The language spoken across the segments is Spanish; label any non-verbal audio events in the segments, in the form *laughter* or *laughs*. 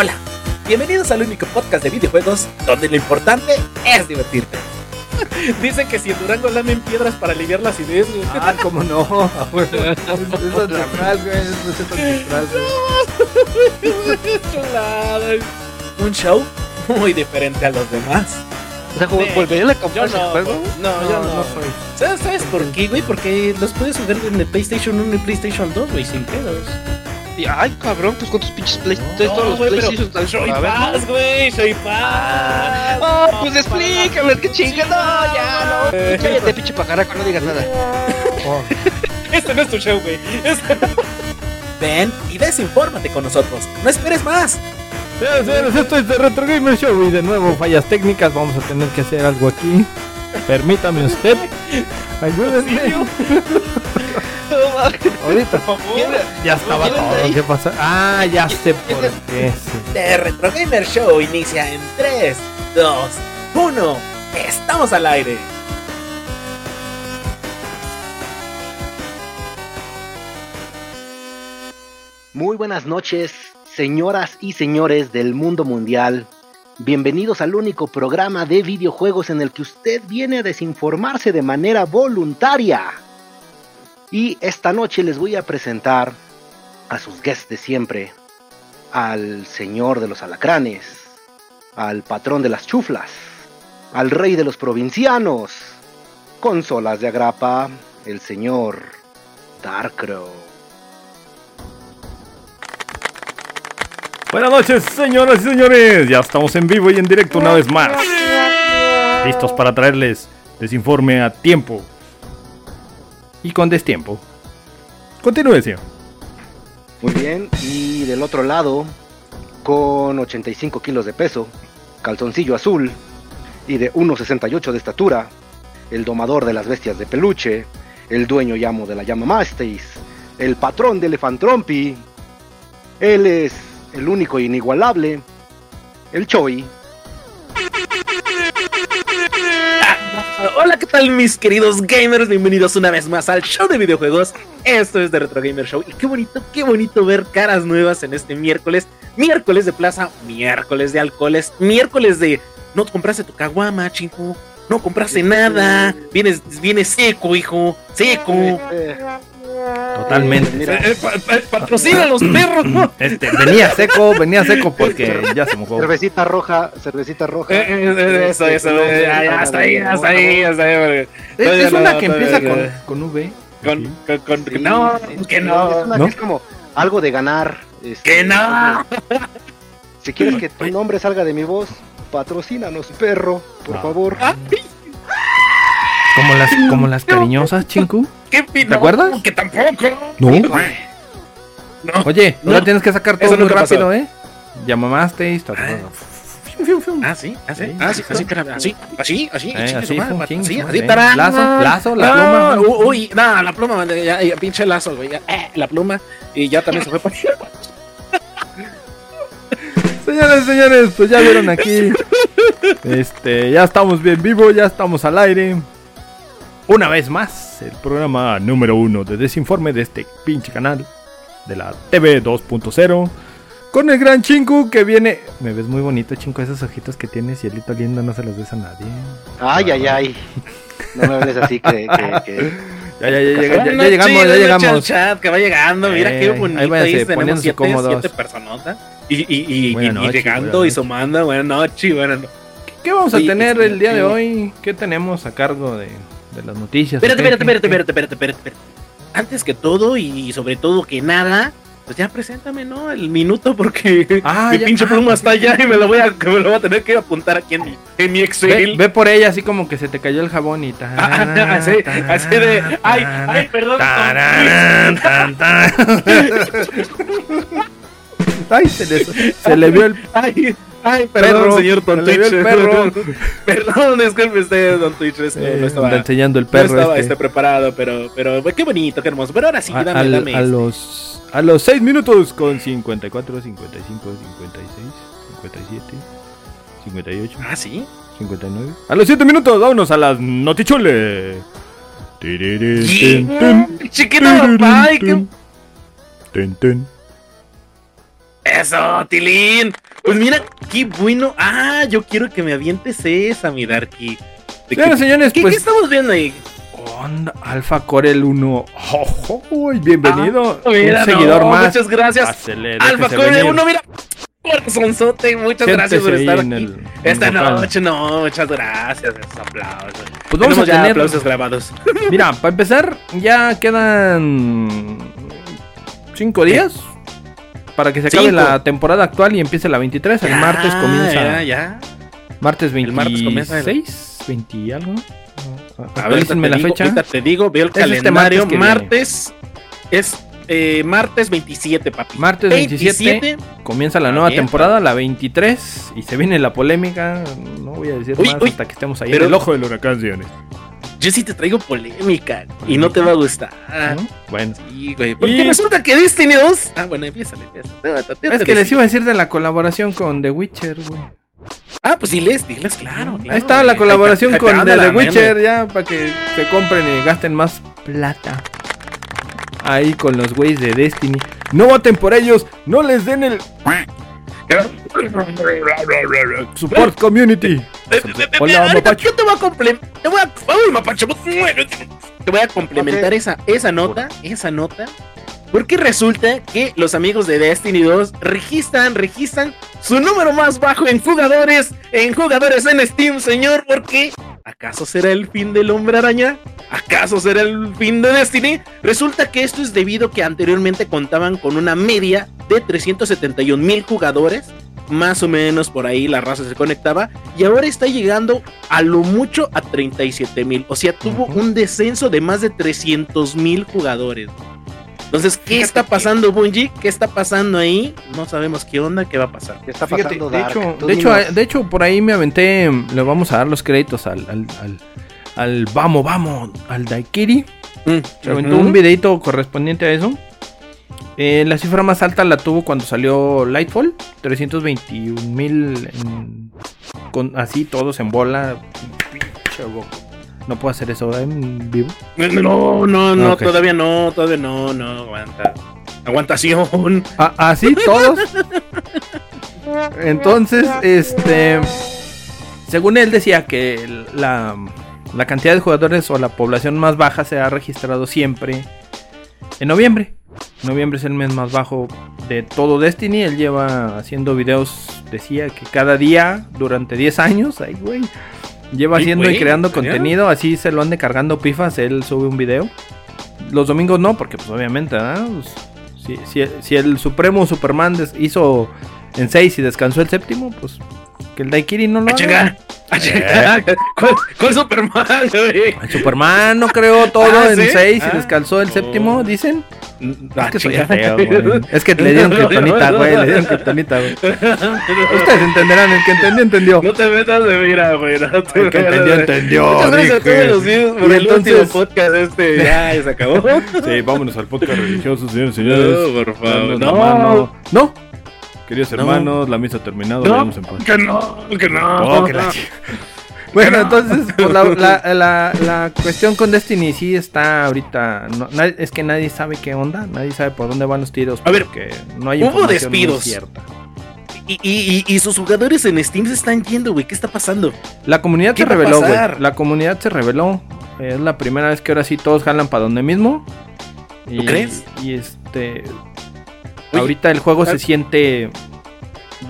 Hola, bienvenidos al único podcast de videojuegos donde lo importante es divertirte. *laughs* Dicen que si en Durango lamen piedras para aliviar las ideas, güey. Ah, cómo no. *laughs* Eso es natural, güey. Eso es. Chulada. *laughs* Un show muy diferente a los demás. O sea, ¿vol- ¿volverían a comprar no, juego? no, yo no. soy. ¿Sabes, ¿Sabes por qué, güey? Porque los puedes jugar en el PlayStation 1 y PlayStation 2, güey, sin pedos. Y, ay, cabrón, pues cuántos pinches PlayStation, todos los güey, pero PlayStation están soy ¿no? paz, güey, soy paz. Ah, pues explícame, qué chinga, no, ya, no. Cállate, pinche pajaraco, no digas nada. *laughs* Este no es tu show, güey. Este- Ven y desinfórmate con nosotros. No esperes más. Señores, esto es de Retro Gamer Show y de nuevo fallas técnicas. Vamos a tener que hacer algo aquí. Permítame usted. *laughs* Ayúdenme. *laughs* Ahorita. Ya estaba ¿Quién anda todo. ¿Qué pasa? Ah, ya sé por qué. The Retro Gamer Show inicia en 3, 2, 1. Estamos al aire. Muy buenas noches, señoras y señores del mundo mundial. Bienvenidos al único programa de videojuegos en el que usted viene a desinformarse de manera voluntaria. Y esta noche les voy a presentar a sus guests de siempre, al señor de los alacranes, al patrón de las chuflas, al rey de los provincianos, consolas de agrapa, el señor Darkrow. Buenas noches, señoras y señores. Ya estamos en vivo y en directo una vez más. Listos para traerles desinforme a tiempo. Y con destiempo. Continúe, señor. Muy bien, y del otro lado, con 85 kilos de peso, calzoncillo azul y de 1,68 de estatura, el domador de las bestias de peluche, el dueño y amo de la llama Mastis, el patrón de Elefantrompi, él es el único e inigualable, el Choi. Hola, ¿qué tal mis queridos gamers? Bienvenidos una vez más al show de videojuegos. Esto es The Retro Gamer Show y qué bonito, qué bonito ver caras nuevas en este miércoles. Miércoles de plaza, miércoles de alcoholes, miércoles de no compraste tu caguama, chico. No compraste nada. Vienes, vienes seco, hijo. Seco. Eh, Totalmente. mira, Eh, pa- pa- patrocina a los *clears throat* perros, ¿no? Este, venía seco, venía seco porque ya se mojó. cervecita roja, cervecita roja. Eh, eh, eh, Eso, eso, eh, hasta ahí, hasta ahí, hasta ahí. Es, no, una que empieza no. con, con V. Con, con, con- Sí, no, que no. Es una que es como algo de ganar. este, Que no. Si quieres que tu nombre salga de mi voz, patrocínanos, perro, por No. favor. Como las, como las cariñosas, chinku. ¿Qué pino? ¿Te acuerdas? Que tampoco. No. No. Oye, No. ahora tienes que sacar todo muy rápido, ¿eh? Ya mamaste y Ah, sí, así, Sí. ah, sí, así, espérame, así, así, así, Eh, así, su madre, fum, así, ching, así, así, tarán. Lazo, lazo, la No, pluma. Uy, no, la pluma, ya, ya, pinche lazo, güey, ya, eh, la pluma, y ya también se fue para *laughs* Señores, señores, pues ya vieron aquí. *laughs* Este, ya estamos bien vivo, ya estamos al aire. Una vez más, el programa número uno de desinforme de este pinche canal de la TV 2.0. Con el gran Chinku que viene. Me ves muy bonito, Chinku, esos ojitos que tienes, cielito lindo, no se los des a nadie. Ay, ay, ay. No me hables así que, que, que- Ya, ya, ya, ya, ya, llegamos, ya llegamos. chat que va llegando, mira Eh, qué ahí bonito, ahí, váyanse tenemos siete, cómodos. siete personotas, y, y, y, Buena y- y noche, llegando buena y sumando, buenas noches, buenas noches. ¿Qué vamos a tener el día de hoy? ¿Qué tenemos a cargo de, de las noticias? Espérate, espérate, espérate, ¿Qué- espérate, espérate, espérate, espérate. Antes que todo y sobre todo que nada, pues ya preséntame, ¿no? El minuto porque Ah, mi ya, pinche ah, pluma está allá y me lo voy a, me lo voy a tener que apuntar aquí en mi, en mi Ve, Excel. ve por ella así como que se te cayó el jabón y tan, Ah, *laughs* así, así de, ay, ay, perdón. tararán, tan, tan. Ay, se le, se le vio el Ay, ay, perdón, Perro, señor Don Twitch. el perro. *laughs* perdón, disculpe usted, Don Twitch. eh, no estaba, enseñando el no perro. estaba este. este, preparado, pero, pero qué bonito, qué hermoso. Pero ahora sí, A, dame, al- dame. a este. los a los 6 minutos con 54, 55, 56, 57, 58, Ah, sí. 59. A los 7 minutos, vámonos a las notichules. *laughs* Chiquito, papá, qué-. Eso, Tilín. Pues mira, qué bueno. Ah, yo quiero que me avientes esa, mi Darky. ¿De Señoras y qué- señores, ¿Qué, pues- qué estamos viendo ahí? Onda Alpha Core el 1. Oh, oh, bienvenido. Ah, mira, un seguidor no, más. Muchas gracias. Pásele, Alfa déjese Core venir. 1, mira. Corazonzote, muchas gracias por estar aquí. el- Esta noche, no, muchas gracias. Esos aplausos. Pues vamos Tenemos a ya tener. aplausos grabados. Mira, para empezar, ya quedan. Cinco días. Para que se acabe Cinco. la temporada actual y empiece la 23. El Ya, martes comienza. Ya, ya. Martes 26. El martes comienza el- 20 y algo. A ver, ahorita la te digo, fecha. te digo, veo el Es este calendario. martes que viene. martes es eh, martes 27, papi. Martes 27. Comienza la nueva bien, temporada, la 23. Y se viene la polémica. No voy a decir Uy, más uy, hasta que estemos ahí pero- en el ojo del huracán, señores. Yo sí te traigo polémica y no te va a gustar. ¿No? Bueno. Sí, güey. Porque Y- resulta que Destiny 2. Ah, bueno, empieza, empieza. Es que les iba a decir de la colaboración con The Witcher, güey. Ah, pues diles, diles, claro. claro, Ahí está la güey. colaboración con The, mano. Witcher, ya, para que se compren y gasten más plata. Ahí con los güeyes de Destiny. No voten por ellos, no les den el support community. Hola, mapacho. Yo te voy a complementar. Te voy a. Uy, mapacho. Te voy a complementar esa, esa nota. Esa nota. Porque resulta que los amigos de Destiny 2 registran, registran su número más bajo en jugadores, en jugadores en Steam, señor. Porque ¿acaso será el fin del hombre araña? ¿Acaso será el fin de Destiny? Resulta que esto es debido que anteriormente contaban con una media de 371 mil jugadores. Más o menos por ahí la raza se conectaba. Y ahora está llegando a lo mucho a 37 mil. O sea, tuvo un descenso de más de 300 mil jugadores. Entonces, ¿qué Fíjate está que- pasando, Bungie? ¿Qué está pasando ahí? No sabemos qué onda, qué va a pasar. ¿Qué está Fíjate, pasando, de Dark? hecho, de hecho, de hecho, por ahí me aventé, le vamos a dar los créditos al, al, al, al vamos, vamos, al Daikiri. Se aventó un videito correspondiente a eso. Eh, la cifra más alta la tuvo cuando salió Lightfall, 321 mil, con así todos en bola. Pinche. No puedo hacer eso en vivo. No, no, no, Ok. todavía no, todavía no, no, aguanta. Aguantación. Ah, así todos. Entonces, este, según él decía que la, la cantidad de jugadores o la población más baja se ha registrado siempre en noviembre. Noviembre es el mes más bajo de todo Destiny. Él lleva haciendo videos, decía que cada día durante 10 años, ay güey, lleva haciendo y creando contenido. Así se lo ande cargando pifas. Él sube un video. Los domingos no, porque pues obviamente. Pues, si, si- si el Supremo Superman des- hizo en 6 y descansó el séptimo, pues que el Daikiri no lo ¡A haga. ¡A chingar! ¿Cuál, cuál Superman, güey? El Superman no creó todo Ah, en ¿sí? 6 y Ah. descansó el séptimo, Oh. dicen. Ah, Es que soy feo, güey. Es que le dieron *laughs* kriptonita, güey. Le dieron kriptonita, güey. *laughs* Ustedes entenderán, el que entendió, entendió. No te metas de mira, güey. No te El que entendió, entendió. Muchas gracias a dije. todos los videos por Y el entonces- último podcast este. Ya, ya se acabó. Sí, vámonos al podcast religioso, señores y No, señores. por favor. No. mano. No. Queridos No. hermanos, la misa ha terminado. No, en paz. que no, que no. Oh, que la Bueno, entonces, *laughs* pues, la, la- la- la cuestión con Destiny sí está ahorita. no- es que nadie sabe qué onda, nadie sabe por dónde van los tiros. A ver, porque no hay hubo despidos. cierta. Y, y, y, sus jugadores en Steam se están yendo, güey. ¿Qué está pasando? La comunidad ¿Qué se reveló, güey. La comunidad se reveló. Es la primera vez que ahora sí todos jalan para donde mismo. Y, crees? Y este. Oye, ahorita el juego ah. se siente.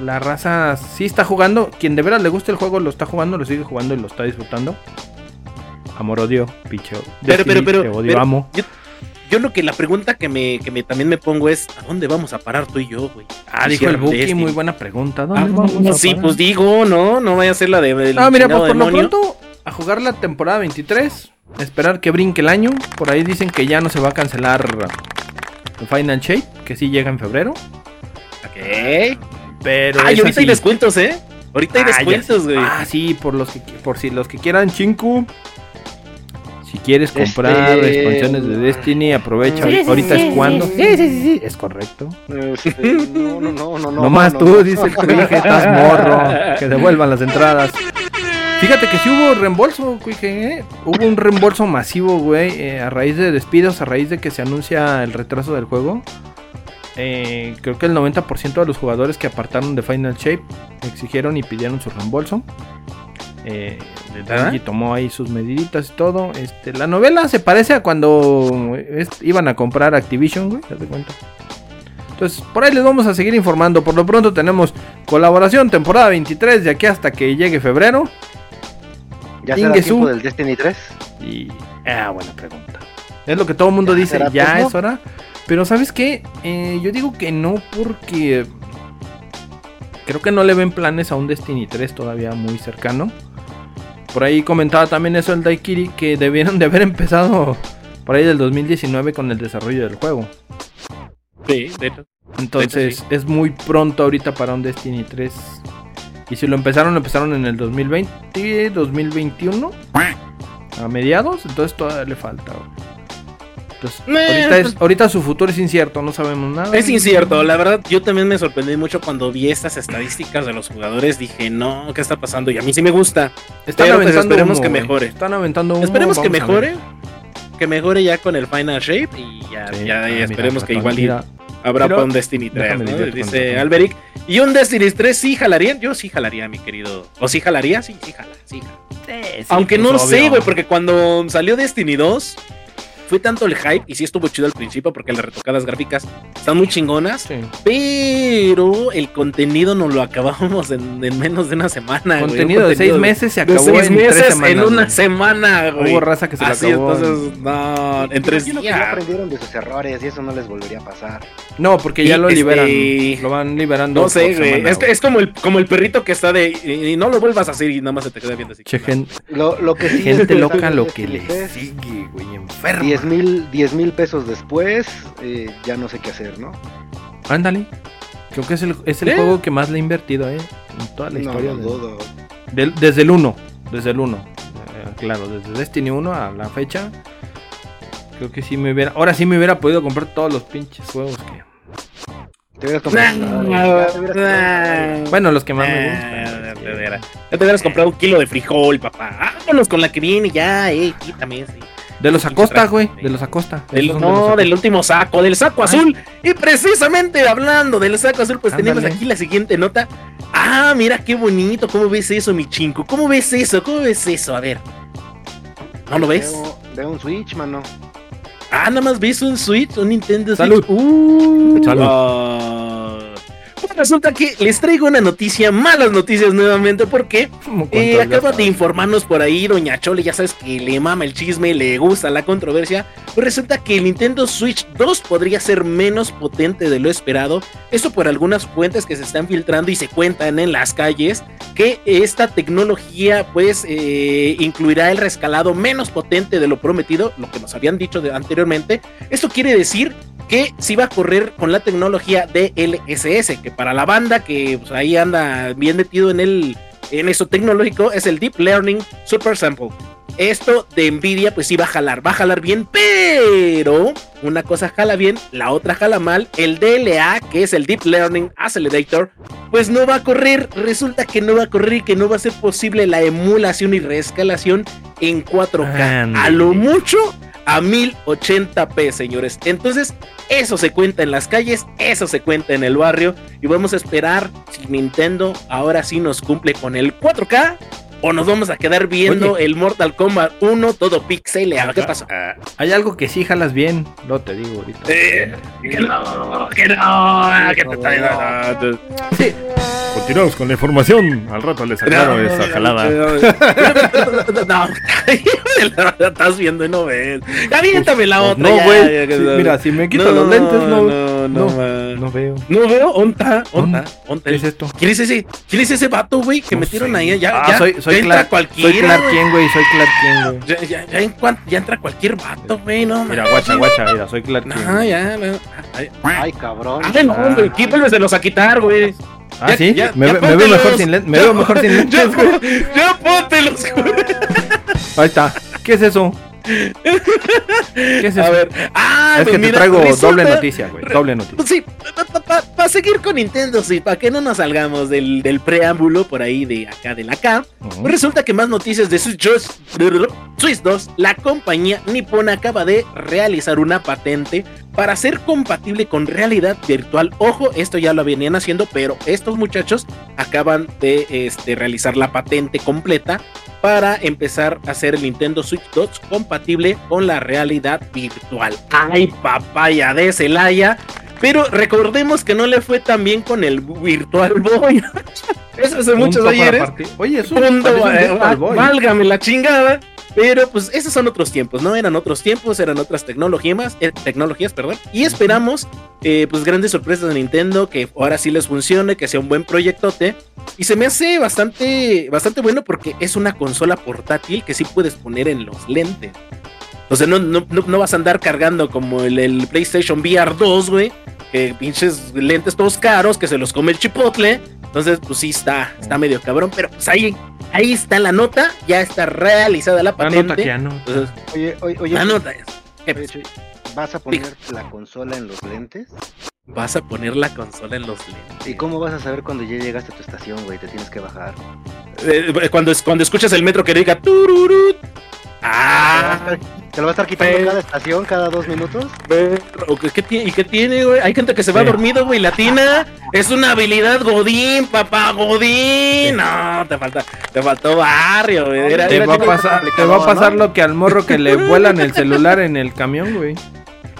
La raza sí está jugando. Quien de veras le gusta el juego lo está jugando, lo sigue jugando y lo está disfrutando. Amor odio, picho. Pero, pero, pero, te odio, pero- amo. Yo, yo lo que la pregunta que me, que me también me pongo es: ¿a dónde vamos a parar tú y yo, güey? Ah, dijo el Buki, muy buena pregunta. ¿Dónde Ah, vamos a sí, parar? pues digo, no, no vaya a ser la de. del Ah, mira, pues por lo pronto, a jugar la temporada 23. Esperar que brinque el año. Por ahí dicen que ya no se va a cancelar el Final Shape, que sí llega en febrero. Ok. Pero. Ay, ahorita hay así. descuentos, ¿eh? Ahorita hay Ah, descuentos, güey. Ah, sí, por los que por si los que quieran chinku. Si quieres comprar Este- expansiones de Destiny, aprovecha. Sí, sí, ahorita sí, es cuando. sí, Sí, sí, es correcto. Este, no, no, no, no, no. No tú, no. dice el Cuije, estás morro. Que devuelvan las entradas. Fíjate que sí hubo reembolso, Cuije. ¿eh? Hubo un reembolso masivo, güey. eh, a raíz de despidos, a raíz de que se anuncia el retraso del juego. eh, creo que el 90% de los jugadores que apartaron de Final Shape exigieron y pidieron su reembolso. Eh, ¿Ah? Bungie tomó ahí sus mediditas y todo. Este, la novela se parece a cuando es- iban a comprar Activision, güey, ¿te cuenta? Entonces, por ahí les vamos a seguir informando. Por lo pronto tenemos colaboración temporada 23 de aquí hasta que llegue febrero. ¿Ya será tiempo del Destiny 3? Y. Ah, buena pregunta. Es lo que todo el mundo ¿Ya dice, ya tiempo? es hora. Pero ¿sabes qué? Eh, yo digo que no porque... Creo que no le ven planes a un Destiny 3 todavía muy cercano. Por ahí comentaba también eso el Daikiri, que debieron de haber empezado por ahí del 2019 con el desarrollo del juego. Sí, de hecho. Entonces es muy pronto ahorita para un Destiny 3. Y si lo empezaron, lo empezaron en el 2020, 2021. A mediados, entonces todavía le falta. Entonces, ahorita, es- pues- ahorita su futuro es incierto, no sabemos nada. Es incierto, la verdad, yo también me sorprendí mucho cuando vi estas estadísticas de los jugadores. Dije, no, ¿qué está pasando? Y a mí sí me gusta. Están pero, pues, aventando esperemos humo, que mejore. Están aventando humo, Esperemos que mejore. Que mejore ya con el Final Shape y ya, Sí, ya ah, mira, esperemos que igual. Habrá Pero- para un Destiny 3, déjame ¿no? con Dice. Alberic. ¿Y un Destiny 3 sí jalarían? Yo sí jalaría, mi querido. ¿O sí jalaría? Sí, sí jala, sí jala. Sí, sí, Aunque pues, no lo sé, güey, porque cuando salió Destiny 2 fue tanto el hype y sí estuvo chido al principio porque las retocadas gráficas están muy chingonas, Sí. pero el contenido nos lo acabábamos en, en menos de una semana. güey, un Contenido de seis contenido meses se de acabó seis en meses tres semanas. en una güey. semana, güey. Hubo raza que se Así, acabó. en- entonces, no, en tres Imagino que ya días. aprendieron de sus errores y eso no les volvería a pasar. No, porque ya Y, lo este, liberan. Lo van liberando. No sé, güey. Es, es como el, como el perrito que está de. Y, y no lo vuelvas a hacer y nada más se te queda viendo así. Che, gen- Lo, lo que sí gente loca lo que le 3, sigue, güey, enferma. 10 mil 10 mil pesos después, eh, ya no sé qué hacer, ¿no? Ándale. Creo que es el, es el ¿Eh? juego que más le he invertido, eh. En toda la No, historia. de- desde el 1. Desde el 1. Eh, claro, desde Destiny 1 a la fecha. Creo que sí me hubiera. Ahora sí me hubiera podido comprar todos los pinches juegos que. Te hubieras comprado-. Bueno, los que más me gustan. ya te hubiera- ya te hubieras comprado un kilo de frijol, papá. Vámonos con la que viene ya, eh. Quítame ese. De los Acosta, güey. De los Acosta. De no, los del último saco, del saco azul. Y precisamente hablando del saco azul, pues tenemos aquí la siguiente nota. Ah, mira qué bonito. ¿Cómo ves eso, mi chinco? ¿Cómo ves eso? ¿Cómo ves eso? A ver. ¿No lo ves? Veo, veo un Switch, mano. Ah, nada más ves un Switch, un Nintendo Switch. Salud. Uh, Salud. ah. Resulta que les traigo una noticia, malas noticias nuevamente, porque eh, acaba de informarnos por ahí Doña Chole, ya sabes que le mama el chisme, le gusta la controversia. Pues resulta que el Nintendo Switch 2 podría ser menos potente de lo esperado. Esto por algunas fuentes que se están filtrando y se cuentan en las calles que esta tecnología pues eh, incluirá el rescalado menos potente de lo prometido, lo que nos habían dicho de- anteriormente. Esto quiere decir que sí va a correr con la tecnología DLSS, que para la banda que pues, ahí anda bien metido en el en eso tecnológico es el Deep Learning Super Sample. Esto de Nvidia pues sí va a jalar, va a jalar bien, pero una cosa jala bien, la otra jala mal. El DLA, que es el Deep Learning Accelerator, pues no va a correr. Resulta que no va a correr y que no va a ser posible la emulación y reescalación en 4K. A lo mucho a 1080p, señores. Entonces, eso se cuenta en las calles, eso se cuenta en el barrio. Y vamos a esperar si Nintendo ahora sí nos cumple con el 4K. O nos vamos a quedar viendo el Mortal Kombat 1 todo pixeleado. ¿Qué pasó? Hay algo que sí jalas bien. No te digo ahorita. Eh, que no, que no, que te está Sí. Continuamos con la información. Al rato les aclaro esa jalada. No, no, estás viendo y no ves. Aviéntame la Pues otra. no, güey. Sí, mira, si me quito los lentes, no. No, no, no, veo. No veo, onta, onta, onta. ¿Qué es esto? ¿Quién es ese? ¿Quién es ese vato, güey? Que No metieron sé. ahí. Ya, Ah, ya, soy, soy ya entra Clark, cualquiera. soy Clark. Kent, güey. Soy Clark Kent, güey. Ya, ya, ya, en cuan- ya entra cualquier vato, güey, no Mira, guacha, guacha, mira, soy Clark Kent. No, ya, no. Ay, Ay, cabrón. ay, no, hombre, ¿quién vuélveselos a quitar, güey? Ah, Ya- sí, ya- me, ya ve- me veo mejor sin lentes. Me Ya- veo mejor sin lentes, *laughs* ya póntelos, güey. Ahí está. ¿Qué es eso? ¿Qué es eso? A ver. Ah, es que pues te mira, traigo resulta- doble noticia, güey. Doble noticia. Pues sí, para seguir con Nintendo, sí, para que no nos salgamos del, del preámbulo por ahí de acá de la. Ujú. Pues resulta que más noticias de Switch 2, Switch 2, la compañía nipona acaba de realizar una patente para ser compatible con realidad virtual. Ojo, esto ya lo venían haciendo, pero estos muchachos acaban de este, realizar la patente completa para empezar a hacer el Nintendo Switch 2 compatible con la realidad virtual. ¡Ay, papaya de Celaya! Pero recordemos que no le fue tan bien con el Virtual Boy. *laughs* Eso hace muchos ayeres. Oye, es un, Punto, un eh, Virtual Boy. válgame la chingada. Pero pues esos son otros tiempos, ¿no? Eran otros tiempos, eran otras tecnologías, eh, tecnologías, perdón. Y esperamos, eh, pues grandes sorpresas de Nintendo, que ahora sí les funcione, que sea un buen proyectote. Y se me hace bastante, bastante bueno porque es una consola portátil que sí puedes poner en los lentes. O sea, no, no, no, vas a andar cargando como el, el PlayStation VR 2, güey. Que pinches lentes todos caros, que se los come el chipotle. Entonces, pues sí está, está medio cabrón. Pero pues ahí, ahí está la nota. Ya está realizada la patente. Anota que anota. Entonces, Oye, oye, oye, la nota es. ¿qué oye, Chuy, ¿vas a poner la consola en los lentes? Vas a poner la consola en los lentes. ¿Y cómo vas a saber cuando ya llegaste a tu estación, güey? Te tienes que bajar. Eh, cuando, cuando escuchas el metro que diga tururut. Ah, ¿Te lo va a estar quitando Pero- cada estación, cada dos minutos? ¿O qué, qué tiene- ¿Y qué tiene, güey? Hay gente que se va Sí. dormido, güey. Latina. *laughs* Es una habilidad Godín, papá, Godín. No, te falta, te faltó barrio, güey. Era- Te era va, pasar, te va a pasar lo que al morro que le *laughs* vuelan el celular en el camión, güey.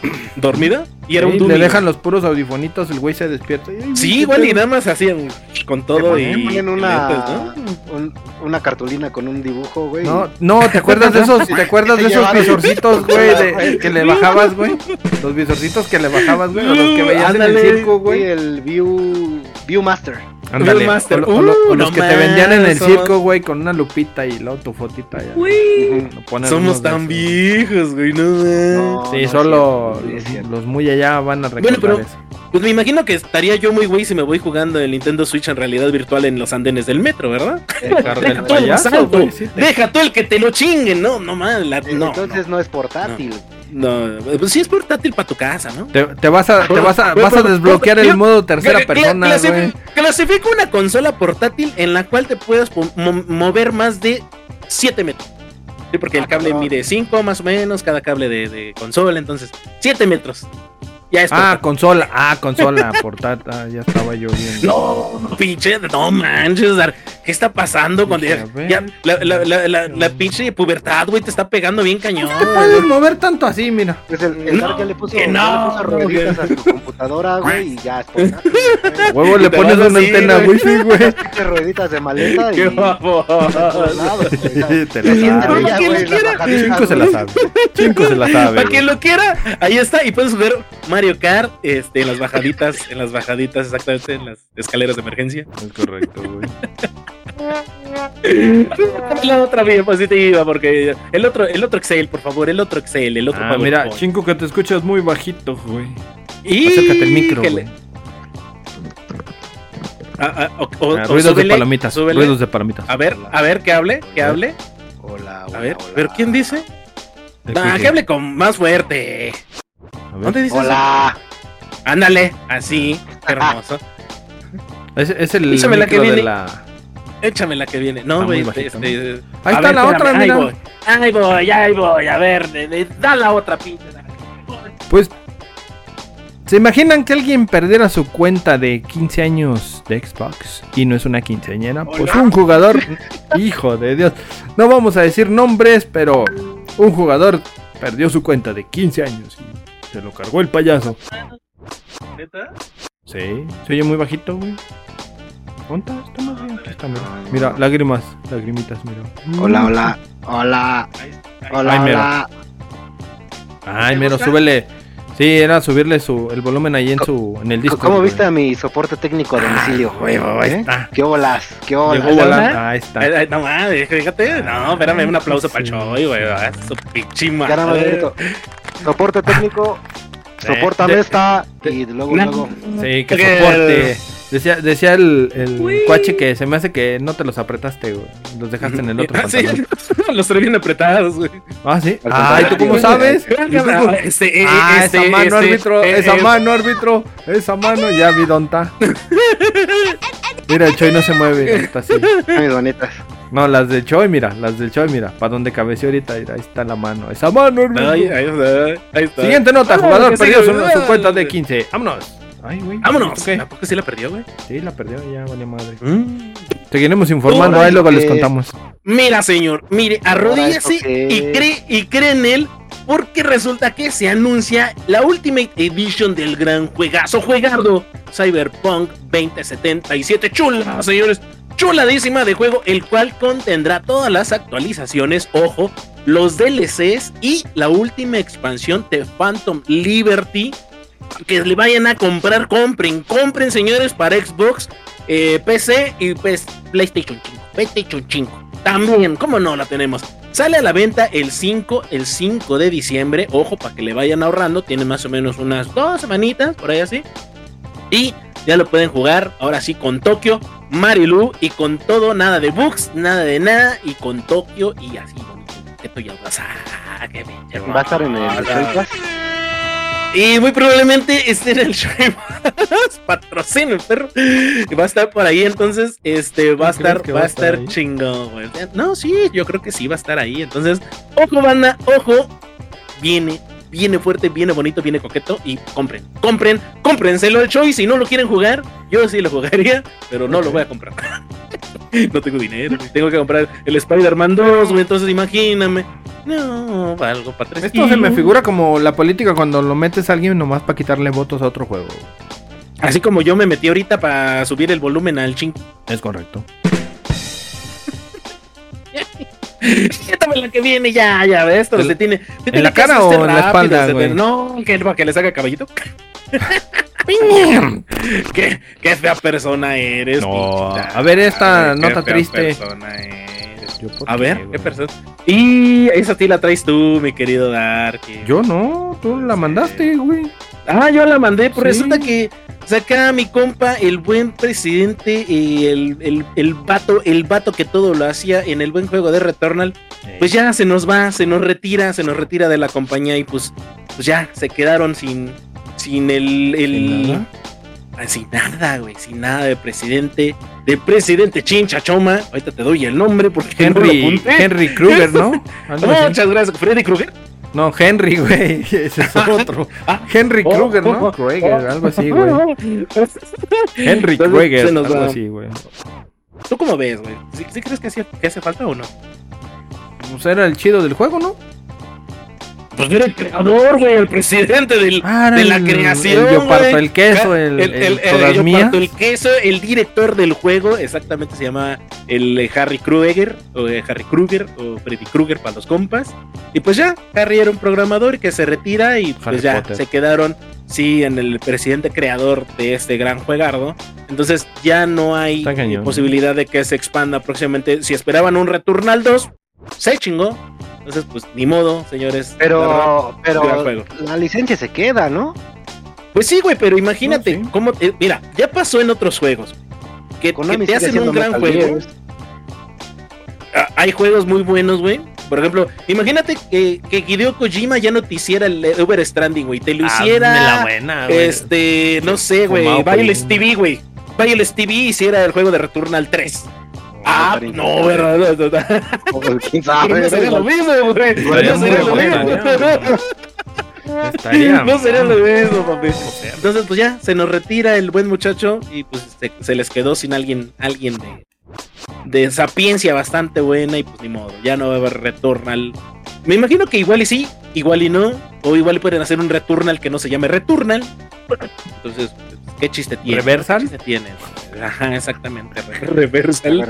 *clears throat* ¿Dormido? Y era Sí, un dummy, le dejan güey. los puros audifonitos, el güey se despierta. y, "Ay, Sí, ¿qué igual y pedo?". nada más hacían con Te todo ponen, y. ponen y una, lentes, ¿no? un- una cartulina con un dibujo, güey. No, no, ¿te acuerdas de esos, te acuerdas de *laughs* esos visorcitos, güey, de- *laughs* que le bajabas, güey? Los visorcitos que le bajabas, güey, o los que veías en el Ándale. circo, Sí, güey. el View, Viewmaster. Ándale, Master. o, lo- o lo- o Uh, los no que te vendían en el circo, güey, con una lupita y luego tu fotita ya. Somos tan viejos, güey, no. No, Sí, no, solo sí, los, muy allá van a recordar Bueno, pero- eso. Pues me imagino que estaría yo muy güey si me voy jugando el Nintendo Switch en realidad virtual en los andenes del metro, ¿verdad? El *laughs* Deja todo el payaso, salto. güey, sí te- Deja tú el que te lo chinguen, no, no mames, la- no, Entonces no, es portátil. No, pues sí es portátil para tu casa, ¿no? Te, te vas a, te vas a, Pero- vas a desbloquear el modo tercera persona, güey. Clasifica una consola portátil en la cual te puedas mo- mover más de 7 metros. Sí, porque el Ah, cable mide 5 más o menos, cada cable de, de consola, entonces 7 metros. Ya es Ah, consola, ah, consola, *laughs* portátil, ah, ya estaba yo viendo. No, pinche, no manches, Dar, ¿qué está pasando Dije, ya, ver. la, la, la, la, la pinche pubertad, güey, te está pegando bien cañón? No te puedes mover tanto así, mira. Pues el, el No, Dark ya le puso, que no, le puso rueditas a su computadora, güey, y ya es portátil. Huevo, le pones una así, antena wifi, güey. *laughs* Rueditas de maleta. ¡Qué. Sí, te Se la sabe. Cinco se la sabe. Cinco se la sabe. Para quien lo quiera, ahí está. Y puedes jugar Mario Kart este, en las bajaditas, en las bajaditas, exactamente, en las escaleras de emergencia. Es correcto, güey. *laughs* La otra diapositiva, porque el otro, el otro Excel, por favor, el otro Excel, el otro Ah, mira, PowerPoint. chingo que te escuchas muy bajito, güey. Y Acércate el micro, güey. Ah, ah, o- o- Ah, o ruidos de palomitas, súbele. ruidos de palomitas. A ver, a ver, que hable, que hable. Hola, A hola, ver, hola. ¿pero quién dice? Ah, Quique. que hable con más fuerte. ¿Dónde dices? Hola. Ándale, así, hermoso. *laughs* Es, es el Échame la que micro de viene. la... Échame la que viene. No, güey. bajito, Este, Ahí está ver, la otra, mira. Ahí voy, ahí voy, ahí voy. A ver, de- de- da la otra pinche. Pues... ¿Se imaginan que alguien perdiera su cuenta de 15 años de Xbox y no es una quinceañera? Pues un jugador, *laughs* hijo de Dios, no vamos a decir nombres, pero un jugador perdió su cuenta de 15 años y se lo cargó el payaso. ¿Neta? Sí, se oye muy bajito, güey. ¿Dónde está? Más bien. Aquí está, mira. Mira, lágrimas, lagrimitas, mira. Hola, hola. Hola. Ahí- Hola, Ay, mero. hola. Ay, ¿Te mero, súbele. Sí, era subirle su, el volumen ahí en su, en el disco. ¿Cómo viste a mi soporte técnico a domicilio? Huevo, ahí ¿Eh? está. ¿Qué olas? ¿Qué Llegó olas? Hola, volando. hola. Ahí está. No mames, fíjate. No, espérame, un aplauso para el. Choy, güey. ah, Su pinche Ya nada más madre. grito. Soporte técnico. Sopórtame de- esta. Y luego, luego. Sí, Que- soporte. Decía, decía el, el cuache que se me hace que no te los apretaste, güey. Los dejaste en el otro Ah, sí, *laughs* los trae bien apretados, güey. Ah, sí. Ay, ¿tú cómo contrario. sabes? ¿Y tú *laughs* cómo- Este, Ah, este, esa mano, árbitro, esa mano, árbitro, esa mano, ya vi está. Mira, el Choi no se mueve, está así. Bonitas. No, las del Choi, mira, las del Choi, mira, para donde cabeció ahorita, mira, ahí está la mano, esa mano, árbitro. Ahí, ahí está, ahí está. Siguiente nota, Ah, jugador perdió su, su cuenta de 15. Vámonos. Ay, güey. Vámonos. ¿qué? ¿A poco sí la perdió, güey? Sí, la perdió, ya vale madre. Mm. Seguiremos informando, ahí luego les contamos. Mira, señor, mire, arrodíllese qué y cree, y cree en él porque resulta que se anuncia la Ultimate Edition del gran juegazo juegardo Cyberpunk 2077. Chula, señores, chuladísima de juego, el cual contendrá todas las actualizaciones, ojo, los DLCs y la última expansión de Phantom Liberty. Que le vayan a comprar, compren, compren, señores, para Xbox, eh, PC y pues, PlayStation 5. PlayStation 5. También, ¿cómo no la tenemos? Sale a la venta el 5, el 5 de diciembre. Ojo, para que le vayan ahorrando. Tiene más o menos unas dos semanitas, por ahí así. Y ya lo pueden jugar, ahora sí, con Tokio, Marilu y con todo, nada de bugs, nada de nada. Y con Tokio y así, tú ya vas a... que pinche Va a estar en el. Y muy probablemente esté en el *laughs* show. Patrocina el perro. Va a estar por ahí, entonces, este, va a ¿Crees estar, va a estar chingón, güey. No, sí, yo creo que sí va a estar ahí. Entonces, ojo, banda, ojo. Viene, viene fuerte, viene bonito, viene coqueto. Y compren, compren, cómprenselo el show. Y si no lo quieren jugar, yo sí lo jugaría, pero no lo voy a comprar. *laughs* *laughs* no tengo dinero, tengo que comprar el Spider-Man 2, güey. Entonces, imagíname. No, algo para tres. Esto se me figura como la política cuando lo metes a alguien nomás para quitarle votos a otro juego. Así como yo me metí ahorita para subir el volumen al ching. Es correcto. *laughs* Quítame la que viene, ya, ya, ves, esto ¿En- se tiene. se en tiene la cara o en la espalda, güey? No, que para que les haga caballito. *laughs* ¿Qué, qué fea persona eres. No, a ver esta qué nota fea triste. persona eres. Yo, ¿por A qué, ver, qué persona. Y esa sí la traes tú, mi querido Darky. Yo no, tú la mandaste, güey. Ah, yo la mandé, pues Sí. resulta que saca mi compa, el buen presidente, y el, el, el vato, el vato que todo lo hacía en el buen juego de Returnal, pues ya se nos va, se nos retira, se nos retira de la compañía y pues, pues ya se quedaron sin, sin el, el ¿Sin nada? Ah, sin nada, güey, sin nada de presidente, de presidente Chincha Choma. Ahorita te doy el nombre porque no Henry, apunté. Henry Kruger, ¿no? *laughs* Muchas gracias, Freddy Krueger. No, Henry, güey. *laughs* Ese es otro. Ah. Henry Oh, Kruger, oh, ¿no? oh, oh. algo así, *laughs* güey. Henry Entonces, nos algo así, güey. ¿Tú cómo ves, güey? ¿Sí, sí crees que hace falta o no? Pues era el chido del juego, ¿no? Pues era el creador, güey, el presidente del, Ah, de la el- creación. el yo parto el queso, el- el todas yo mías. parto el queso, el director del juego, exactamente se llama el eh, Harry Krueger, o eh, Harry Kruger, o Freddy Krueger para los compas. Y pues ya, Harry era un programador que se retira y pues Harry ya Potter. se quedaron, sí, en el presidente creador de este gran juegardo. Entonces ya no hay posibilidad de que se expanda próximamente. Si esperaban un Returnal 2, se chingó. Entonces, pues ni modo, señores. La Pero, gran pero la licencia se queda, ¿no? Pues sí, güey, pero imagínate No, sí. cómo. eh, mira, ya pasó en otros juegos. Que, te hacen un gran juego. Ah, Hay juegos muy buenos, güey. Por ejemplo, imagínate que, que Hideo Kojima ya no te hiciera el Uber Stranding, güey. Te lo hiciera. Hazme la buena, güey. este, no sé, güey. Un- TV, güey. Violence TV hiciera el juego de Returnal 3. Ah, estaría no. ¿verdad? Quién sabe, *laughs* no sería lo mismo, güey. Estaría No sería lo mismo. Estaría No sería lo mismo, papi. Entonces, pues ya, se nos retira el buen muchacho y pues se, se les quedó sin alguien, alguien de, de sapiencia bastante buena y pues ni modo, ya no va a haber Returnal. Me imagino que igual y sí, igual y no, o igual y pueden hacer un Returnal que no se llame Returnal. Entonces, ¿qué chiste tiene? ¿Reversal? ¿Qué chiste tiene? Ajá, exactamente. re- Reversal. *laughs*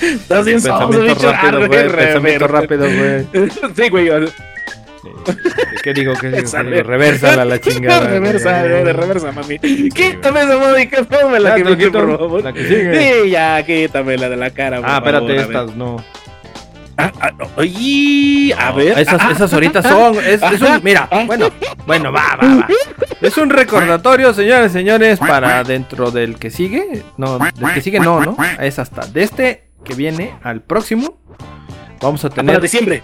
Estás bien Pensamiento bicho. Ah, rápido, güey. Pensamiento rápido, güey. *laughs* Sí, güey. ¿Qué digo? ¿Qué digo? ¿Qué Sale. digo? Reversala la chingada. *laughs* reversa, güey. de reversa, mami. Quítame esa módica forma la Ya, que me quito por favor. La que sigue. Sí, ya, quítame la de la cara. Ah, espérate, favor, estas no. Ah, ah, oye, a ver. Esas, ah, esas horitas son. Es, es un, mira, bueno, bueno, va, va, va. Es un recordatorio, señores, señores, para dentro del que sigue. No, del que sigue no, ¿no? Es hasta de este que viene al próximo. Vamos a para tener diciembre.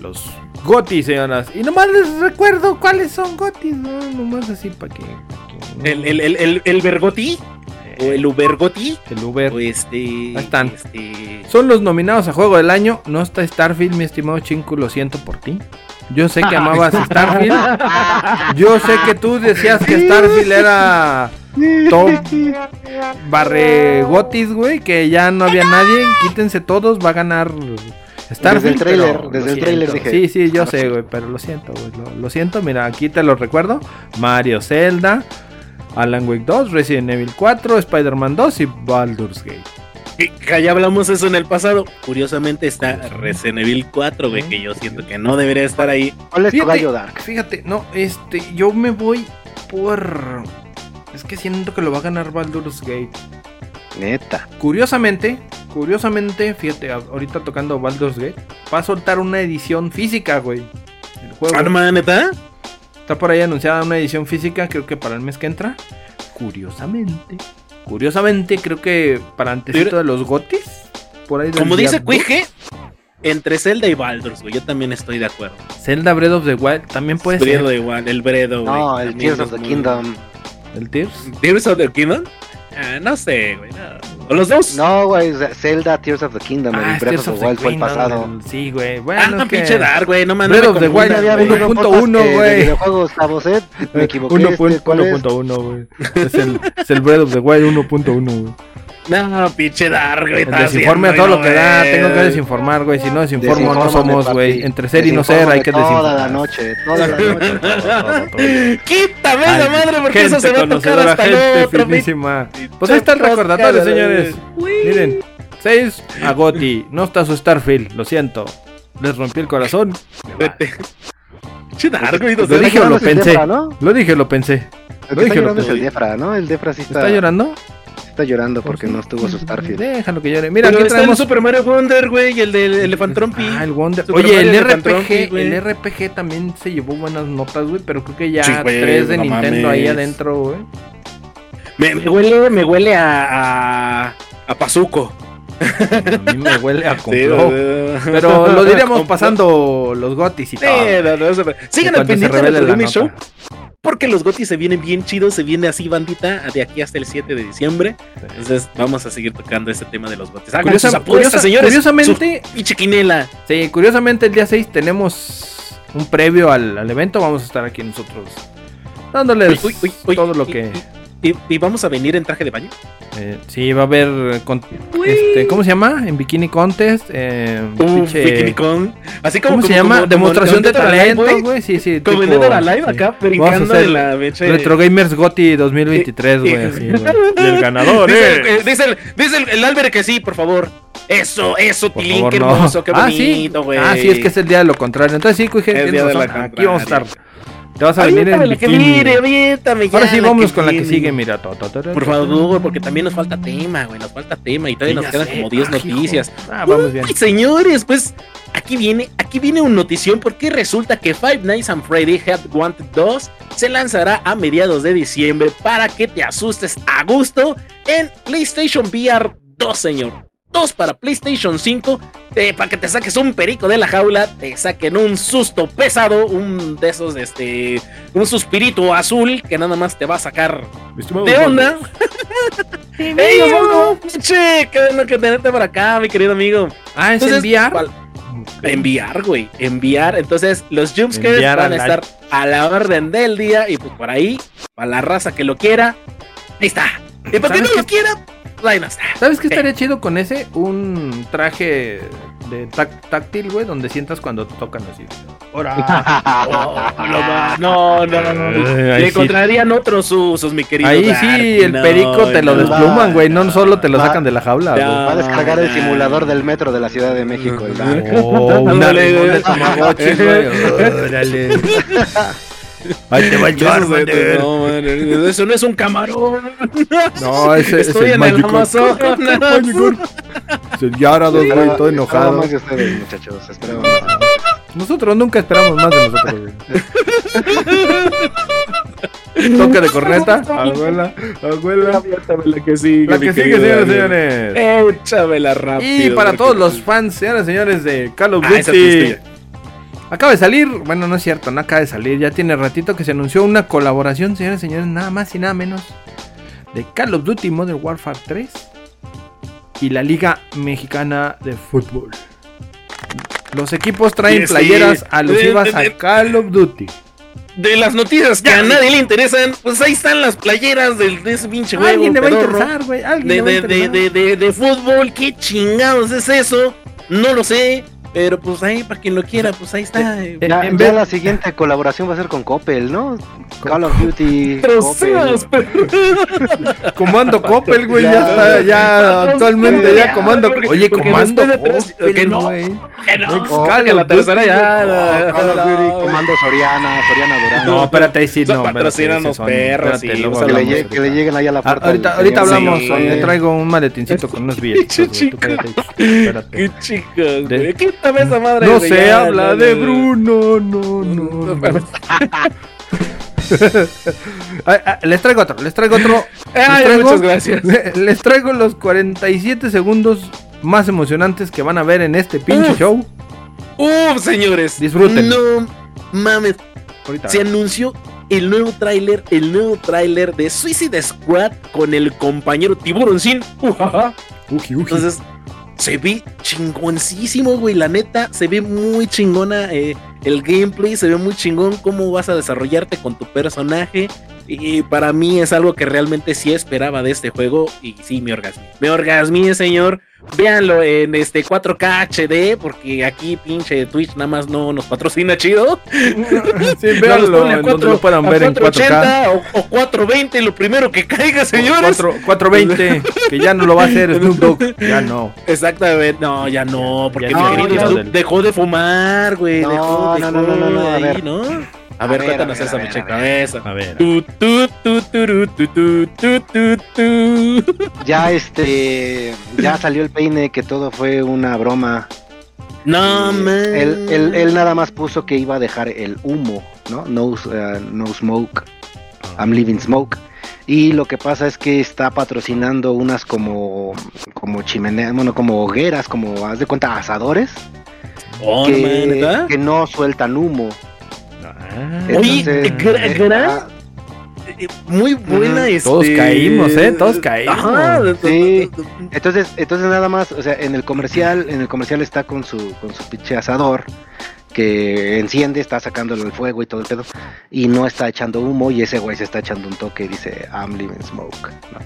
los gotis, señoras. Y nomás les recuerdo cuáles son gotis, ¿no? Nomás así para que. El, el, el, el, el o el Ubergoti el Uber. o este. Ahí están. Este. Son los nominados a juego del año. No está Starfield, mi estimado Chinku, lo siento por ti. Yo sé que *laughs* amabas Starfield. Yo sé que tú decías que Starfield era top barre gotis, güey, que ya no había nadie. Quítense todos, va a ganar Starfield. Desde el tráiler, pero desde el siento. dije. Sí, sí, yo sé, güey, pero lo siento, güey. Lo, lo siento, mira, aquí te lo recuerdo. Mario Zelda, Alan Wake 2, Resident Evil 4, Spider-Man 2 y Baldur's Gate. Que- ya hablamos eso en el pasado. Curiosamente está Resident Evil 4, güey, que yo siento que no debería estar ahí. ¿Cuál es tu Fíjate. gallo Dark? Fíjate, no, este, yo me voy por. Es que siento que lo va a ganar Baldur's Gate. Neta. Curiosamente, curiosamente, fíjate, ahorita tocando Baldur's Gate, va a soltar una edición física, güey. El juego. Ah, no ¿neta? Está por ahí anunciada una edición física, creo que para el mes que entra. Curiosamente, curiosamente, creo que para antesito de los gotis. Por ahí del Como dice. Cuije, entre Zelda y Baldur's, güey. Yo también estoy de acuerdo. Zelda Breath of the Wild también puede Bredo ser. igual, el Bredo, güey. No, el Tears of the muy- Kingdom. El Tears. ¿Tears of the Kingdom? Ah, no sé, güey. no. ¿O los dos? No, güey, Zelda Tears of the Kingdom. Ah, el Breath Tears of of the Wild fue el Kingdom, pasado. el- Sí, güey. Bueno, ah, pinche Dark, güey. No mames. Breath no of the Wild, había güey. habido un 1.1, podcast de güey. videojuegos, chavos, ¿eh? Me equivoqué. Uno este, punto- ¿cuál es? 1.1, güey. Es el, es el Breath of the Wild 1.1, güey. No, pinche Dark, güey. Desinforme a todo lo que da. Tengo que desinformar, güey. Si no desinformo, no somos, güey. Entre ser y no ser, hay que Desinfórmame Toda la desinformar. noche, toda la noche. *laughs* Todo, todo, todo. Quítame Ay, madre porque eso se va a tocar hasta el gente otro. finísima. Pues ahí está el recordatorio, señores. Miren, 6 a Goti. No está su Starfield, lo siento. Les rompí el corazón. Vete. Pinche Dark, güey. Lo dije o lo pensé. Lo dije o lo pensé. Lo dije, lo llorando es el. Defra, ¿no? El Defra sí está, ¿Está llorando? Está llorando porque no estuvo su Starfield. Déjalo que llore. Mira, Pero aquí está el traemos. Super Mario Wonder, güey, y el del Elefantropy. Ah, el Wonder. Super Oye, el RPG, el RPG también se llevó buenas notas, güey, pero creo que ya Sí, güey, tres de no Nintendo ahí adentro, güey. Me, me huele, me huele a, a, a Pazuco. A mí me huele a *laughs* complot. Pero *laughs* lo diríamos pasando los gotis y Sí, todo. no, no, super- Sigan al pendiente de revele la Gaming Show. Porque los gotis se vienen bien chidos, se viene así bandita de aquí hasta el 7 de diciembre. Entonces vamos a seguir tocando este tema de los gotis. Hagan Curiosa- sus apuestas, curiosa- señores. curiosamente- Su pinche quinela. Sí, curiosamente el día 6 tenemos un previo al, al evento. Vamos a estar aquí nosotros dándoles Uy, uy, uy, todo lo y- que... ¿Y, y vamos a venir en traje de baño? eh, sí, va a haber... eh, con- este, ¿Cómo se llama? En Bikini Contest. Eh, Uh, Bikini Con. Así como. ¿Cómo se como- llama? como- Demostración como de en talento, güey. güey. Sí, sí. Como en tipo- or Alive, sí. acá brincando en la pinche. Retro Gamers Gotti 2023, güey. así, güey. *laughs* Y el ganador, Dice, eh. eh, dice el, dice el, el Albert que sí, por favor. Eso, eso, Por Tilín, favor, qué no. hermoso, qué ah, sí. bonito, güey. Ah, sí, es que es el día de lo contrario. Entonces sí, de la Aquí vamos a estar. Te vas a venir en la que bikini. viene, aviéntame ya. Ahora sí, vámonos con la que sigue, mira. Por favor, porque también nos falta tema, güey. Nos falta tema y todavía nos quedan como 10 Ah, hijo. noticias. Ah, vamos bien. Señores, pues aquí viene, aquí viene una notición porque resulta que Five Nights at Freddy Head Wanted 2 se lanzará a mediados de diciembre para que te asustes a gusto en PlayStation VR 2, señor. 2 para PlayStation 5, eh, para que te saques un perico de la jaula, te saquen un susto pesado, un de esos, este, un suspirito azul que nada más te va a sacar de onda. *laughs* ¡Ey! Che, qué bueno que tenerte por acá, mi querido amigo. Ah, es Entonces, enviar. ¿cuál? Enviar, güey. Enviar. Entonces, los jumpscares van a estar a la orden del día. Y pues por ahí, para la raza que lo quiera, ahí está. Y para que no ¿Sabes lo qué? quiera, pues no está. ¿Sabes qué estaría chido con ese? Un traje de táctil, güey, donde sientas cuando te tocan así. Ahora. *laughs* Oh, no, no, no, no, no. Le sí. encontrarían otros usos, mi querido. Ahí Dark. sí, el No, perico te lo no. despluman, güey. No solo te lo Va- sacan de la jaula. Va a descargar el simulador del metro de la Ciudad de México. *laughs* el. Oh, un Ándale, *laughs* Ahí te va *laughs* el Charmander. no, man, eso no es un camarón. *laughs* No, ese es Estoy el en el Magikarp. Amazonas. Yarados, güey, todo enojado. más de ustedes, muchachos. Nosotros nunca esperamos más de nosotros, güey. *laughs* Toque de corneta. Abuela, abuela. La que sigue, La que sigue, señores, señores. Échamela rápido. Y para todos los fans, señoras y señores, de Call of Ah, Duty. Acaba de salir, bueno, no es cierto, no acaba de salir, ya tiene ratito que se anunció una colaboración, señores y señores, nada más y nada menos, de Call of Duty Modern Warfare 3 y la Liga Mexicana de Fútbol. Los equipos traen Sí, sí. playeras alusivas De- de- a Call of Duty. De las noticias que a nadie le interesan, pues ahí están las playeras del, de ese pinche juego. Alguien le va a interesar, güey, alguien de, le va a de, de, interesar. de, de, de fútbol, ¿qué chingados es eso? No lo sé, pero pues ahí para quien lo quiera, pues ahí está. Eh, Ya, en ya vez- la siguiente colaboración va a ser con Coppel, ¿no? Call of Duty. Seas, pero- *laughs* Comando Coppel, güey, ya, Ya. está, ya actualmente ya Ya, comando. porque- Oye, porque comando Coppel, que no. que no, Call la of tercera Duty. ya. Call of Duty, Comando Soriana, Soriana Durán. No, espérate, ahí sí, no. esos son- perros, sí, que, le le lleguen ahí a la Ah, puerta. ahorita, ahorita hablamos, eh, traigo un maletincito *laughs* con unos billetes. Qué chicos, güey. Quítame esa madre. No se habla de. Bruno, no, no. no. *laughs* Ah, les traigo otro, les traigo otro. Les Ay, traigo, muchas gracias. les traigo los 47 segundos más emocionantes que van a ver en este pinche Uf. show. Uf, señores. Disfruten. No mames. Ahorita. Se anunció el nuevo tráiler, el nuevo tráiler de Suicide Squad con el compañero Tiburón Sin. Uji. Entonces, se ve chingoncísimo, güey. La neta, se ve muy chingona eh, el gameplay. Se ve muy chingón cómo vas a desarrollarte con tu personaje. Y para mí es algo que realmente sí esperaba de este juego. Y sí, me orgasmé. Me orgasmé, señor. Véanlo en este 4K HD. Porque aquí, pinche Twitch, nada más no nos patrocina chido. *laughs* sí, véanlo a en donde cuatro- lo puedan ver en 4K. 480 o, o 420, lo primero que caiga, señores. 4, 420, *laughs* que ya no lo va a hacer Snoop Dogg. Ya no. Exactamente, no, ya no, porque Ya mi no, querido Snoop no. dejó de fumar, güey. No, dejó, no, dejó no, no, no, no, a ahí, ver. ¿no? A, ver, cuéntanos esa ver. cabeza. A ver. Tu, tu, tu, turu, tu, tu, tu, tu, tu. Ya este. Ya salió el peine que todo fue una broma. No, man. Él, él, él nada más puso que iba a dejar el humo, ¿no? No, uh, no smoke. I'm leaving smoke. Y lo que pasa es que está patrocinando unas como como chimeneas, bueno, como hogueras, como haz de cuenta asadores Oh, man, que, ¿neta? que no sueltan humo. Ah. Oye, gra- eh, gra- ah, Eh, Muy buena, Ujú. este... Todos caímos, ¿eh? Todos caímos. Ajá. Sí. entonces, entonces nada más, o sea, en el comercial, en el comercial está con su con su pinche asador que enciende, está sacándole el fuego y todo el pedo y no está echando humo y ese güey se está echando un toque y dice I'm leaving smoke. ¿no?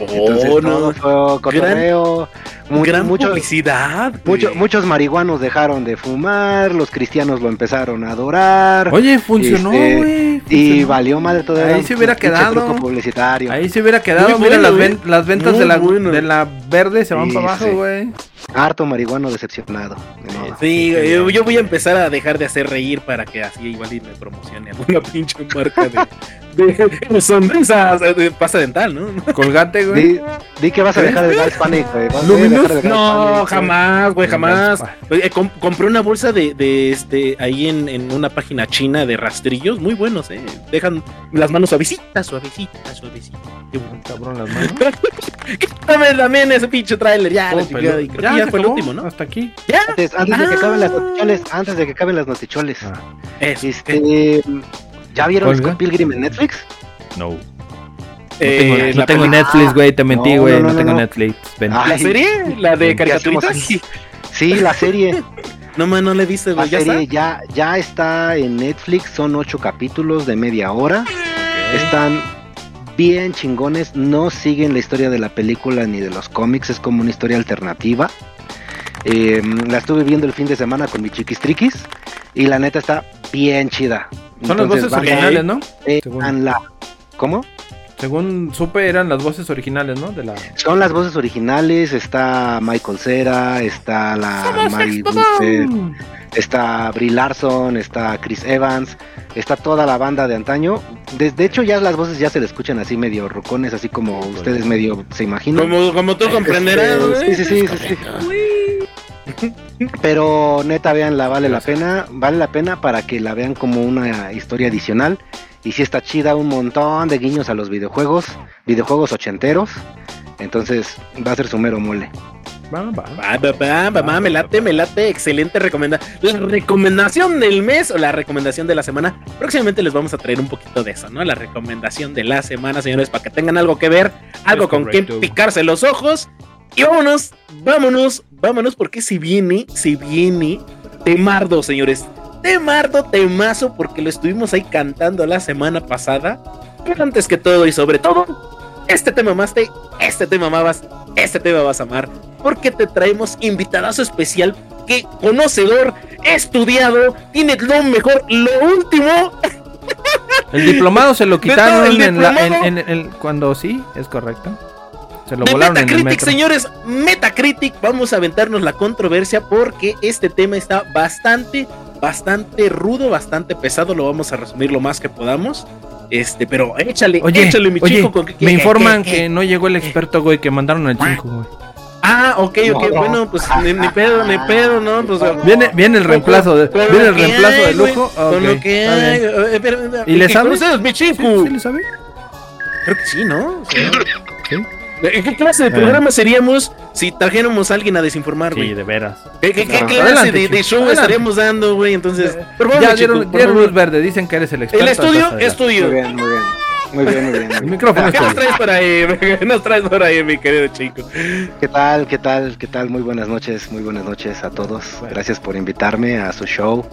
Entonces Oh, todo no. fue cotorreo, Gran mucho- publicidad. mucho- muchos marihuanos dejaron de fumar, los cristianos lo empezaron a adorar. Oye, funcionó, Este, güey. Y valió madre todo Ahí se hubiera quedado. publicitario. Ahí se hubiera quedado. Muy Mira, bueno, las, ven- las ventas de la, bueno. de la verde se van Sí, para abajo, sí. güey. Harto marihuano decepcionado. No. Sí, yo, yo voy a empezar a dejar de hacer reír para que así igual y me promocione alguna *laughs* pinche marca de, de sonrisas eh, de pasta dental, ¿no? Colgate, güey. Di, di que vas a dejar el gas panic, güey. Luminous? No, jamás, güey, jamás. Com- compré una bolsa de, de este ahí en, en una página china de rastrillos, muy buenos, eh. Dejan las manos suavecitas, suavecitas, suavecitas. Qué bueno. Cabrón, las manos. *laughs* Quítame también ese pinche tráiler, ya, la Oh, y ya, ya fue el último, ¿no? Hasta aquí. Ya, Antes, antes de que Ah. acaben las noticholes, antes de que acaben las noticholes. Ah, eso. Este, ¿ya vieron ¿Cuál, Scott Pilgrim en Netflix? no. No Eh, tengo, no la tengo Netflix, güey. Te mentí, No, güey. no, No, no, tengo. Netflix. Ven. Ah, ¿La serie? ¿La de ¿qué hacemos caricaturitas? aquí? Sí, la serie. *laughs* No, man, no le viste, La güey, ya serie está. ya, ya está en Netflix, son ocho capítulos de media hora. Están bien chingones, no siguen la historia de la película ni de los cómics, es como una historia alternativa. Eh, la estuve viendo el fin de semana con mi chiquis triquis y la neta está bien chida. Son las voces originales, ¿no? según. véanla. ¿Cómo? Según supe, eran las voces originales, ¿no? De la. Son las voces originales, está Michael Cera, está la Mari Wilfer, está Brie Larson, está Chris Evans, está toda la banda de antaño. De, de hecho, ya las voces ya se le escuchan así medio rocones, así como ustedes medio se imaginan. Como, como tú comprenderás, Este, sí, sí, sí, sí, sí. Pero *laughs* neta, veanla, vale la pena, vale la pena para que la vean como una historia adicional. Y si está chida, un montón de guiños a los videojuegos, videojuegos ochenteros. Entonces va a ser su mero mole. Va, va. Va, va, va, va, va, me late, me late, excelente recomendación. La recomendación del mes o la recomendación de la semana. Próximamente les vamos a traer un poquito de eso, ¿no? La recomendación de la semana, señores, para que tengan algo que ver, algo Es con que picarse los ojos. Y vámonos, vámonos, vámonos, porque si viene, si viene Temardo, señores. Temardo, temazo, porque lo estuvimos ahí cantando la semana pasada. Pero antes que todo y sobre todo, este tema amaste, este tema amabas, este tema vas a amar, porque te traemos invitadazo especial que conocedor, estudiado, tiene lo mejor, lo último. El diplomado se lo *laughs* quitaron todo el en la, diplomado. en, en el- cuando sí, es correcto. Se lo de volaron en el Metacritic, metro. señores, Metacritic, vamos a aventarnos la controversia porque este tema está bastante, bastante rudo, bastante pesado, lo vamos a resumir lo más que podamos. Este, pero échale, Oye, échale mi oye, chico con que me informan que- que no llegó el experto, güey, que mandaron al chingo, güey. Ah, ok, ok, No. bueno, pues ni, ni pedo, ni pedo, ¿no? Pues, Viene, viene el reemplazo de, Con viene el reemplazo hay, de lujo. Con Ok, lo que hay. eh, pero, eh, ¿Y le ¿qué sabe? conoces, mi ¿Sí, chico? sí le sabe? Creo que sí, ¿no? Sí. ¿En qué clase de programa seríamos si trajéramos a alguien a desinformar, güey? Sí, de veras. ¿Qué, qué- qué clase adelante, de, de show adelante. estaríamos dando, güey? Entonces, por favor, Ya mi chico, dieron, dieron luz verde, dicen que eres el experto. El estudio, estudio. Muy bien, muy bien. Muy bien, muy bien. El micrófono ¿Qué nos traes por ahí? *laughs* ¿Qué nos traes por ahí, mi querido chico? ¿Qué tal? ¿Qué tal? ¿Qué tal? Muy buenas noches, muy buenas noches a todos. Gracias por invitarme a su show.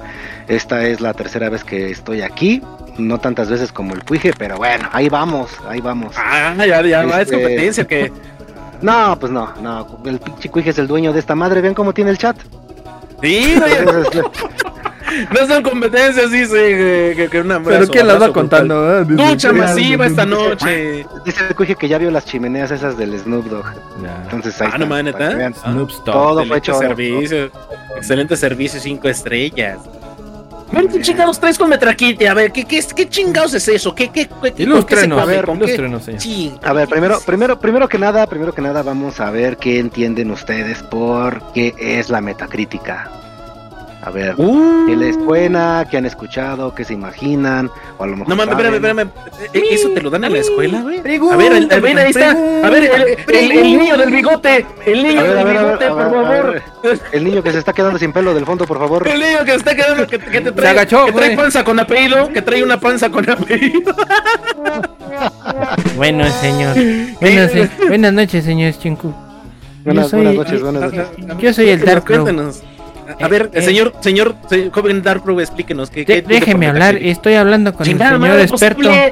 Esta es la tercera vez que estoy aquí. No tantas veces como el Cuije, pero bueno, ahí vamos, ahí vamos. Ah, ya, ya, va, es Este- competencia que. *laughs* No, pues no, no. El pinche Cuije es el dueño de esta madre. Vean cómo tiene el chat. Sí, güey, Entonces, *laughs* *laughs* no son competencias, sí, sí, que, que- que un abrazo. Pero ¿quién las va contando? eh? Dice- Ducha masiva esta noche. dice el que ya vio las chimeneas esas del Snoop Dogg. Ya. Entonces ahí Ah, no mames. Snoop Dogg. Todo fue Excelente hecho. servicio. Excelente servicio, cinco estrellas. Bueno, ¿Qué chingados traes con Metraquite? A ver, ¿qué, qué, qué chingados es eso? ¿Qué, qué, qué, a ver. Sí. A ver, primero, primero, primero que nada, primero que nada, vamos a ver qué entienden ustedes por qué es la metacrítica. A ver, Uh. ¿qué les suena? ¿Qué han escuchado? ¿Qué se imaginan? O a lo mejor No mames, espérame, espérame. ¿E- ¿Eso te lo dan en la escuela, güey? A ver, el- ver, ahí está. A ver, el, el- el niño del bigote. El niño ver, del ver, a ver, bigote, por favor. El niño que se está quedando sin pelo del fondo, por favor. El niño que está quedando, que, que te trae, Se agachó, que trae güey. panza con apellido, que trae una panza con apellido. Bueno, señor. Buenas, buenas noches, señor Chinku. Buenas, soy- buenas noches, buenas noches. Yo soy el Dark Crow. A, a Eh, ver, eh. señor, señor, se- joven Dark Crow, explíquenos. ¿qué, qué- déjeme hablar, estoy hablando con Chingada el señor madre, experto. posible.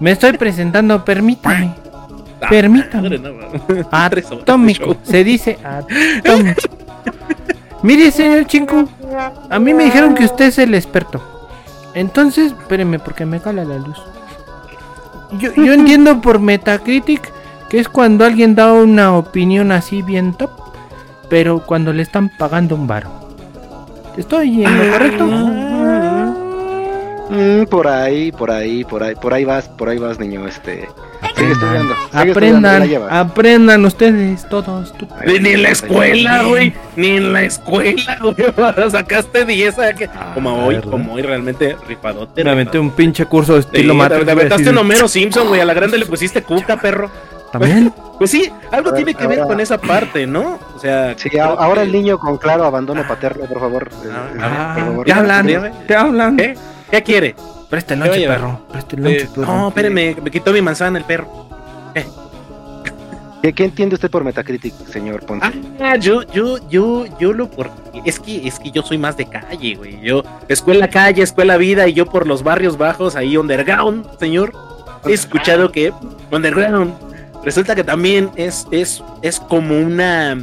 Me estoy presentando, permítame. Ah, Permítame. no, *laughs* Atómico, se dice atómico. *laughs* Mire, señor Chinku, a mí me dijeron que usted es el experto. Entonces, espéreme, porque me cala la luz. Yo, yo *laughs* entiendo por Metacritic que es cuando alguien da una opinión así bien top, pero cuando le están pagando un varo. ¿Estoy en lo correcto? Mm, por ahí, por ahí, por ahí, por ahí vas, por ahí vas, niño. Este, sigue estudiando. sigue Aprendan, aprendan ustedes todos. tú- Ni ni en la escuela, güey. Ni en la escuela, *laughs* güey. Sacaste 10. ¿a qué? Como hoy, ¿verdad? como hoy, realmente rifadote. Me aventé un pinche curso de Sí, estilo Matrix. te aventaste un Homero Simpson, güey. A la grande le pusiste cuca, perro. También. *laughs* Pues sí, algo tiene que ver ahora- con esa parte, ¿no? O sea, Sí, a- ahora que- el niño con claro abandono paterno, por favor. Ah, Eh, ah, por favor. Te hablan, dígame. te hablan. ¿Qué? ¿Qué quiere? Presta el ¿Qué lonche, perro. Presta el lonche, Eh, perro. no, espérenme, me quitó mi manzana el perro. ¿Qué, qué entiende usted por Metacritic, señor Ponce? Ah, yo, yo, yo, yo lo por. Es que, es que yo soy más de calle, güey. Yo, escuela calle, escuela vida, y yo por los barrios bajos, ahí underground, señor. He escuchado que underground. Resulta que también es, es, es como una.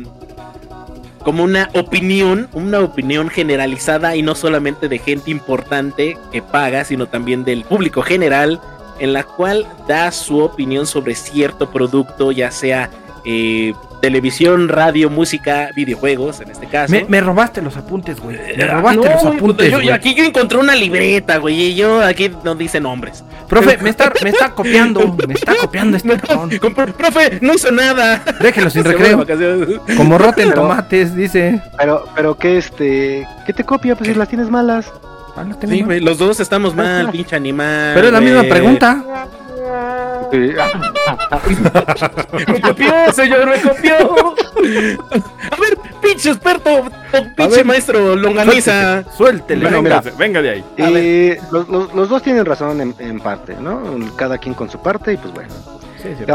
Como una opinión, una opinión generalizada y no solamente de gente importante que paga, sino también del público general, en la cual da su opinión sobre cierto producto, ya sea eh, televisión, radio, música, videojuegos, en este caso. Me, me robaste los apuntes, güey. Me Ah, robaste no, los apuntes, yo- güey. aquí yo encontré una libreta, güey, y yo aquí no dice nombres. Profe, me está, me está *laughs* copiando. Me está copiando este. *laughs* Con- Profe, no hizo nada. Déjelo sin *laughs* recreo. Como roten Pero- tomates, dice. Pero, pero que este, ¿qué te copia? Pues si las tienes malas. Ah, no Sí, güey, los dos estamos mal, pinche animal. Pero es la misma güey. Pregunta. Me copió, señor, me copió. A ver, pinche experto, pinche ver, maestro longaniza. Suéltele, Bueno, venga, venga de ahí. Eh, los, los- los dos tienen razón en, en parte, ¿no? Cada quien con su parte y pues bueno. Sí, sí.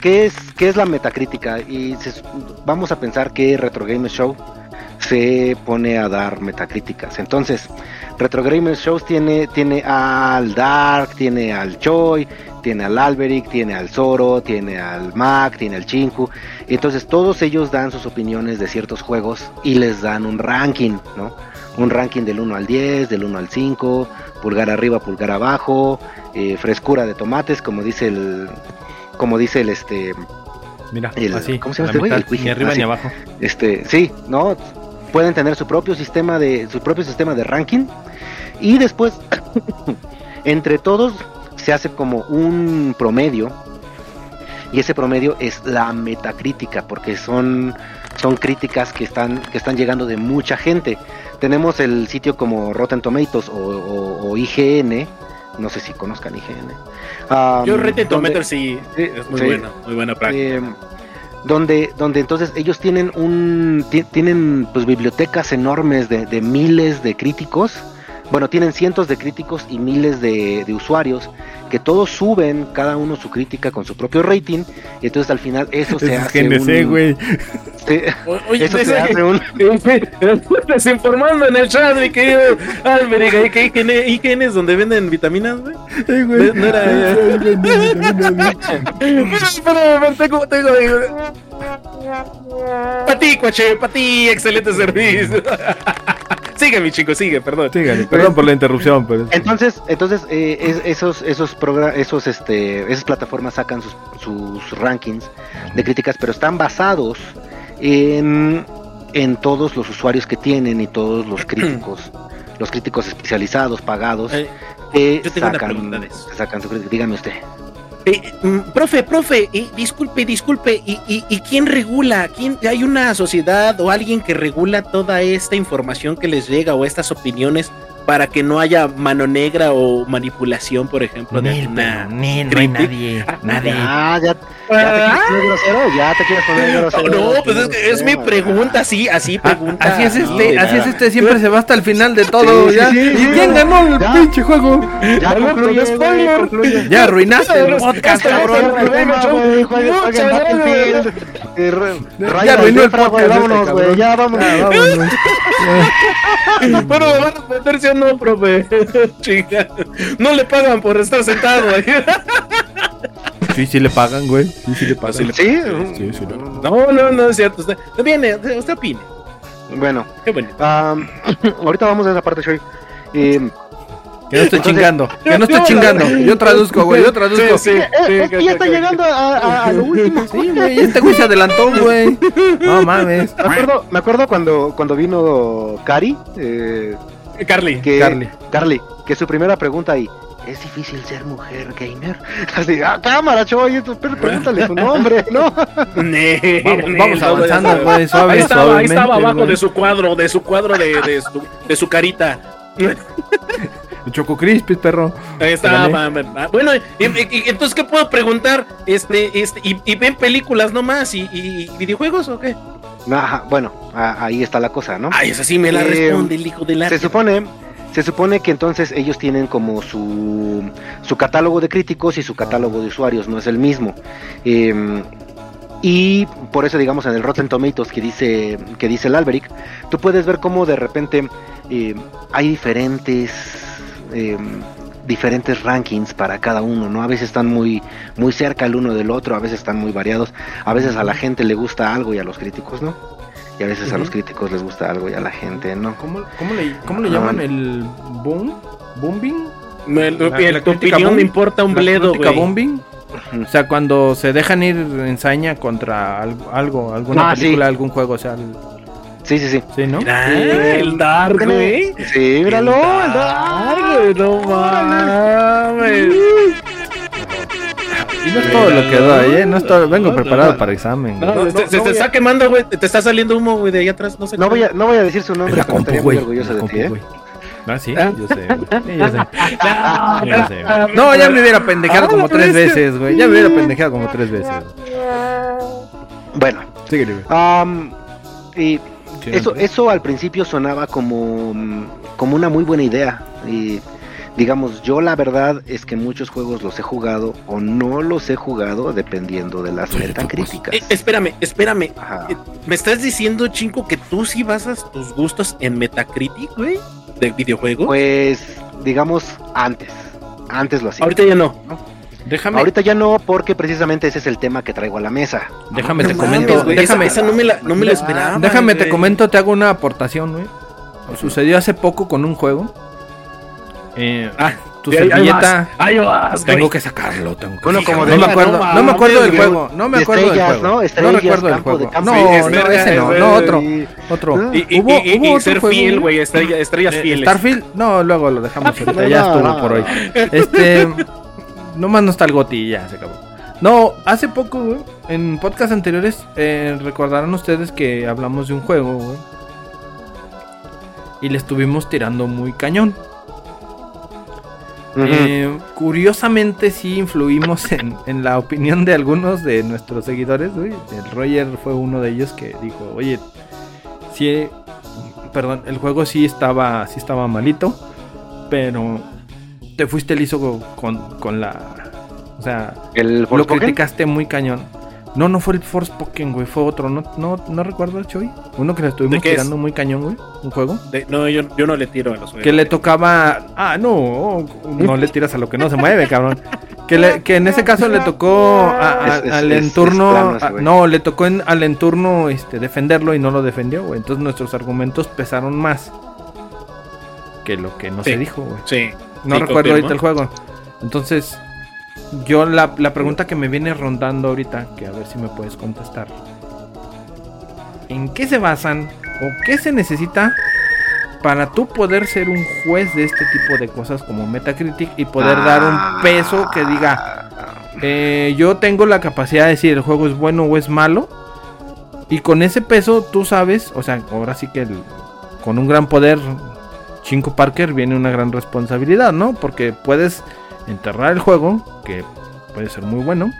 ¿qué, es, ¿Qué es la metacrítica? Y se- vamos a pensar que Retro Gamer Show se pone a dar metacríticas. Entonces, Retro Gamer Show tiene, tiene al Dark, tiene al Choi, tiene al Alberic, tiene al Zoro, tiene al Mac, tiene al Chinku. Entonces, todos ellos dan sus opiniones de ciertos juegos y les dan un ranking, ¿no? Un ranking del 1 al 10, del 1 al 5, pulgar arriba, pulgar abajo, eh, frescura de tomates, como dice el, como dice el este, Mira, el- así. ¿cómo se llama la este güey? El Ni arriba ni abajo. este, sí, no, pueden tener su propio sistema de, su propio sistema de ranking y después *coughs* entre todos se hace como un promedio y ese promedio es la metacrítica porque son son críticas que están que están llegando de mucha gente tenemos el sitio como Rotten Tomatoes o, o- o IGN no sé si conozcan IGN um, Yo rete donde- Tomater sí, es muy sí. bueno, muy buena práctica. eh, donde, donde entonces ellos tienen un ti- tienen pues bibliotecas enormes de, de miles de críticos bueno tienen cientos de críticos y miles de, de usuarios que todos suben cada uno su crítica con su propio rating y entonces al final eso se hace GNC, un, güey. se- O- Oye, eso dice se hace que- un *laughs* desinformando en el chat, mi querido ¿y qué IGN, es donde venden vitaminas, güey? No era-. *laughs* Espérame, tengo, tengo ti, excelente servicio. *laughs* sigue, mi chico, sigue, perdón. Sígale, perdón por la interrupción, pero. Entonces, entonces eh, es- esos, esos esos, este, esas plataformas sacan sus, sus rankings de críticas, pero están basados en, en todos los usuarios que tienen y todos los críticos, los críticos especializados, pagados, Eh, que yo tengo una sacan, pregunta de eso. que sacan su crítica. Dígame usted. Eh, mm, profe, profe, eh, disculpe, disculpe, ¿y, y, y quién regula? ¿Quién, ¿Hay una sociedad o alguien que regula toda esta información que les llega o estas opiniones para que no haya mano negra o manipulación, por ejemplo, de pero Nel, no hay nadie. Nadie. Ah, ya, ya te quieres poner grosero, ya te quieres poner No, grosero. no, pues es, que es mi pregunta, sí, así Ah, pregunta. así es este, de así es este, siempre se va hasta el final de todo. Sí, ya. sí, sí, ¿Y sí. quién ganó el Ya. pinche juego? Ya concluye, spoiler. Ya arruinaste el podcast, cabrón. Muchas gracias. Re- Ya Raya arruinó el podcast este Vámonos, güey, ya vámonos. Ya, vámonos. *laughs* Bueno, me van a meter sí o no, profe. *laughs* Chinga. No le pagan por estar sentado ahí. *laughs* Sí, sí le pagan, güey. Sí, sí le pagan. Sí Sí, Sí, sí, le- No, no, no es cierto. Usted, viene, usted opine. bueno, Qué bonito. am, ahorita vamos a esa parte, Shoy. Eh, Que no Entonces- chingando. Que no esté chingando. Yo traduzco, güey. Yo traduzco. Sí, sí, eh, sí, es que ya está llegando a, a- a lo último. Sí, güey. Este güey se adelantó, *laughs* güey. No mames. Me acuerdo, me acuerdo cuando, cuando vino Cari, eh, Carly. que, Carly. Carly, que su primera pregunta ahí, ¿es difícil ser mujer gamer? *laughs* Así, ah, cámara, pero pregúntale su nombre, ¿no? *laughs* Ne, Vamos, ne, vamos avanzando, güey. Suave, Ahí estaba, ahí estaba abajo de su cuadro, de su cuadro de, de, su, de su carita. Choco Crispis, perro. Ahí ah, Bueno, y- y- y- entonces, ¿qué puedo preguntar? Este, este, y, y ven películas nomás y, y- y videojuegos o qué? Ajá, bueno, a- ahí está la cosa, ¿no? Ay, esa sí me la Eh, responde el hijo de la. Se supone, se supone que entonces ellos tienen como su, su catálogo de críticos y su catálogo de usuarios, no es el mismo. Eh, y por eso, digamos, en el Rotten Tomatoes que dice, que dice el Alberic, tú puedes ver cómo de repente eh, hay diferentes, eh, diferentes rankings para cada uno, ¿no? A veces están muy, muy cerca el uno del otro, a veces están muy variados, a veces a la gente le gusta algo y a los críticos, ¿no? Y a veces a los críticos les gusta algo y a la gente, ¿no? ¿Cómo, cómo le, cómo le Ah. llaman el boom? La- el- la tu opinión boom. me importa un ¿La bledo, bombing? O sea, cuando se dejan ir en saña contra al- algo, alguna Ah, sí. película, algún juego, o sea, el- Sí, sí, sí. sí, ¿no? Mira, el Dark, güey. Sí, míralo, el Dark, güey, no mames. Y no es todo lo que doy, ¿eh? No es todo, vengo preparado para examen. No, se, se te está quemando, güey. Te está saliendo humo, güey, de ahí atrás. No sé. No qué. voy a, no voy a decir su nombre, pero compu, estaría muy güey. orgulloso de ti, ¿eh? güey. Ah, sí, ¿Ah? yo sé, güey. Sí, yo sé. Yo sé, güey. No, ya me hubiera pendejado Ah, como tres veces, güey. Ya me hubiera pendejado como tres veces. Bueno, Síguele, güey. am, y eso, eso al principio sonaba como, mm, como una muy buena idea. Y digamos, yo la verdad es que muchos juegos los he jugado o no los he jugado dependiendo de las Sí, metacríticas. Eh, espérame, espérame. Ajá. Eh, ¿Me estás diciendo, Chinco, que tú sí basas tus gustos en Metacritic, güey? ¿De videojuegos? Pues, digamos, antes. Antes lo hacía. Ahorita ya no. Déjame, Ahorita ya no, porque precisamente ese es el tema que traigo a la mesa. déjame No te mames, comento. déjame, Esa, esa no me la, no me la esperaba. déjame te comento, te hago una aportación, güey. Sucedió hace poco con un juego. Eh, Ah, tu servilleta. Tengo güey. que sacarlo, tengo que Bueno, como no me acuerdo, no me acuerdo del juego, no me acuerdo del estrellas, juego. ¿no? no Estrellas, recuerdo del juego. No, Sí, no, estrellas, ese no, no otro, Y- otro. Y, y, Hubo- y- y- hubo y otro ser juego, fiel, güey. güey. Estrella- estrellas Eh, fieles. Starfield, no, luego lo dejamos *laughs* ahorita, ya estuvo por hoy. *laughs* Este, nomás no está el goti y ya se acabó. No, hace poco, güey, en podcast anteriores, eh, recordarán ustedes que hablamos de un juego, güey. Y le estuvimos tirando muy cañón. Eh, curiosamente sí influimos *laughs* en, en la opinión de algunos de nuestros seguidores, güey. El Roger fue uno de ellos que dijo, oye, sí, perdón, el juego sí estaba, sí estaba malito, pero te fuiste liso con, con la... O sea, el lo criticaste muy cañón. No, no fue el Forspoken, güey, fue otro. No, no, no recuerdo, Choy. Uno que le estuvimos es? tirando muy cañón, güey. Un juego. De- no, yo, yo no le tiro a los juegos. Que le tocaba. Ah, no, no le tiras a lo que no se mueve, cabrón. Que, le- que en ese caso le tocó a- a- Es- es- al entorno. es plano ese a- güey. no, le tocó en- al entorno este, defenderlo y no lo defendió, güey. Entonces nuestros argumentos pesaron más que lo que no Sí. se dijo, güey. Sí. No Sí, recuerdo ahorita el juego. Entonces, yo la, la pregunta que me viene rondando ahorita, que a ver si me puedes contestar. ¿En qué se basan o qué se necesita para tú poder ser un juez de este tipo de cosas como Metacritic y poder dar un peso que diga, eh, yo tengo la capacidad de decir el juego es bueno o es malo? Y con ese peso tú sabes, o sea, ahora sí que el- con un gran poder, Chinko Parker viene una gran responsabilidad, ¿no? Porque puedes enterrar el juego, que puede ser muy bueno,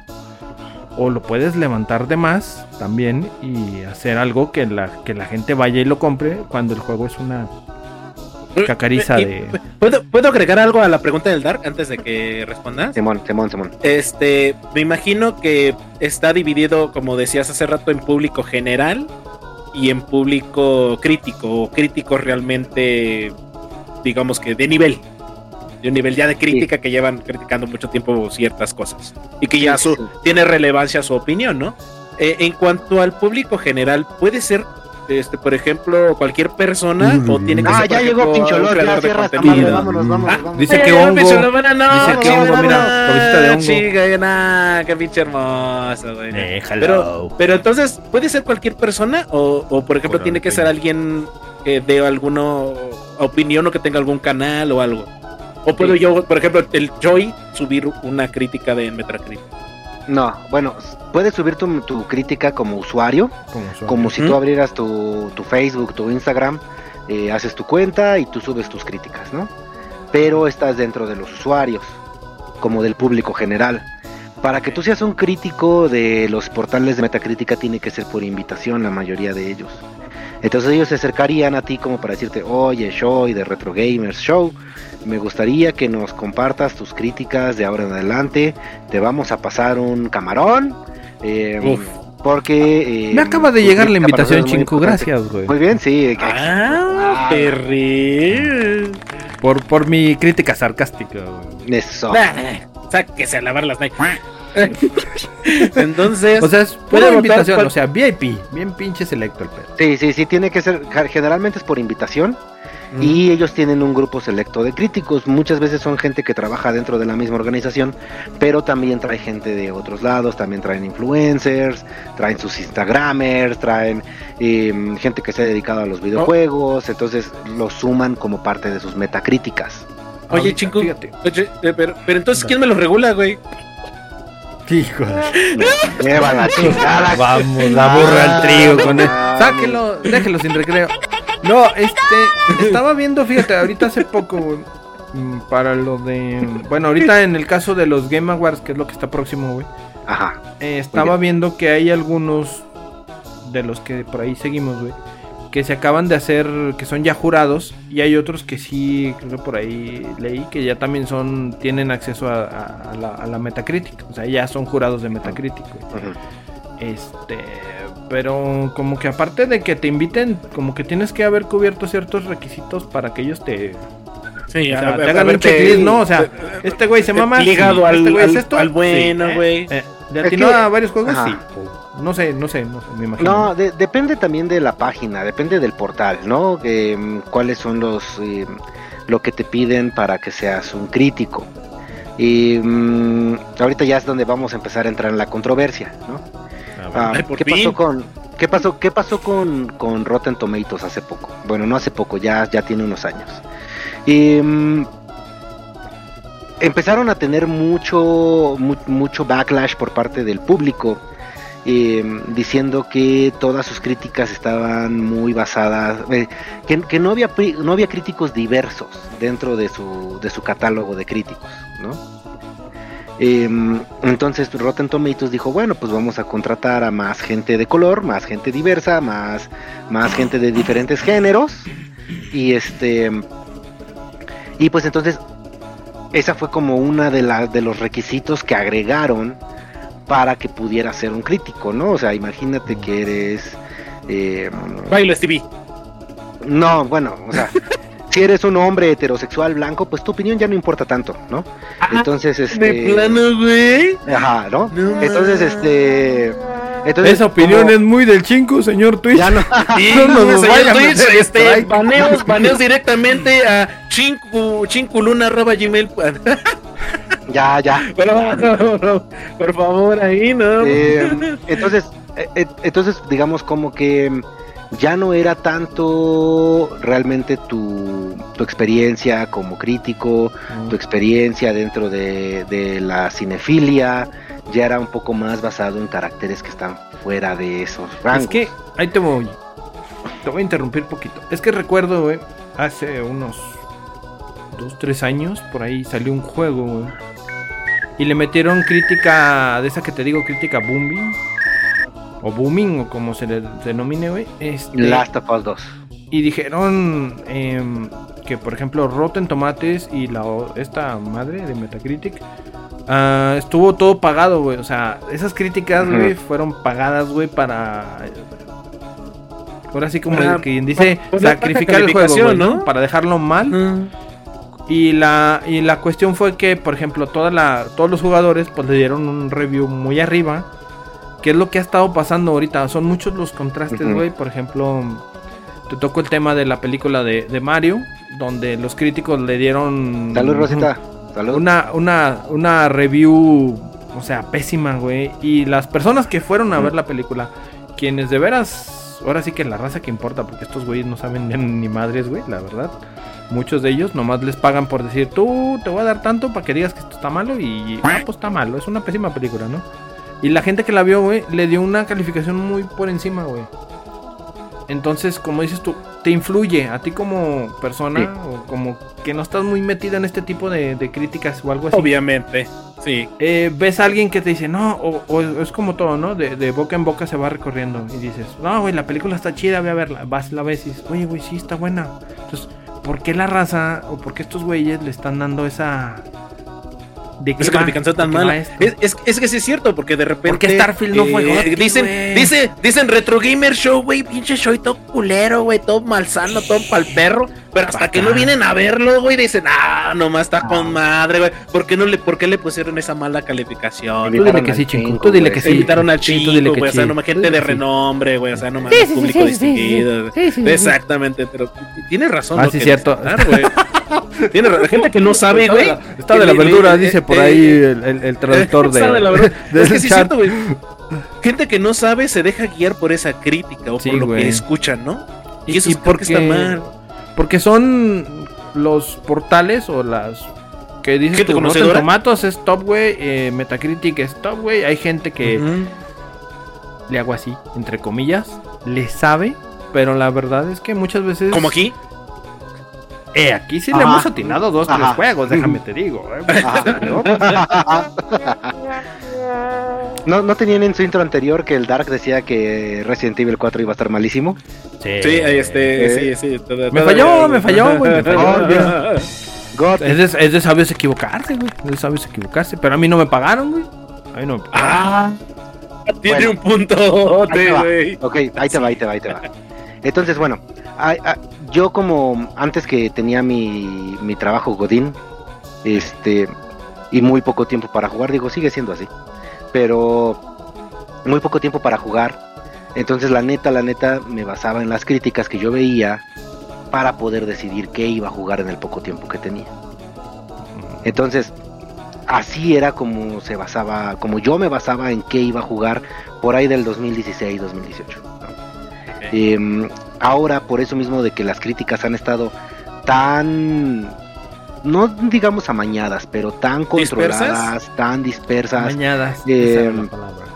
o lo puedes levantar de más también y hacer algo que la, que la gente vaya y lo compre cuando el juego es una cacariza Y- de... ¿Puedo, ¿Puedo agregar algo a la pregunta del Dark antes de que respondas? Simón, Simón, Simón. Este, me imagino que está dividido, como decías hace rato, en público general y en público crítico, o crítico realmente, digamos que de nivel. De un nivel ya de crítica que llevan criticando mucho tiempo ciertas cosas. Y que ya su, sí. tiene relevancia su opinión, ¿no? Eh, en cuanto al público general, puede ser, este, por ejemplo, cualquier persona o tiene que Ah, ser. ya llegó Pincholón, ya de cierra madre, vámonos, vámonos, Ah, vámonos. Dice que hongo. Pincholón, bueno, no, Dice que hongo, mira, cabecita de hongo. Chica, nah, qué pinche hermoso, güey. Déjalo. Pero, pero entonces, ¿puede ser cualquier persona? O, o, por ejemplo, tiene que sí. ser alguien que dé alguna opinión o que tenga algún canal o algo. O puedo Sí. yo, por ejemplo, el Joy subir una crítica de Metacritic. No, bueno, puedes subir tu, tu crítica como usuario, como si Ujú. tú abrieras tu, tu Facebook, tu Instagram, eh, haces tu cuenta y tú subes tus críticas, ¿no? Pero estás dentro de los usuarios, como del público general. Para que tú seas un crítico de los portales de Metacrítica tiene que ser por invitación la mayoría de ellos. Entonces ellos se acercarían a ti como para decirte, oye, Show de Retro Gamers Show, me gustaría que nos compartas tus críticas de ahora en adelante. Te vamos a pasar un camarón. eh, Uf. porque... eh, Me acaba de llegar la invitación, importante. Gracias, güey. Muy bien, sí. Ah, perri. Por, por mi crítica sarcástica, güey. Eso. Nah, Sáquese a lavar las nalgas. *laughs* Entonces, O sea, es puede pura invitación, cual- o sea, VIP. Bien pinche selecto el pedo. Sí, sí, sí, tiene que ser, generalmente es por invitación Y ellos tienen un grupo selecto de críticos. Muchas veces son gente que trabaja dentro de la misma organización, pero también trae gente de otros lados, también traen influencers, traen sus Instagramers, traen em, gente que se ha dedicado a los videojuegos, entonces los suman como parte de sus metacríticas. Oye, fíjate. Oye, eh, pero, pero entonces, ¿quién me lo regula, güey? *laughs* Hijo de- *laughs* Lleva la chingada. Vamos, la burra al trigo con él. Sáquelo, déjelo sin recreo. No, este, estaba viendo, fíjate, ahorita hace poco, güey, mm, para lo de, bueno, ahorita en el caso de los Game Awards, que es lo que está próximo, güey, Ajá. eh, estaba viendo que hay algunos de los que por ahí seguimos, güey, que se acaban de hacer, que son ya jurados, y hay otros que sí, creo que por ahí leí, que ya también son, tienen acceso a, a- a la, a la Metacritic, o sea, ya son jurados de Metacritic. Este, pero como que aparte de que te inviten, como que tienes que haber cubierto ciertos requisitos para que ellos te, Sí, o sea, te hagan un checklist, ¿no? O sea, este güey se mama. Ligado sí, al, este güey es al- esto, al bueno, sí, güey. eh, ¿Le Es atinó que- a varios juegos? Ajá. Sí. No sé, no sé, no sé, me imagino. No, de- depende también de la página, depende del portal, ¿no? Mm, cuáles son los eh, lo que te piden para que seas un crítico. Y mm, ahorita ya es donde vamos a empezar a entrar en la controversia, ¿no? Ah, por ¿qué, fin. pasó con, ¿Qué pasó, qué pasó con, con Rotten Tomatoes hace poco? Bueno, no hace poco, ya, ya tiene unos años. Y, mm, empezaron a tener mucho, mu- mucho backlash por parte del público, eh, diciendo que todas sus críticas estaban muy basadas, eh, que, no, había, no había críticos diversos dentro de su, de su catálogo de críticos, ¿no? Em, entonces Rotten Tomatoes dijo, bueno, pues vamos a contratar a más gente de color, más gente diversa, más, más gente de diferentes géneros. Y este. Y pues entonces. Esa fue como una de las de los requisitos que agregaron para que pudiera ser un crítico, ¿no? O sea, imagínate que eres. em, Bailo Stevie. no, bueno, o sea, *laughs* si eres un hombre heterosexual blanco, pues tu opinión ya no importa tanto, ¿no? Entonces, este. De plano, güey. Ajá, ¿no? No Entonces, este. Entonces, Esa opinión como- es muy del chinco, señor Twitch. Ya no. *laughs* Sí, No nos señor Twitch, este, baneos, baneos directamente a chinku, chinculuna arroba gmail. *laughs* ya, ya. Pero, por favor, ahí, ¿no? Eh, entonces, eh, eh, entonces, digamos como que ya no era tanto realmente tu, tu experiencia como crítico, tu experiencia dentro de, de la cinefilia, ya era un poco más basado en caracteres que están fuera de esos rangos. Es que, ahí te voy. Te voy a interrumpir poquito. Es que recuerdo, güey, hace unos 2, 3 años, por ahí salió un juego, güey. Y le metieron crítica, de esa que te digo, crítica booming. O booming, o como se le denomine, güey. Este, Last of Us 2. y dijeron em, que, por ejemplo, Rotten Tomates y la esta madre de Metacritic ah, estuvo todo pagado, güey. O sea, esas críticas, güey, fueron pagadas, güey, para. Ahora sí, como Para- quien dice, para sacrificar el juego, güey, ¿no? Para dejarlo mal. Y la, y la cuestión fue que, por ejemplo, toda la, todos los jugadores pues le dieron un review muy arriba. Que es lo que ha estado pasando ahorita. Son muchos los contrastes, güey. Por ejemplo, te tocó el tema de la película de, de Mario. Donde los críticos le dieron... Salud, Rosita. Salud. Una, una, una review, o sea, pésima, güey. Y las personas que fueron a ver la película, quienes de veras, ahora sí que la raza que importa, porque estos güeyes no saben ni madres, güey, la verdad. Muchos de ellos nomás les pagan por decir, tú te voy a dar tanto para que digas que esto está malo y ah, pues está malo, es una pésima película, ¿no? Y la gente que la vio, güey, le dio una calificación muy por encima, güey. Entonces, como dices tú, te influye a ti como persona Sí. o como que no estás muy metida en este tipo de, de críticas o algo así. Obviamente, sí. Eh, ves a alguien que te dice, no, o, o es como todo, ¿no? De, de boca en boca se va recorriendo y dices, no, güey, la película está chida, voy a verla. Vas, la ves y dices, oye, güey, sí está buena. Entonces, ¿por qué la raza o por qué estos güeyes le están dando esa ¿De va? calificación tan ¿De qué va mala. esto? Es, es, es que sí es cierto, porque de repente. Porque Starfield no fue GOTY, Dicen, dicen, dicen Retro Gamer Show, güey, pinche show y todo culero, güey, todo malsano, todo pa'l perro. Pero hasta que no vienen a verlo, güey, dicen, ah, nomás está con madre, güey. ¿Por qué no le, por qué le pusieron esa mala calificación? Tú dile que sí, Chingu, cinco, tú dile que Se sí. invitaron al chico, dile que güey, o sea, sí. nomás gente de que renombre, güey, o sea, nomás Sí, sí, sí, público sí, sí, sí, distinguido. sí, sí, sí, sí. Exactamente, pero tienes razón. Ah, sí, que cierto. *laughs* Tiene gente que no sabe, güey. Está de la verdura, dice por eh, ahí el, el- el traductor *laughs* de. Está de la verdura. de es que sí güey. Gente que no sabe se deja guiar por esa crítica o Sí, por lo que escuchan, ¿no? Y, Y- eso y es porque está mal. Porque son los portales o las que ¿Gente tú, Rotten? Tomatoes es top, güey, eh, Metacritic es top, güey. Hay gente que le hago así, entre comillas, le sabe, pero la verdad es que muchas veces Como aquí. Eh, aquí sí le Ajá. hemos atinado dos, tres Ajá. juegos, déjame te digo, eh. ¿No, ¿No tenían en su intro anterior que el Dark decía que Resident Evil 4 iba a estar malísimo? Sí, ahí este, Eh. sí, sí. toda- Me falló, me falló, güey, me falló. Oh. *laughs* Es de, es de sabios equivocarse, güey. Es de sabios equivocarse. Pero a mí no me pagaron, güey. A mí no me pagaron. Ah, tiene Bueno. un punto, güey. Ok, ahí te va, ahí te va, ahí te va. Entonces, bueno, yo como antes que tenía mi, mi trabajo Godín, este, y muy poco tiempo para jugar, digo, sigue siendo así, pero muy poco tiempo para jugar, entonces la neta, la neta, me basaba en las críticas que yo veía para poder decidir qué iba a jugar en el poco tiempo que tenía. Entonces, así era como se basaba, como yo me basaba en qué iba a jugar por ahí del 2016, 2018. ¿no? Em, ahora, por eso mismo de que las críticas han estado tan, no digamos amañadas, pero tan ¿Dispersas? controladas, tan dispersas. Mañadas. Eh, esa es la palabra.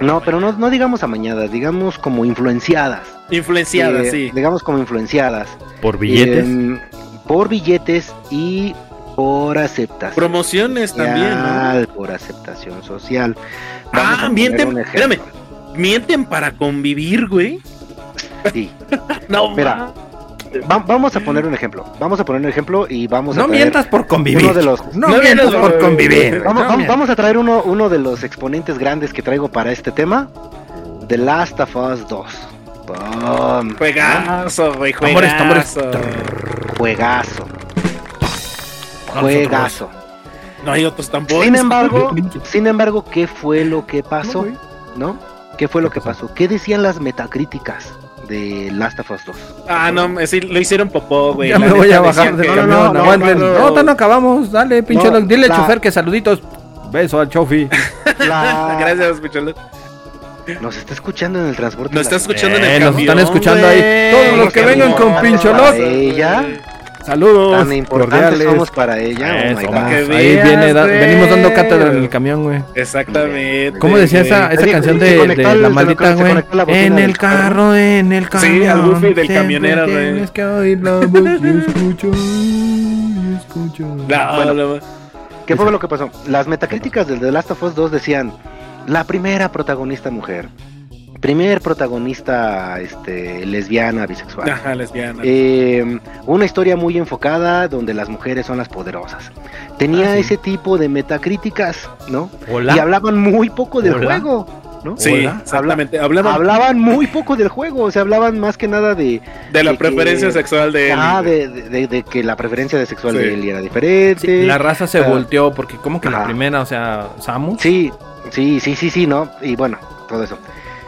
No, pero no, no digamos amañadas, digamos como influenciadas. Influenciada, Eh, sí. Digamos como influenciadas. Por billetes. Em, por billetes y por aceptación. Promociones también, Por aceptación social. Vamos Ah, mienten, espérame. Mienten para convivir, güey. Sí. *laughs* No, Mira. Va- vamos a poner un ejemplo. Vamos a poner un ejemplo y vamos a no mientas por convivir. uno de los- No, No mientas por por- convivir. Vamos, No vamos- a traer uno, uno de los exponentes grandes que traigo para este tema. The Last of Us 2. ¡Pum! Juegazo, güey, Tambores, tambores. juegazo. Juegazo. No, Juegazo. No hay otros tambores. Sin embargo, *laughs* sin embargo, ¿qué fue lo que pasó? ¿No? ¿Qué fue lo que pasó? ¿Qué decían las metacríticas de Last of Us 2? Ah, no, sí, lo hicieron popó, güey. Ya La me voy a bajar del camión. no, aguanten. no, No, no. no, no acabamos. Dale, pinche. Dile al la- chofer que saluditos. Beso al chofi. *laughs* La- *laughs* Gracias, Picholo. Nos está escuchando en el transporte. Nos está escuchando en Eh, el nos camión. están escuchando ahí. Todos los que vengan con pincholot. Saludos. Tan importantes somos para ella. Oh my Eso, God. que Ahí veas, viene, da- venimos dando cátedra en el camión, güey. Exactamente. ¿Cómo decía esa, esa canción de, la maldita, güey? En el carro, en el carro. Sí, al Goofy del camionero, güey. Tienes que oír la voz y escucho, y escucho. No, Bueno. no, ¿Qué fue lo que pasó? Las metacríticas del The Last of Us 2 decían la primera protagonista mujer, primer protagonista este, lesbiana, bisexual. Ajá, lesbiana. Eh, una historia muy enfocada donde las mujeres son las poderosas. Tenía Ah, sí. ese tipo de metacríticas, ¿no? Hola. Y hablaban muy poco del Hola. juego, ¿no? sí, exactamente. Hablaban Hablaban muy poco del juego, o sea, hablaban más que nada de, de la de que- preferencia sexual de él. ah, de, de- de que la preferencia de sexual Sí. de él era diferente. Sí, la raza se volteó porque como que la primera, o sea, Samus. Sí, sí, sí, sí, sí, ¿no? Y bueno, todo eso.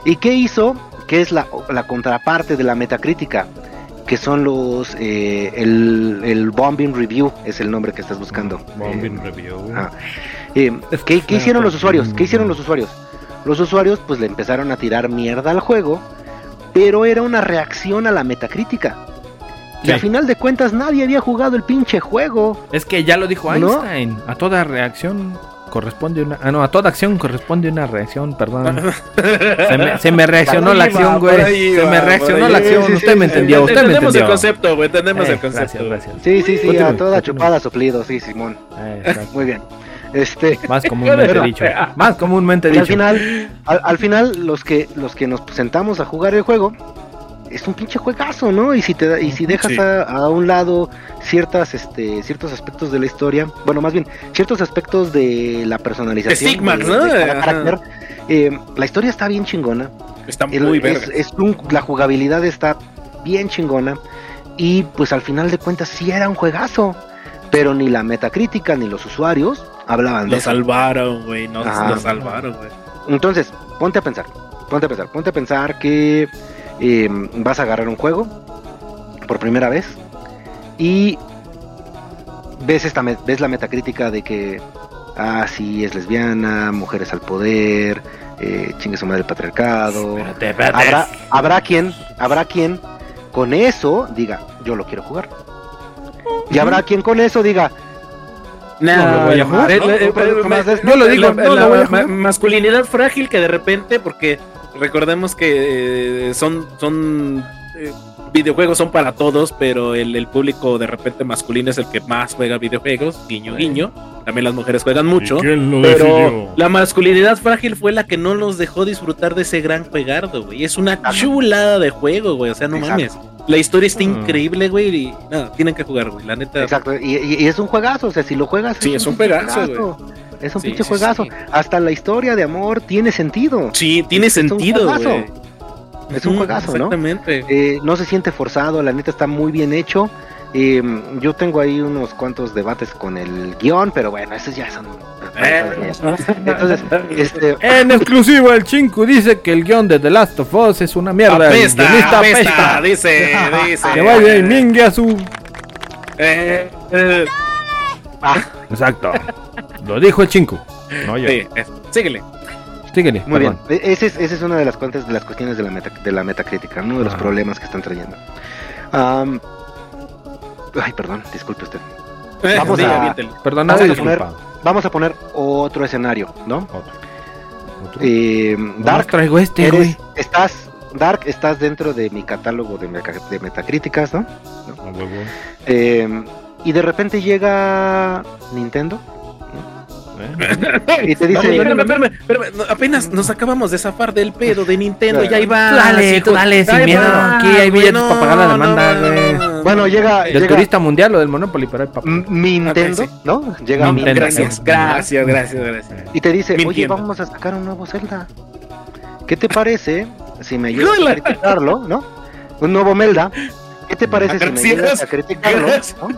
¿Y qué hizo? Que es la, la contraparte de la metacrítica, que son los, eh, el, el Bombing Review, es el nombre que estás buscando. Bombing Eh, review, ah. eh, ¿qué, qué hicieron los usuarios? ¿Qué hicieron los usuarios? Los usuarios pues le empezaron a tirar mierda al juego, pero era una reacción a la metacrítica. Y Sí. a final de cuentas nadie había jugado el pinche juego. Es que ya lo dijo ¿No? Einstein. A toda reacción corresponde una. Ah, no, a toda acción corresponde una reacción, perdón. Se me, se me reaccionó la acción, güey. Se me reaccionó la acción. Usted me entendió, usted me Entendemos el entendió. concepto, güey. Entendemos Eh, el concepto. gracias, gracias. Sí, sí, sí, Continúe, a toda continúe. chupada soplido, sí, Simón. Eh. *laughs* Muy bien. Este, Más *laughs* comúnmente Pero- dicho. Más comúnmente y al dicho. final, al, al final los que los que nos sentamos a jugar el juego, es un pinche juegazo, ¿no? Y si te y si dejas Sí. a, a un lado ciertas este ciertos aspectos de la historia, bueno, más bien ciertos aspectos de la personalización Stigmax, de- ¿no? de carácter, eh, la historia está bien chingona. Está El- muy es, verga. es un- la jugabilidad está bien chingona y pues al final de cuentas sí era un juegazo, pero ni la metacrítica ni los usuarios hablaban de Lo eso. salvaron, güey. Ajá. lo salvaron, güey. Entonces, ponte a pensar, ponte a pensar, ponte a pensar que eh, vas a agarrar un juego por primera vez y ves esta ves la metacrítica de que ah sí es lesbiana, mujeres al poder, eh, chingue su madre el patriarcado. Espérate, espérate. Habrá, habrá quien, habrá quien con eso diga, yo lo quiero jugar. Y habrá quien con eso diga, No, No lo voy a jugar, eh, ¿no? eh, Yo lo digo, la, no masculinidad frágil que de repente, porque recordemos que eh, son, son eh, videojuegos son para todos, pero el, el público de repente masculino es el que más juega videojuegos, guiño, guiño. También las mujeres juegan mucho. Pero decidió? la masculinidad frágil fue la que no los dejó disfrutar de ese gran juegardo, güey. Es una chulada de juego, güey. O sea, no Exacto. mames. La historia está Mm. increíble, güey. Y no, tienen que jugar, güey. La neta. exacto, y, y- y es un juegazo, o sea, si lo juegas Sí, es un juegazo, Es un Sí, pinche sí, juegazo. sí. Hasta la historia de amor tiene sentido. Sí, tiene un sentido, juegazo. güey. Es un juegazo, ¿no? Exactamente. Eh, no se siente forzado, la neta está muy bien hecho. Eh, yo tengo ahí unos cuantos debates con el guion, pero bueno, esos ya son. Eh. *laughs* Entonces, este, En exclusivo, el Chinku dice que el guion de The Last of Us es una mierda. apesta, apesta, apesta. dice, dice. Que vaya y mingue a su. Eh, eh, Exacto. Lo dijo el Chinku. No yo. sí, eso. Síguele. Síguele. Muy bien, perdón. E- ese es, ese es una de las cuentas de las cuestiones de la, meta, de la metacrítica, uno de los Ajá. problemas que están trayendo. Ay, perdón, disculpe usted. Eh, Vamos sí, a-. Perdonado Vamos a poner- disculpado. Vamos a poner otro escenario, ¿no? Otro. Otro. Eh, Dark Dark, traigo este, eres- güey. estás, Dark, estás dentro de mi catálogo de, meca- de metacríticas, ¿no? Eh, y de repente llega Nintendo ¿Eh? *laughs* y te dice, Espérame, espérame, espérame, no, apenas nos acabamos de zafar del pedo de Nintendo, ya iba. Tú dale, tú dale, sin miedo. Aquí hay billetes para pagar la demanda, güey. bueno, llega, Del llega turista mundial o del Monopoly, pero hay papá. Nintendo, sí. ¿no? Llega Nintendo. Nintendo Gracias, gracias, gracias, gracias. y te dice, oye, vamos a sacar un nuevo Zelda. ¿Qué te parece si me ayudas a criticarlo, no? Un nuevo Melda. ¿Qué te parece si me ayudas a criticarlo? No?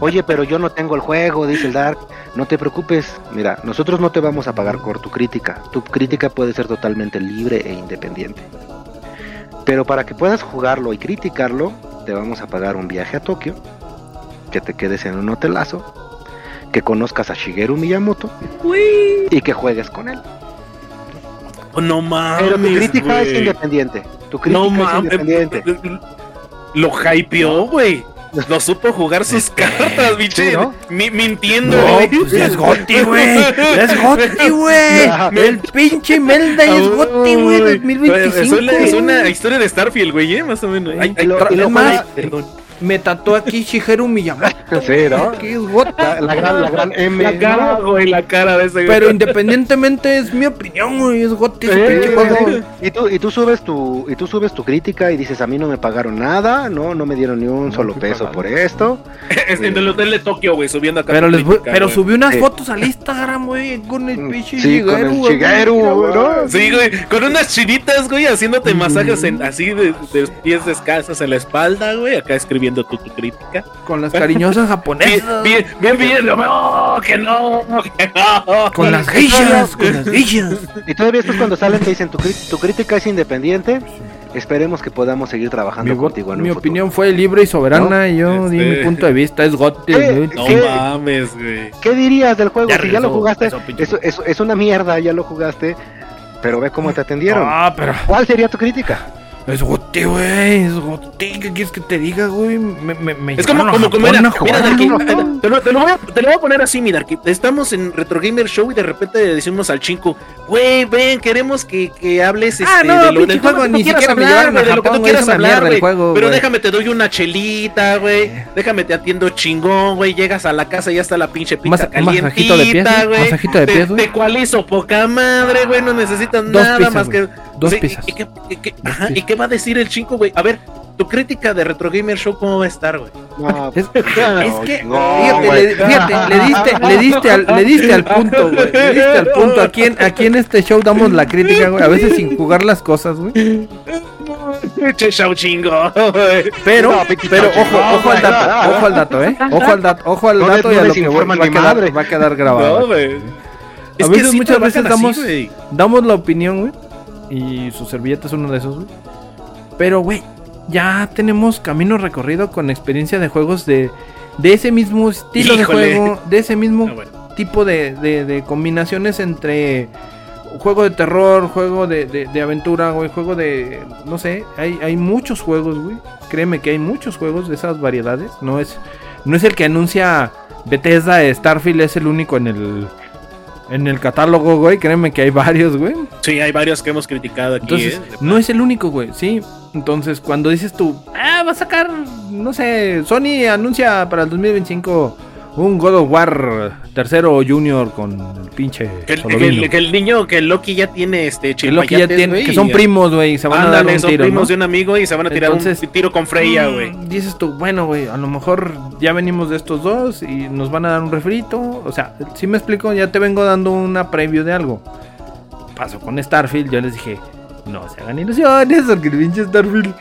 Oye, pero yo no tengo el juego, dice el Dark. No te preocupes. Mira, nosotros no te vamos a pagar por tu crítica. Tu crítica puede ser totalmente libre e independiente. Pero para que puedas jugarlo y criticarlo, te vamos a pagar un viaje a Tokio, que te quedes en un hotelazo, que conozcas a Shigeru Miyamoto y que juegues con él. Oh, no mames. Pero tu crítica es independiente. Tu crítica No es mames. independiente. Lo hypeó, güey. No supo jugar sus cartas, biche. Sí, ¿no? Mi- mintiendo, No, güey. pues ya es Goti, güey. Es Goti, güey. *laughs* El pinche Melda es Goti, güey. Uy, 2025. Es una, es una historia de Starfield, güey, ¿eh? Más o menos. Ay, lo- tra- y lo ay, más- perdón. Me tatuó aquí Shigeru Miyamoto. *laughs* Sí, ¿no? Goti. La, la gran, la gran M. La cara, güey, la cara de ese güey. Pero independientemente es mi opinión, güey. Es Goti ese Eh, pinche juego. eh, y tú y tú subes tu y tú subes tu crítica y dices a mí no me pagaron nada no no me dieron ni un No solo peso pagado. por esto *laughs* Es en el hotel de Tokio, güey, subiendo acá. Pero, les voy- pero subí unas fotos al Instagram, güey, con el Mm, pinche sí, con el güey. Shigeru. Sí, güey, con unas chinitas, güey, haciéndote masajes en, así de, de pies descalzos en la espalda, güey, acá escribiendo tu, tu crítica. Con las cariñosas Bien, *laughs* japonesas. bien, bien, bien, no, que no, que no. Con las geishas, con las geishas. y todavía después cuando salen te dicen tu, tu crítica es independiente esperemos que podamos seguir trabajando Mi, contigo en mi futuro. opinión fue libre y soberana. y Yo di Este- mi punto de vista. Es güey. No Sí. mames, güey. ¿Qué dirías del juego? Ya si ya lo jugaste, eso, eso, eso- es una mierda, ya lo jugaste, pero ve cómo te atendieron. Ah, pero ¿Cuál sería tu crítica? Es Goti, güey. Es Goti. ¿Qué quieres que te diga, güey? Me, me, me Es como, como, como, Japón mira, mira, Darky, te, te lo, te lo voy a, te lo voy a poner así, mi Darky. Estamos en Retro Gamer Show y de repente decimos al chinco, güey, ven, queremos que, que hables este, Ah, no, de lo del juego, ni siquiera me hablar, de lo que tú quieras hablar, güey. Pero déjame, te doy una chelita, güey. Déjame, te atiendo chingón, güey. Llegas a la casa y ya está la pinche pizza Mas- calientita, ¿no? güey. Masajito de Te- pies, güey. Te cualizo poca madre, güey. No necesitas Dos nada más que dos Sí, piezas. ¿y, qué, y qué- ajá, ¿y qué va a decir el chingo, güey? A ver, tu crítica de Retro Gamer Show, ¿cómo va a estar, güey? No, *laughs* Es, no, es que, no, fíjate, le, fíjate, le diste, le diste al, le diste al punto, güey. Le diste al punto. Aquí en, aquí en este show damos la crítica, güey. A veces sin jugar las cosas, güey. Che, show chingo. Pero, No, pero ojo, no, ojo al dato, ojo al dato, eh. Ojo al dato, ojo al No dato y a no lo que va a quedar, va a quedar grabado. No, güey. A veces, sí muchas veces así, damos, damos la opinión, güey. Y su servilleta es uno de esos, güey. Pero, güey, ya tenemos camino recorrido con experiencia de juegos de, de ese mismo estilo Híjole. de juego, de ese mismo *laughs* Ah, bueno. tipo de, de- de combinaciones entre juego de terror, juego de, de- de aventura, güey, juego de... No sé, hay, hay muchos juegos, güey. Créeme que hay muchos juegos de esas variedades. No es, no es el que anuncia Bethesda, Starfield es el único en el... En el catálogo, güey, créeme que hay varios, güey. Sí, hay varios que hemos criticado aquí. Entonces, ¿eh? no es el único, güey, sí. Entonces, cuando dices tú, ah, va a sacar, no sé, Sony anuncia para el 2025 un God of War tercero junior con el pinche Que el, que Solovino. el- que el niño, que el Loki ya tiene este Que Loki ya tiene, que son primos, güey, se van a dar un son tiro, primos ¿no? de un amigo y se van a tirar Entonces, un tiro con Freya, Mm, güey. Dices tú, bueno, güey, a lo mejor ya venimos de estos dos y nos van a dar un refrito. O sea, si me explico, ya te vengo dando una preview de algo. Pasó con Starfield, yo les dije, no se hagan ilusiones, porque el pinche Starfield.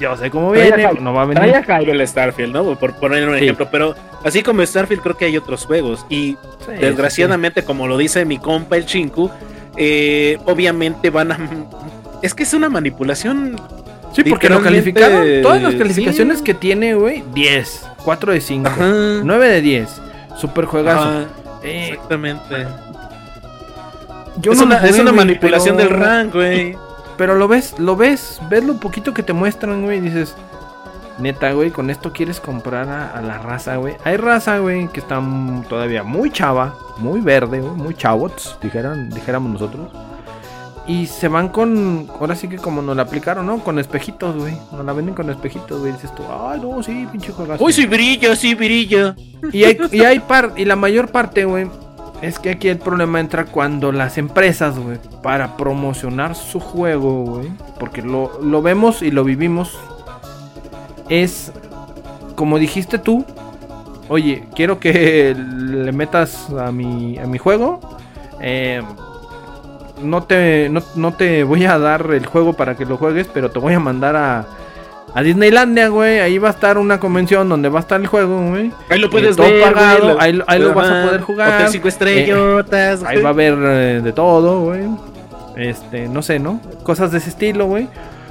Yo sé cómo Trae viene, no va a Trae venir. a Jairo el Starfield, ¿no? Por poner un Sí. ejemplo. Pero así como Starfield, creo que hay otros juegos. Y Sí, desgraciadamente, como lo dice mi compa el Chinku, eh, obviamente van a. Es que es una manipulación. Sí, porque lo calificaron. Todas las calificaciones sí. que tiene, güey, 10, 4 de 5, Ajá. 9 de 10. Super juegazo. Ajá, Eh, exactamente. yo es no una, jugué, es una manipulación pero- del rank, güey. Pero lo ves, lo ves, ves lo poquito que te muestran, güey, y dices, neta, güey, con esto quieres comprar a, a la raza, güey. Hay raza, güey, que está todavía muy chava, muy verde, güey, muy chavots, dijeran, dijéramos nosotros. Y se van con, ahora sí que como nos la aplicaron, ¿no? Con espejitos, güey. Nos la venden con espejitos, güey. Dices tú, ay, no, sí, pinche juegazo. Uy, sí brilla, sí brilla. Y hay, y hay par, y la mayor parte, güey, es que aquí el problema entra cuando las empresas, güey, para promocionar su juego, güey, porque lo, lo vemos y lo vivimos, es, como dijiste tú, oye, quiero que *laughs* le metas a mi, a mi juego, eh, no, te, no, no te voy a dar el juego para que lo juegues, pero te voy a mandar a... A Disneylandia, güey, ahí va a estar una convención donde va a estar el juego, güey. Ahí lo puedes todo ver, pagado, güey, ahí, ahí lo vas a poder jugar. Hotel cinco estrellotas. Ahí va a haber eh, de todo, güey. Este, no sé, ¿no? Cosas de ese estilo, güey.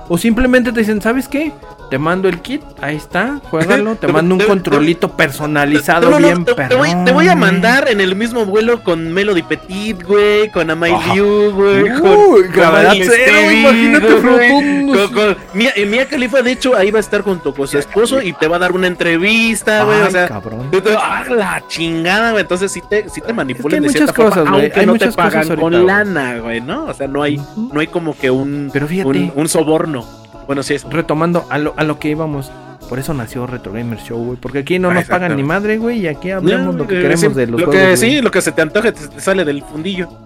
O simplemente te dicen, ¿sabes qué? Te mando el kit, ahí está, juégalo. *laughs* Te mando un controlito personalizado No, no, bien te, te voy, perrón, te voy a mandar en el mismo vuelo con Melody Petit, güey, con Amail Ajá. Liu, güey. Uy, con- gravedad con cero, Cyrus, imagínate, rotundos. Con, con Mia, Mia Khalifa, de hecho, ahí va a estar junto con su esposo y te va a dar una entrevista, güey. O sea, cabrón. te- ah, la chingada, güey. Entonces sí te, sí te manipulan hay de cierta muchas cosas, forma, aunque hay no muchas te pagan con ahorita, lana, güey, ¿no? O sea, no hay, no hay como que un, Pero fíjate. un, un soborno. Bueno, sí es. Retomando a lo, a lo que íbamos. Por eso nació Retro Gamer Show, güey. Porque aquí no Ah, nos pagan ni madre, güey. Y aquí hablamos No, lo que eh, queremos sí, de los lo juegos. que güey. sí, lo que se te antoje te, sale del fundillo. *laughs*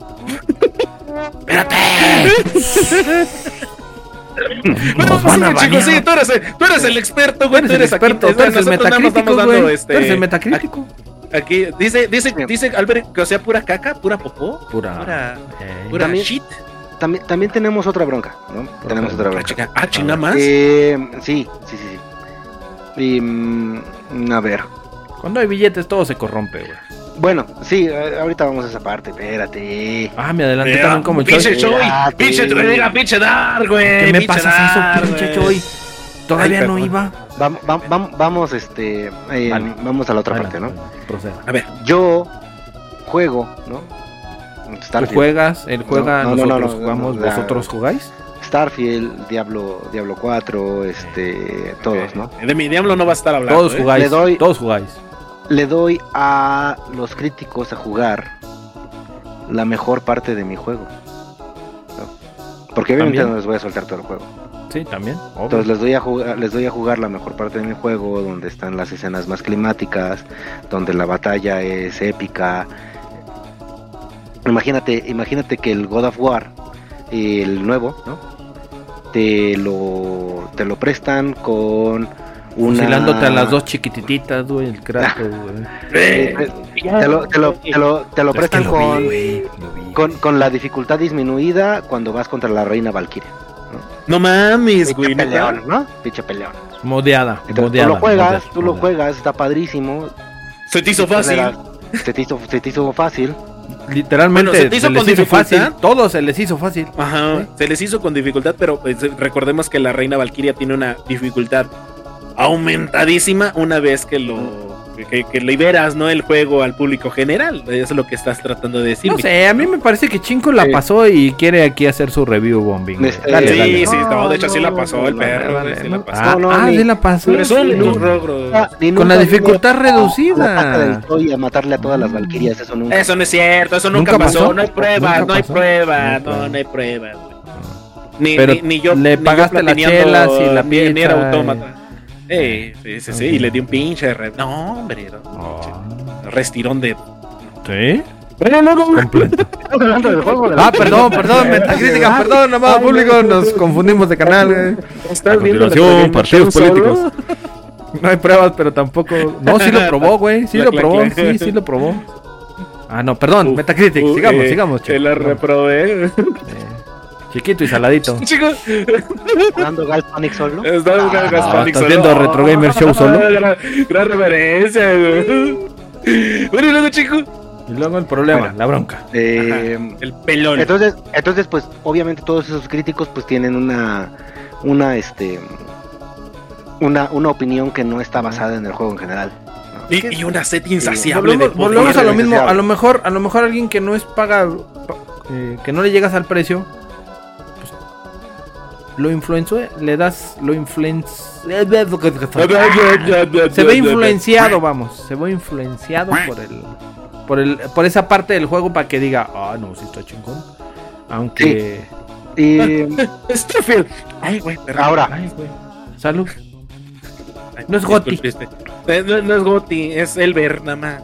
Nos van a sí, chicos, sí, tú eres, el- tú eres el experto, Tú güey. eres Tú el eres aquí. experto, tú eres el metacrítico, dando, este, Tú eres el metacrítico. Aquí dice, dice, dice Albert que o sea pura caca, pura popó, Pura. pura, eh, pura También- shit. También, también tenemos otra bronca, ¿no? tenemos otra Ah, bronca. chinga, ah, chinga más. Eh, sí, sí, sí, sí. Y, mm, a ver. Cuando hay billetes todo se corrompe, güey. Bueno, sí, ahorita vamos a esa parte, espérate. Ah, me adelanté Mira, también como pinche Choy. Choy, pinche Troyega, pinche Dar, güey. ¿Qué me pinche pasas Dar, eso, pinche. Choy? Todavía Ay, no perdón. iba. Vam- vam- vam- vamos, este, eh, Vale. vamos a la otra parte, ¿no? proceda. A ver, Yo juego, ¿no? Tú Starfield, juegas, él juega, No, no, no, nosotros no, no, jugamos, no, no, vosotros jugáis. Starfield, Diablo, Diablo 4, este, todos, ¿no? de mi diablo no va a estar hablando. Todos ¿eh? jugáis, Le doy- todos jugáis. Le doy a los críticos a jugar la mejor parte de mi juego. ¿no? Porque obviamente También. no les voy a soltar todo el juego. Sí, también. obvio. Entonces les doy a jugar, les doy a jugar la mejor parte de mi juego, donde están las escenas más climáticas, donde la batalla es épica. Imagínate, imagínate que el God of War el nuevo, ¿no? Te lo, te lo prestan con una... Fusilándote a las dos chiquitititas, güey, el Kratos, *laughs* güey. Eh, te lo, te lo, te lo, te lo Es que prestan vi, con, vi. con, con la dificultad disminuida cuando vas contra la reina Valkyria. No mames, güey. Pinche peleón, ¿no? Pinche peleón. Modeada, Entonces, modeada. tú lo juegas, modeada, tú lo modeada. juegas, está padrísimo. Se te hizo fácil. Se te hizo, se te hizo fácil. Literalmente Bueno, ¿se te hizo se les con hizo fácil. Todo se les hizo fácil. Ajá, se les hizo con dificultad, pero pues, recordemos que la reina Valkyria tiene una dificultad aumentadísima una vez que lo que, que liberas, ¿no? El juego al público general. Eso es lo que estás tratando de decir. No sé, a mí me parece que Chinko la Sí. pasó y quiere aquí hacer su review bombing. Este, Dale, sí, dale. sí, no, de hecho No, sí la pasó no, el no, perro, sí la pasó. Ah, sí la. Pero Con la dificultad reducida. A matarle a todas las Valkyrias, eso nunca. Eso no es cierto, eso nunca, ¿Nunca pasó. pasó? No hay pruebas, ¿Nunca no hay pruebas, No, hay pruebas. Ni, Pero ni, ni yo le pagaste las chelas y la ni- ni era y- autómata. Eh, sí, sí, sí, y le di un pinche re- No, hombre, no, Oh. restirón *laughs* de. ¿Sí? La- Ah, perdón, perdón, metacrítica, perdón, amado Ay, público, no. nos confundimos de canal, güey. ¿Estás continuación, partidos políticos. No hay pruebas, pero tampoco. No, sí lo probó, güey. Sí lo probó, sí, sí lo probó. Ah, no, perdón, Metacritic, Uh, sigamos, eh, sigamos, Que la reprobé. Chiquito y saladito. *laughs* Chicos, Jugando Gal Panic solo. un Ah, ¿estás solo. viendo Retro Gamer Show solo? *laughs* Gran, gran referencia, güey. Bueno, y luego, chicos. Y luego el problema, Bueno. la bronca. Eh, El pelón. entonces, entonces, pues, obviamente todos esos críticos, pues, tienen una, una, este, una, una opinión que no está basada en el juego en general. ¿no? y, y una set insaciable de Volvemos, volvemos a lo mismo. A lo mejor, a lo mejor alguien que no es paga, pa- eh, que no le llegas al precio, lo influenció, le das, lo influenci- se ve influenciado, vamos, se ve influenciado por el, por el, por esa parte del juego para que diga, ah, no, sí está chingón. Aunque, Y *laughs* Starfield. Ay, güey, perdón. Ahora. Ay, güey. salud. Ay, No es Goti. este. Eh, No, no es Goti, es Elber nada más.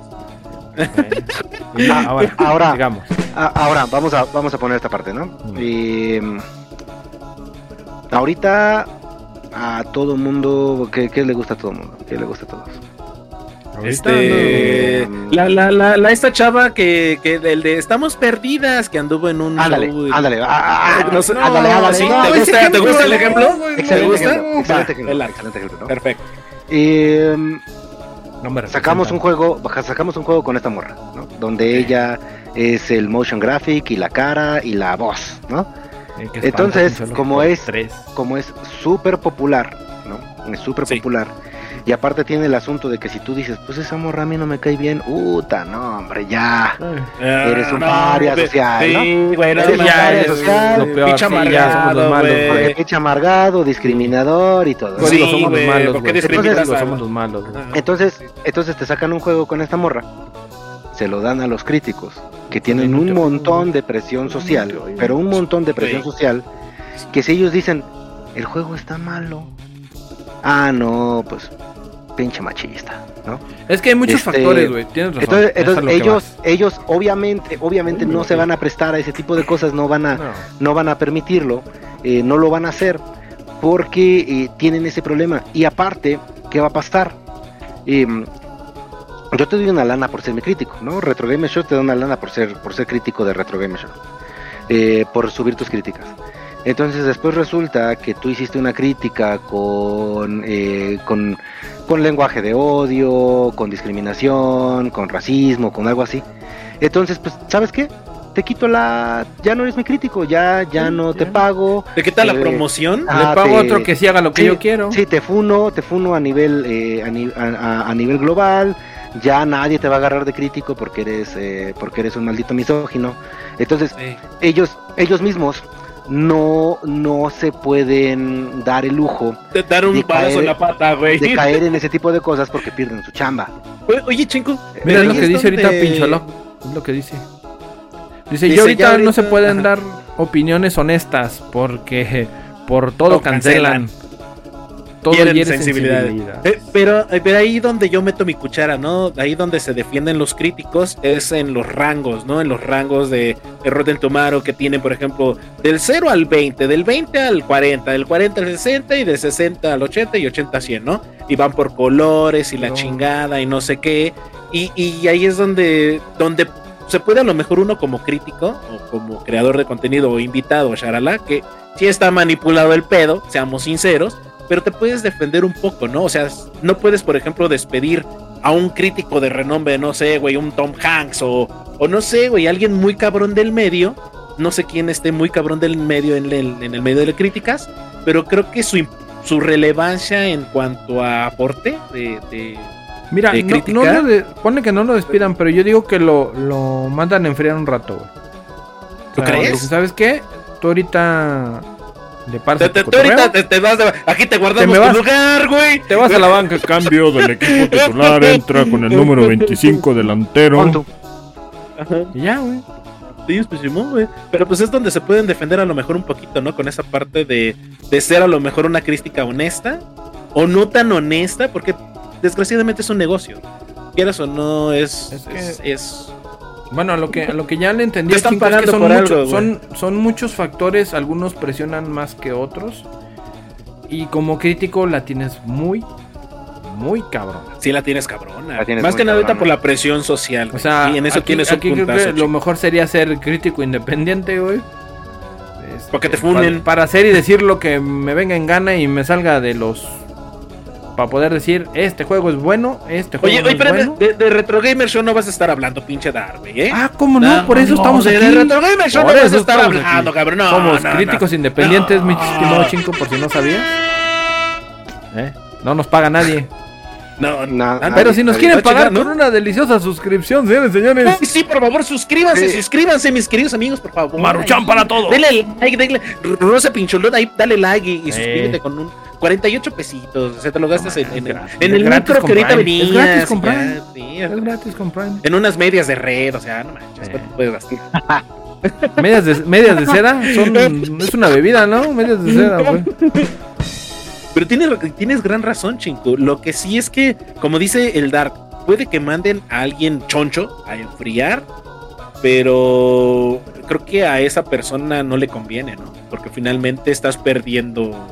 Ahora, *laughs* Ahora. digamos. a- ahora vamos a, vamos a poner esta parte, ¿no? Y, ahorita a todo mundo, ¿qué, qué le gusta a todo mundo? ¿Qué le gusta a todos? Este, no. la, la, la, la esta chava que, que del de Estamos Perdidas, que anduvo en un Ándale, show de- ándale, ah, ah, No ándale, ándale. ¿Te gusta, ¿te gusta el ejemplo? Excelente ¿Te gusta? ejemplo, excelente ejemplo, el- excelente ejemplo, ¿no? Perfecto. Eh, No me sacamos un juego, baja- sacamos un juego con esta morra, ¿no? Donde ella es el motion graphic y la cara y la voz, ¿no? Eh, Entonces, como es- tres. Como es súper popular, ¿no? Es súper Sí. popular. Y aparte tiene el asunto de que si tú dices, pues esa morra a mí no me cae bien, puta, no, hombre, ya. Eres un paria güey. social, ¿no? Sí, güey, no Eres un güey. social. Lo peor, sí, los amargado. Porque pinche amargado, discriminador y todo. ¿no? Sí, Digo, somos güey, los malos, ¿por qué güey. discriminas Digo, a- somos los malos. güey. Entonces, entonces te sacan un juego con esta morra, se lo dan a los críticos, que tienen un montón de presión social, pero un montón de presión social, que si ellos dicen, el juego está malo, ah, no, pues, pinche machista, ¿no? Es que hay muchos Este, factores, güey. Tienes razón. Entonces, ellos, ellos obviamente, obviamente no se van a prestar a ese tipo de cosas, no van a, No. no van a permitirlo, eh, no lo van a hacer porque eh, tienen ese problema. Y aparte, ¿qué va a pasar? Em, yo te doy una lana por ser mi crítico, ¿no? Retro Gamer Show te da una lana por ser, por ser crítico de Retro Gamer Show, eh, por subir tus críticas. Entonces después resulta que tú hiciste una crítica con, eh, con, con lenguaje de odio, con discriminación, con racismo, con algo así. Entonces, pues, ¿sabes qué? Te quito la... Ya no eres mi crítico, ya, ya no te pago. ¿De qué tal la Eh, promoción? ah, Le pago a te- otro que sí haga lo que sí, yo quiero. Sí, te funo, te funo a nivel, eh, a, ni- a- a- a nivel global. Ya nadie te va a agarrar de crítico porque eres, eh, porque eres un maldito misógino. Entonces, Sí. ellos, ellos mismos no, no se pueden dar el lujo Te dar un de caer- en la pata, güey. de caer en ese tipo de cosas porque pierden su chamba. Oye, Oye, Chinko. Mira lo que dice ahorita Pincholo. Es lo que dice. Dice, Dice, yo ahorita, no se pueden ajá. dar opiniones honestas porque por todo cancelan. Todo Quieren hiere sensibilidad. sensibilidad. Eh, Pero, eh, pero ahí donde yo meto mi cuchara, ¿no? Ahí donde se defienden los críticos es en los rangos, ¿no? En los rangos de, de Rotten Tomatoes que tienen, por ejemplo, del 0 al 20, del 20 al 40, del 40 al 60 y de 60 al 80 y 80 a 100, ¿no? Y van por colores y la No. chingada y no sé qué. Y, y ahí es donde, donde se puede a lo mejor uno como crítico o como creador de contenido o invitado, sharala, que sí está manipulado el pedo, seamos sinceros, pero te puedes defender un poco, ¿no? O sea, no puedes, por ejemplo, despedir a un crítico de renombre, no sé, güey, un Tom Hanks o, o no sé, güey, alguien muy cabrón del medio, no sé quién esté muy cabrón del medio en el, en el medio de las críticas, pero creo que su, su relevancia en cuanto a aporte de, de- Mira, de no, no criticar. lo de- pone que no lo despidan, pero yo digo que lo, lo mandan a enfriar un rato, güey. O ¿Tú crees? ¿Sabes qué? Tú ahorita le Te, te- tú ahorita te, te vas de- aquí te guardamos tu vas. lugar, güey. te vas a la banca. *laughs* Cambio del equipo titular, entra con el número 25 delantero. Ajá. Y ya, güey. Sí, pues güey. Pero pues es donde se pueden defender a lo mejor un poquito, ¿no? Con esa parte de, de ser a lo mejor una crítica honesta o no tan honesta, porque desgraciadamente es un negocio. Quieras o no, es. Es Es. que- es- Bueno, a lo que, a lo que ya le entendí es que son, por mucho- algo, güey. son, son muchos factores, algunos presionan más que otros. Y como crítico la tienes muy, muy cabrón. sí, la tienes cabrona. La tienes Más que nada ahorita por la presión social. O sea, y en eso aquí, tienes un aquí creo puntazo. que lo mejor sería ser crítico independiente, güey. Este, Porque te funen. Para, para hacer y decir lo que me venga en gana y me salga de los... Para poder decir, este juego es bueno, este juego Oye, no oye, es espérame, bueno. de, de Retro Gamer Show no vas a estar hablando, pinche Dar, güey, ¿eh? Ah, ¿cómo no? Por eso no, estamos de, aquí. de Retro Gamer Show Por no vas a estar hablando, aquí. cabrón. No, Somos no, críticos no. independientes, mi No. estimado Chinco, por si no sabías. ¿Eh? No nos paga nadie. No, Na- ah, Pero si nos nadie. quieren pagar con una deliciosa suscripción, señores, señores. Sí, sí, por favor, suscríbanse, Sí. suscríbanse, mis queridos amigos, por favor. Maruchan para todos. Denle like, denle. Rosa Pincholón, ahí dale like y, y Eh. suscríbete con un 48 pesitos. O sea, te lo gastas en, en, gratis. en el micro que ahorita venías. Es gratis con Prime. sí, Es gratis con Prime. en unas medias de red, o sea, no manches. ¿cuánto puedes gastar? *laughs* Medias de, medias de cera son, es una bebida, ¿no? Medias de cera, güey. *laughs* Pero tienes, tienes gran razón, Chinko. Lo que sí es que, como dice el Dark, puede que manden a alguien choncho a enfriar, pero creo que a esa persona no le conviene, ¿no? Porque finalmente estás perdiendo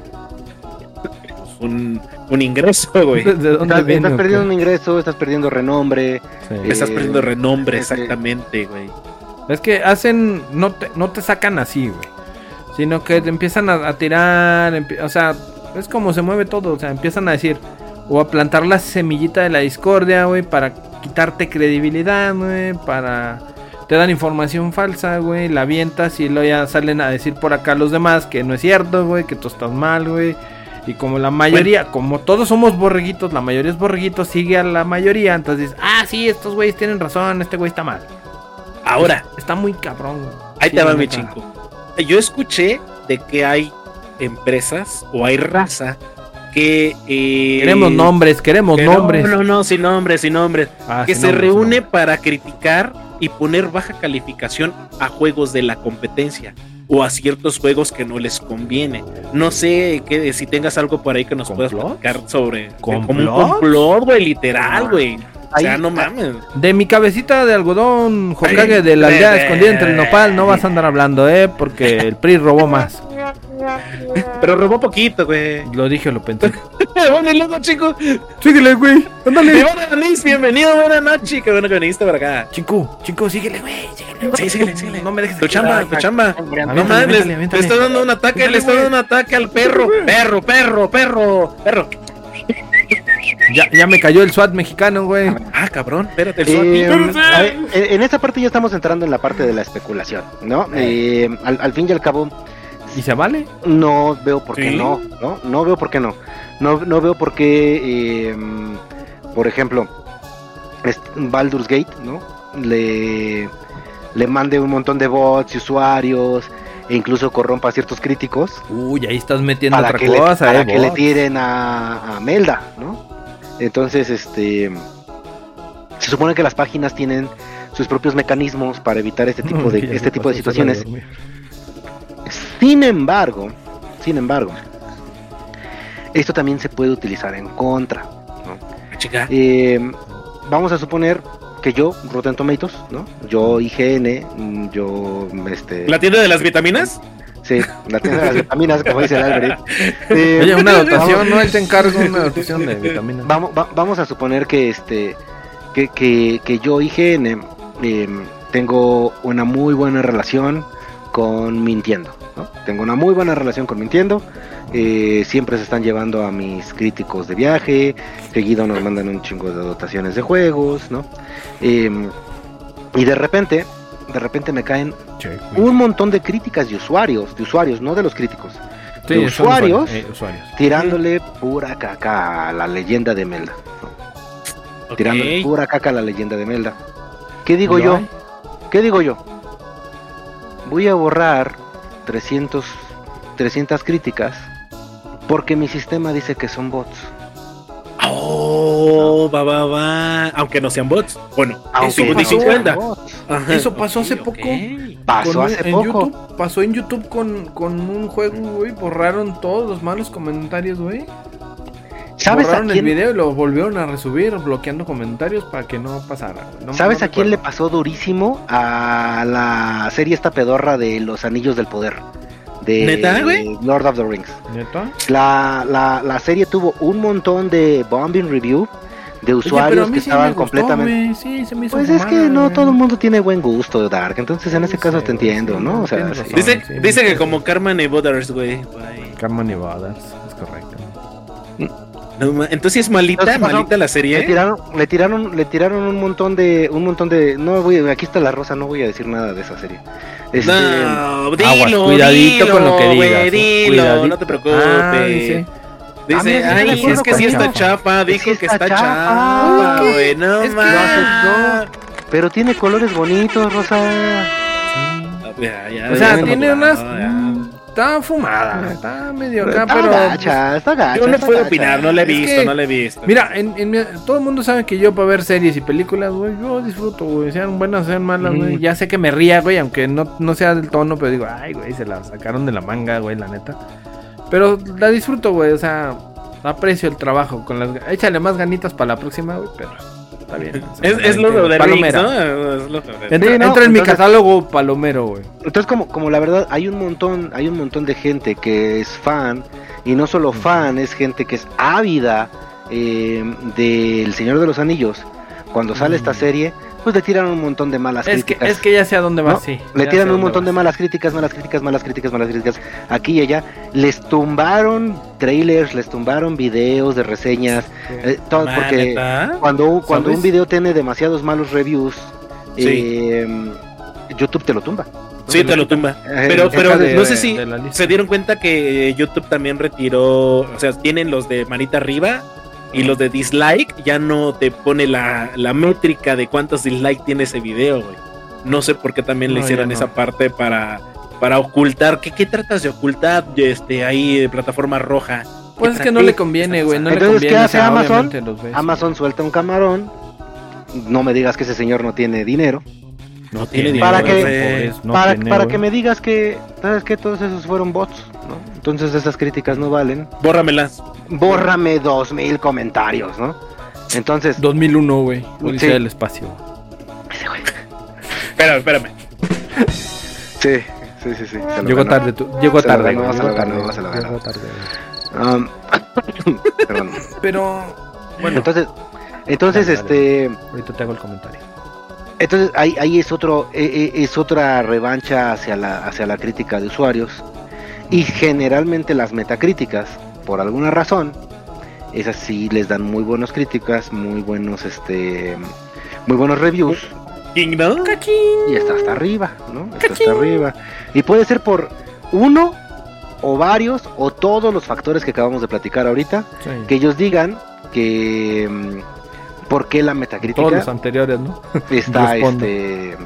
un, un ingreso, *laughs* güey. ¿De dónde Estás, viene? estás o perdiendo un ingreso, estás perdiendo renombre. Sí. Estás Eh, perdiendo renombre, exactamente, güey. Es que hacen, no te, no te sacan así, güey. Sino que te empiezan a, a tirar, o sea, es como se mueve todo, o sea, empiezan a decir, o a plantar la semillita de la discordia, güey, para quitarte credibilidad, güey, para... Te dan información falsa, güey, la avientas y luego ya salen a decir por acá los demás que no es cierto, güey, que tú estás mal, güey. Y como la mayoría, como todos somos borreguitos, la mayoría es borreguitos, sigue a la mayoría, entonces ah, sí, estos güeyes tienen razón, este güey está mal. Ahora, Está muy cabrón, ahí Sí, te va mi chingo. Yo escuché de que hay empresas o hay raza que... eh, Queremos nombres, queremos que nombres. No, no, no, sin nombres, sin nombres. Ah, que se nombres, reúne para criticar y poner baja calificación a juegos de la competencia o a ciertos juegos que no les conviene. No sé que, si tengas algo por ahí que nos puedas platicar sobre como un ¿Complot? güey, literal, güey. O sea, no mames. De mi cabecita de algodón, Hokage de la aldea Ay, escondida entre el nopal, no vas a andar hablando, eh, porque el PRI robó más. Pero robó poquito, güey. Lo dije lo pensé. *laughs* bueno, y chico. Síguele, güey. Ándale. Buenas noches, bienvenido, buenas noches. Qué bueno que viniste para acá. Chico, chico, síguele, güey. Síguele, güey. Sí, síguele, síguele. No me dejes Tu chamba, tu chamba. No mames, le, le aviéntale. está dando un ataque, le está dando un ataque al perro. Perro, perro, perro, perro. Ya, ya me cayó el SWAT mexicano, güey. Ah, cabrón, espérate, el Eh, SWAT. ver, en en esta parte ya estamos entrando en la parte de la especulación, ¿no? Eh, al, al fin y al cabo, ¿Y se vale? no veo por qué Sí. no, ¿no? No veo por qué no. No, no veo por qué, eh, por ejemplo, es- Baldur's Gate, ¿no? Le, le mande un montón de bots y usuarios e incluso corrompa a ciertos críticos Uy, ahí estás metiendo para otra que, le, cosa, para eh. que le tiren a, a Melda, ¿no? Entonces, este, se supone que las páginas tienen sus propios mecanismos para evitar este tipo de este tipo de situaciones. Sin embargo, sin embargo, esto también se puede utilizar en contra. Ah, chica. Eh, vamos a suponer que yo, Rotten Tomatoes, ¿no? Yo IGN, mm, yo este. ¿La tienda de las vitaminas? Sí, la tienda de las vitaminas, como dice el Albert. Eh, *laughs* Oye, una dotación, vamos- ¿no? Él te encarga una dotación de vitaminas. Vamos, va- vamos a suponer que este que, que, que yo IGN eh, tengo una muy buena relación con Mintiendo. ¿No? Tengo una muy buena relación con Mintiendo. eh, siempre se están llevando a mis críticos de viaje. Seguido nos mandan un chingo de dotaciones de juegos, ¿no? Eh, y de repente, de repente me caen un montón de críticas de usuarios, de usuarios, no de los críticos, Sí, de usuarios. eh, usuarios. tirándole pura caca a la leyenda de Melda. Tirándole pura caca a la leyenda de Melda. ¿Qué digo ¿Lo yo? hay? ¿Qué digo yo? Voy a borrar 300, 300 críticas porque mi sistema dice que son bots. Oh, va, va, va. Aunque no sean bots. Bueno, eso no dice sean cuenta. bots. Ajá. Eso pasó hace poco. Pasó Con un- hace en poco. YouTube, pasó en YouTube con, con un juego, güey. Borraron todos los malos comentarios, güey. ¿Sabes a borraron el quién, video y lo volvieron a resubir bloqueando comentarios para que no pasara. No- ¿sabes no a quién le pasó durísimo? A la serie esta pedorra de los Anillos del Poder. De ¿Neta, güey? Lord of the Rings. ¿Neta? La, la, la serie tuvo un montón de bombing review de Oye, a usuarios mí que sí estaban me gustó, completamente... Sí, se me hizo Pues es que fumada, no todo el mundo tiene buen gusto, Dark. Entonces en ese Sí, caso sí, te entiendo, sí, ¿no? O sea, razón. Dice, sí, dice sí. que como Carmen y Butters, güey. Bye. Karma Nevadas, es correcto. No Entonces sí es malita, malita la le serie. tiraron, le tiraron, le tiraron un montón de, un montón de, no voy, aquí está la rosa, no voy a decir nada de esa serie. Este, No, dilo, Aguas, cuidadito dilo, con lo que digas, dilo, Cuidadito. no te preocupes. Ah, dice. Ah, sí, ay, es que sí está chapa, Es que dijo que está chapa. güey, no es que- mames. Lo aceptó. pero tiene colores bonitos, Rosa. Ya, ya, O sea, ya, tiene ya, unas. Mm, Está fumada, está medio acá, Está pero. gacha, está gacha. Yo no está puedo gacha. opinar, no la he Es visto, que- no la he visto. Mira, en, en mi- todo el mundo sabe que yo para ver series y películas, güey, yo disfruto, güey. Sean buenas, sean malas, güey. Ujú. Ya sé que me ría, güey, aunque no, no sea del tono, pero digo, ay, güey, se la sacaron de la manga, güey, la neta. Pero la disfruto, güey, o sea, aprecio el trabajo. con las Échale más ganitas para la próxima, güey, pero está bien. *laughs* es, es lo de Palomera. ¿no? Es lo de- Entra, Sí, no, entra en mi catálogo palomero, güey. Entonces como, como la verdad hay un montón, hay un montón de gente que es fan y no solo fan, es gente que es ávida eh, del Señor de los Anillos. Cuando sale esta Mm. serie, pues le tiran un montón de malas Es que, críticas. es que ya sé a dónde va, ¿no? sí. Le tiran un montón de malas críticas, malas críticas, malas críticas, malas críticas. Aquí y allá les tumbaron trailers, les tumbaron videos de reseñas, eh, todo Ma, porque cuando, cuando ¿Sabes? un video tiene demasiados malos reviews, Sí. eh, YouTube te lo tumba. Sí, te lo tumba. Eh, Pero, pero de- no sé si se dieron cuenta que YouTube también retiró, o sea, tienen los de manita arriba y los de dislike, ya no te pone la, la métrica de cuántos dislike tiene ese video, güey. No sé por qué también le hicieron no. esa parte para, para ocultar. ¿Qué, ¿Qué tratas de ocultar este, ahí de plataforma roja? Pues es que no le conviene, güey. No le Entonces, ¿qué conviene. hace o sea, Amazon? ves. Amazon suelta un camarón. No me digas que ese señor no tiene dinero. No tiene Para que- güey. No para tiene, para güey. que me digas que, ¿sabes qué? Todos esos fueron bots, ¿no? Entonces esas críticas no valen. Bórramelas. Bórrame dos mil comentarios, ¿no? Entonces, 2001, güey. Odisea Sí. del espacio. Espérame, espérame. sí, sí, sí, sí. Llegó tarde, tú. Llegó tarde, güey. Llegó tarde. tarde, güey. Um, *coughs* perdón. Pero, bueno, Entonces, entonces, Dale, dale. este, ahorita te hago el comentario. Entonces ahí, ahí es otro, eh, eh, es otra revancha hacia la, hacia la crítica de usuarios. Y generalmente las metacríticas, por alguna razón, esas sí les dan muy buenas críticas, muy buenos, este, muy buenos reviews. Y está hasta arriba, ¿no? Está hasta arriba. Y puede ser por uno o varios o todos los factores que acabamos de platicar ahorita Sí. que ellos digan que por qué la metacrítica Todos los anteriores, ¿no? *laughs* está este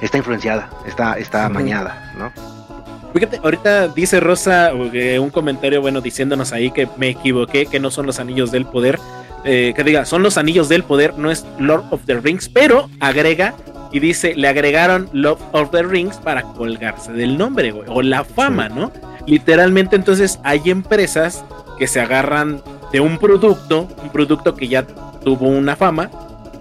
está influenciada, está está amañada, ¿no? Fíjate, ahorita dice Rosa eh, un comentario bueno diciéndonos ahí que me equivoqué, que no son los anillos del poder. Eh, que diga, son los anillos del poder, no es Lord of the Rings, pero agrega y dice, le agregaron Lord of the Rings para colgarse del nombre, güey, o la fama, ¿no? Literalmente entonces hay empresas que se agarran de un producto, un producto que ya tuvo una fama,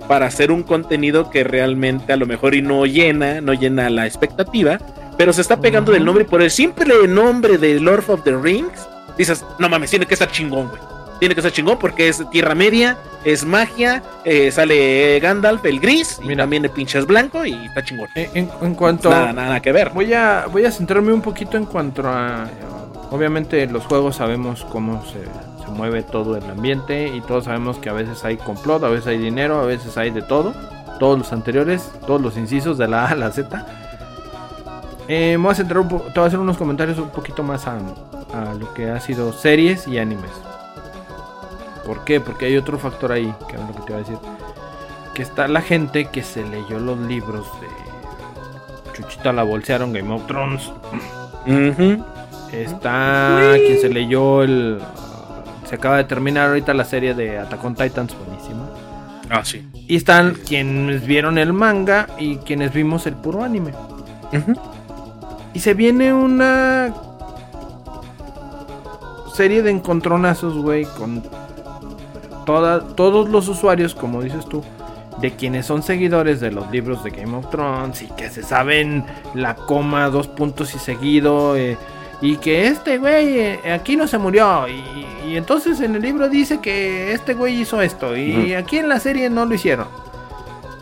para hacer un contenido que realmente a lo mejor y no llena, no llena la expectativa, pero se está pegando del nombre por el simple nombre de Lord of the Rings. Dices, no mames, tiene que estar chingón, güey. Tiene que estar chingón porque es Tierra Media, es magia, eh, sale Gandalf, el gris, y Mira. también el pinche es blanco y está chingón. En, en- en cuanto. Nada, nada que ver. Voy a, voy a centrarme un poquito en cuanto a... Obviamente los juegos sabemos cómo se mueve todo el ambiente y todos sabemos que a veces hay complot, a veces hay dinero, a veces hay de todo. Todos los anteriores, todos los incisos de la *laughs* A a la Z. Eh, voy a centrar un te voy a hacer unos comentarios un poquito más a, a lo que ha sido series y animes. ¿Por qué? Porque hay otro factor ahí, que es lo que te iba a decir. Que está la gente que se leyó los libros de Chuchita la bolsearon Game of Thrones. Está quien se leyó el. Se acaba de terminar ahorita la serie de Attack on Titans, buenísima. Ah, sí. Y están quienes vieron el manga y quienes vimos el puro anime. Y se viene una serie de encontronazos, güey, con toda, todos los usuarios, como dices tú, de quienes son seguidores de los libros de Game of Thrones y que se saben la coma, dos puntos y seguido. eh, y que este güey eh, aquí no se murió. Y, y entonces en el libro dice que este güey hizo esto. Y aquí en la serie no lo hicieron.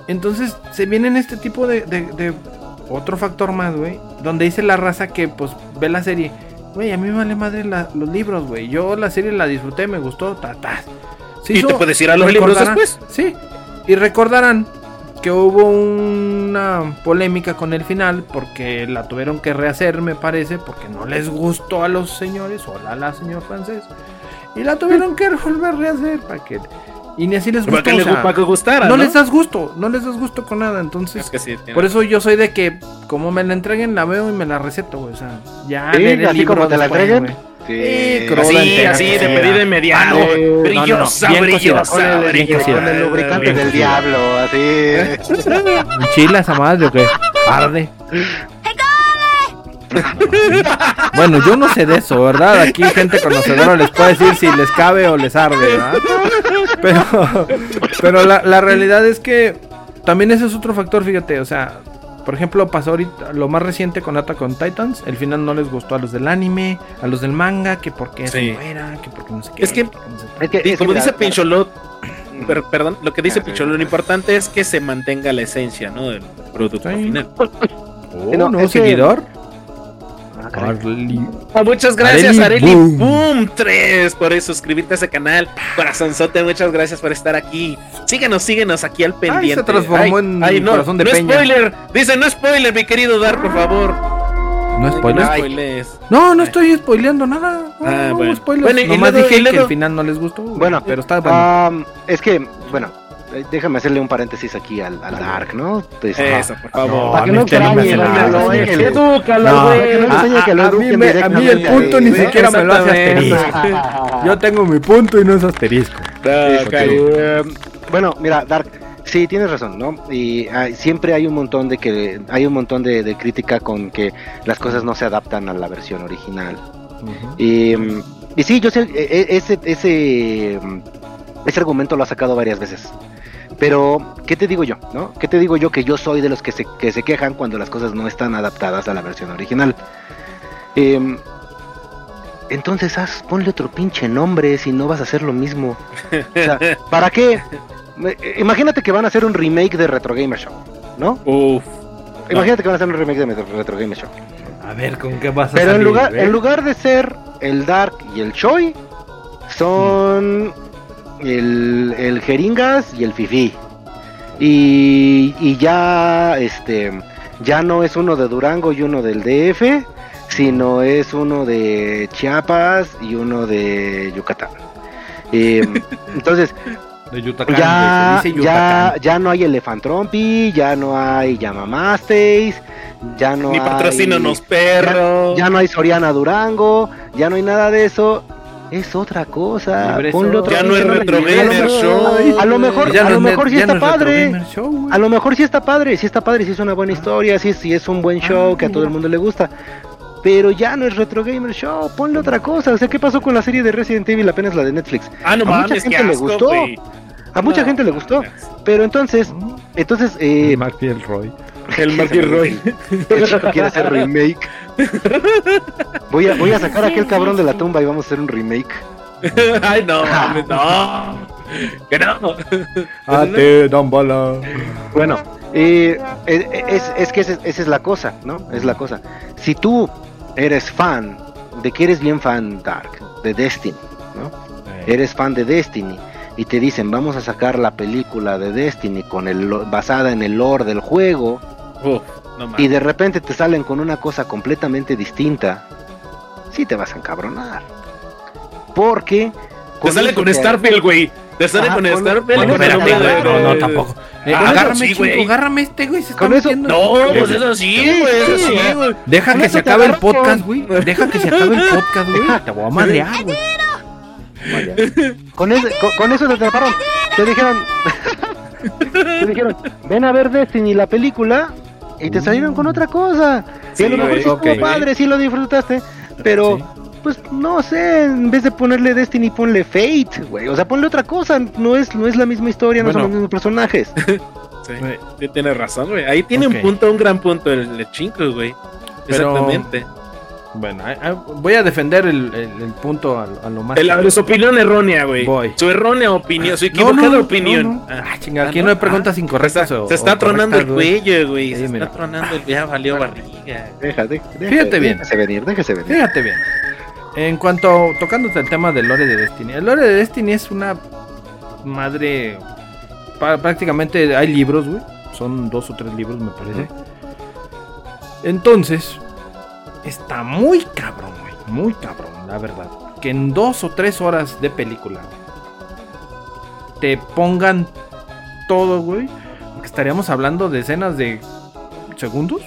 Entonces se vienen este tipo de, de- de otro factor más, güey. Donde dice la raza que pues ve la serie. Güey, a mí me vale madre la- los libros, güey. Yo la serie la disfruté, me gustó, ta, Y te puedes ir a los libros después. Sí. Y recordarán que hubo una polémica con el final porque la tuvieron que rehacer, me parece, porque no les gustó a los señores, hola la señor francés. Y la tuvieron que volver a rehacer para que y ni así les Para gustó. que, o le- sea, para que gustara. no ¿no? les das gusto, no les das gusto con nada, entonces Es que sí, tiene- por eso yo soy de que como me la entreguen la veo y me la receto, güey, o sea, ya Sí, así como te la entreguen. Sí, Sí, cruda Así, entera, así, de cocida. pedida inmediata. Ah, no, brillosa, no, brillosa. Con el, bien brillosa. con el lubricante bien del cocida. diablo, así. ¿Enchila esa madre o qué? Arde. Bueno, yo no sé de eso, ¿verdad? Aquí gente conocedora les puede decir si les cabe o les arde, ¿verdad? Pero, pero la, la realidad es que también ese es otro factor, fíjate, o sea, por ejemplo, pasó ahorita lo más reciente con Attack on Titans, el final no les gustó a los del anime, a los del manga, que porque Sí. era, que porque no sé qué. Es que- porque no sé qué. Es que, Y es que como dice Pincholot, per- perdón, lo que dice Ah, sí. Pincholot, lo importante es que se mantenga la esencia, ¿no? Del producto Sí. final. *laughs* Oh, no, ¿nuevo es que- seguidor? Arli- Ah, muchas gracias, Areli Areli Boom. Boom 3 por suscribirte a ese canal. Corazonzote, muchas gracias por estar aquí. Síguenos, síguenos aquí al pendiente. se transformó en no, corazón de no peña. spoiler. Dice, no spoiler, mi querido Dar, por favor. No Ay, spoilers. No. No, no estoy spoileando nada. No, Ah, no, bueno. spoilers. Bueno, y Nomás luego- dije y que el final no les gustó. Bueno, pero está bueno. Am, es que, bueno, déjame hacerle un paréntesis aquí al, al Dark, ¿no? Pues, Eso, por favor. No, Para que no extrañe. Edúcalo, No, güey. no que lo a, a mí el punto ni siquiera me lo hace asterisco. Yo tengo mi punto y no es asterisco. Ah, eh, bueno, mira, Dark, sí tienes razón, ¿no? Y hay- siempre hay un montón de que hay un montón de, de crítica con que las cosas no se adaptan a la versión original. Y, mm, y sí, yo sé, e- e- ese, ese, mm, ese argumento lo ha sacado varias veces. Pero, ¿qué te digo yo? ¿No? ¿Qué te digo yo que yo soy de los que se, que se quejan cuando las cosas no están adaptadas a la versión original? Em, entonces, haz, ponle otro pinche nombre si no vas a hacer lo mismo. O sea, *laughs* ¿para qué? Imagínate que van a hacer un remake de Retro Gamer Show, ¿no? Uf. Imagínate que van a hacer un remake de Retro Gamer Show. A ver, ¿con qué vas a Pero en lugar, en lugar de ser el Dark y el Choi, son el, el Jeringas y el Fifi. Y, y ya, este, ya no es uno de Durango y uno del DF, sino es uno de Chiapas y uno de Yucatán. Eh, *laughs* entonces, De ya, güey, se dice ya, ya no hay Elefantrompi, ya no hay Yamamastes, ya no Ni hay... patrocínanos, perro. Ya no hay Soriana Durango, ya no hay nada de eso. Es otra cosa. Ponle otro Ya no es. Retro A lo Gamer mejor- Show. A lo mejor, a lo mejor sí está padre. A lo mejor sí está padre, sí está padre, sí es una buena historia, sí, sí es un buen show que a todo el mundo le gusta. pero ya no es Retro Gamer Show, ponle otra cosa. O sea, ¿qué pasó con la serie de Resident Evil apenas la de Netflix? Ah, no A mucha mames, gente le gustó. A mucha No, gente le gustó, pero entonces, entonces, eh, Mark Roy. El *laughs* Marky Roy. el chico quiere hacer remake. Voy a, voy a sacar a aquel cabrón de la tumba y vamos a hacer un remake. *laughs* Ay, no, mames, no. Que no. Ah, te dan bala. Bueno, eh, eh, es, es que esa, esa es la cosa, ¿no? Es la cosa. Si tú eres fan, de que eres bien fan, Dark, de Destiny, ¿no? Eres fan de Destiny y te dicen, vamos a sacar la película de Destiny con el, lo- basada en el lore del juego Uf, no mames. y de repente te salen con una cosa completamente distinta, sí te vas a encabronar. Porque... Te sale eso con Starfield, güey. Te sale con Starfield. con eso. No, no, tampoco. Eh, Ah, agárrame, sí, chico, agárrame este, güey. Se está eso- metiendo. No, pues es así, güey. Es así, güey. Deja que eso se acabe el podcast, güey. Deja que se acabe el podcast, güey. *laughs* Te voy a madrear, güey. *laughs* Con, ese- con, con eso te atraparon. Te dijeron. *laughs* te dijeron, ven a ver Destiny la película. Y te salieron con otra cosa. Sí, y a lo mejor sí estuvo ok. padre, sí lo disfrutaste. Pero, Sí. pues no sé, en vez de ponerle Destiny, ponle Fate, güey. O sea, ponle otra cosa. No es, no es la misma historia, no son los mismos personajes. *laughs* Sí, sí, tienes razón, güey. Ahí tiene un punto, un gran punto el, el güey. Pero- Exactamente. Bueno, eh, eh, voy a defender el, el- el punto a, a lo más. El- su opinión errónea, güey. Voy. Su errónea opinión, su No, equivocada no, opinión. no, no. Ah, Ah, chinga, ah, aquí no hay preguntas Ah, incorrectas. se, o- se está o tronando el cuello, güey. Sí, se mira. está tronando el ya valió barriga. Deja, de- deja- Fíjate bien. Déjese venir, déjese venir. Fíjate bien. En cuanto tocándote el tema del lore de Destiny. El lore de Destiny es una madre. pa- prácticamente hay libros, güey. Son dos o tres libros, me parece. Entonces, está muy cabrón, güey. Muy cabrón, la verdad. Que en dos o tres horas de película güey, te pongan todo, güey. Porque estaríamos hablando de escenas de segundos.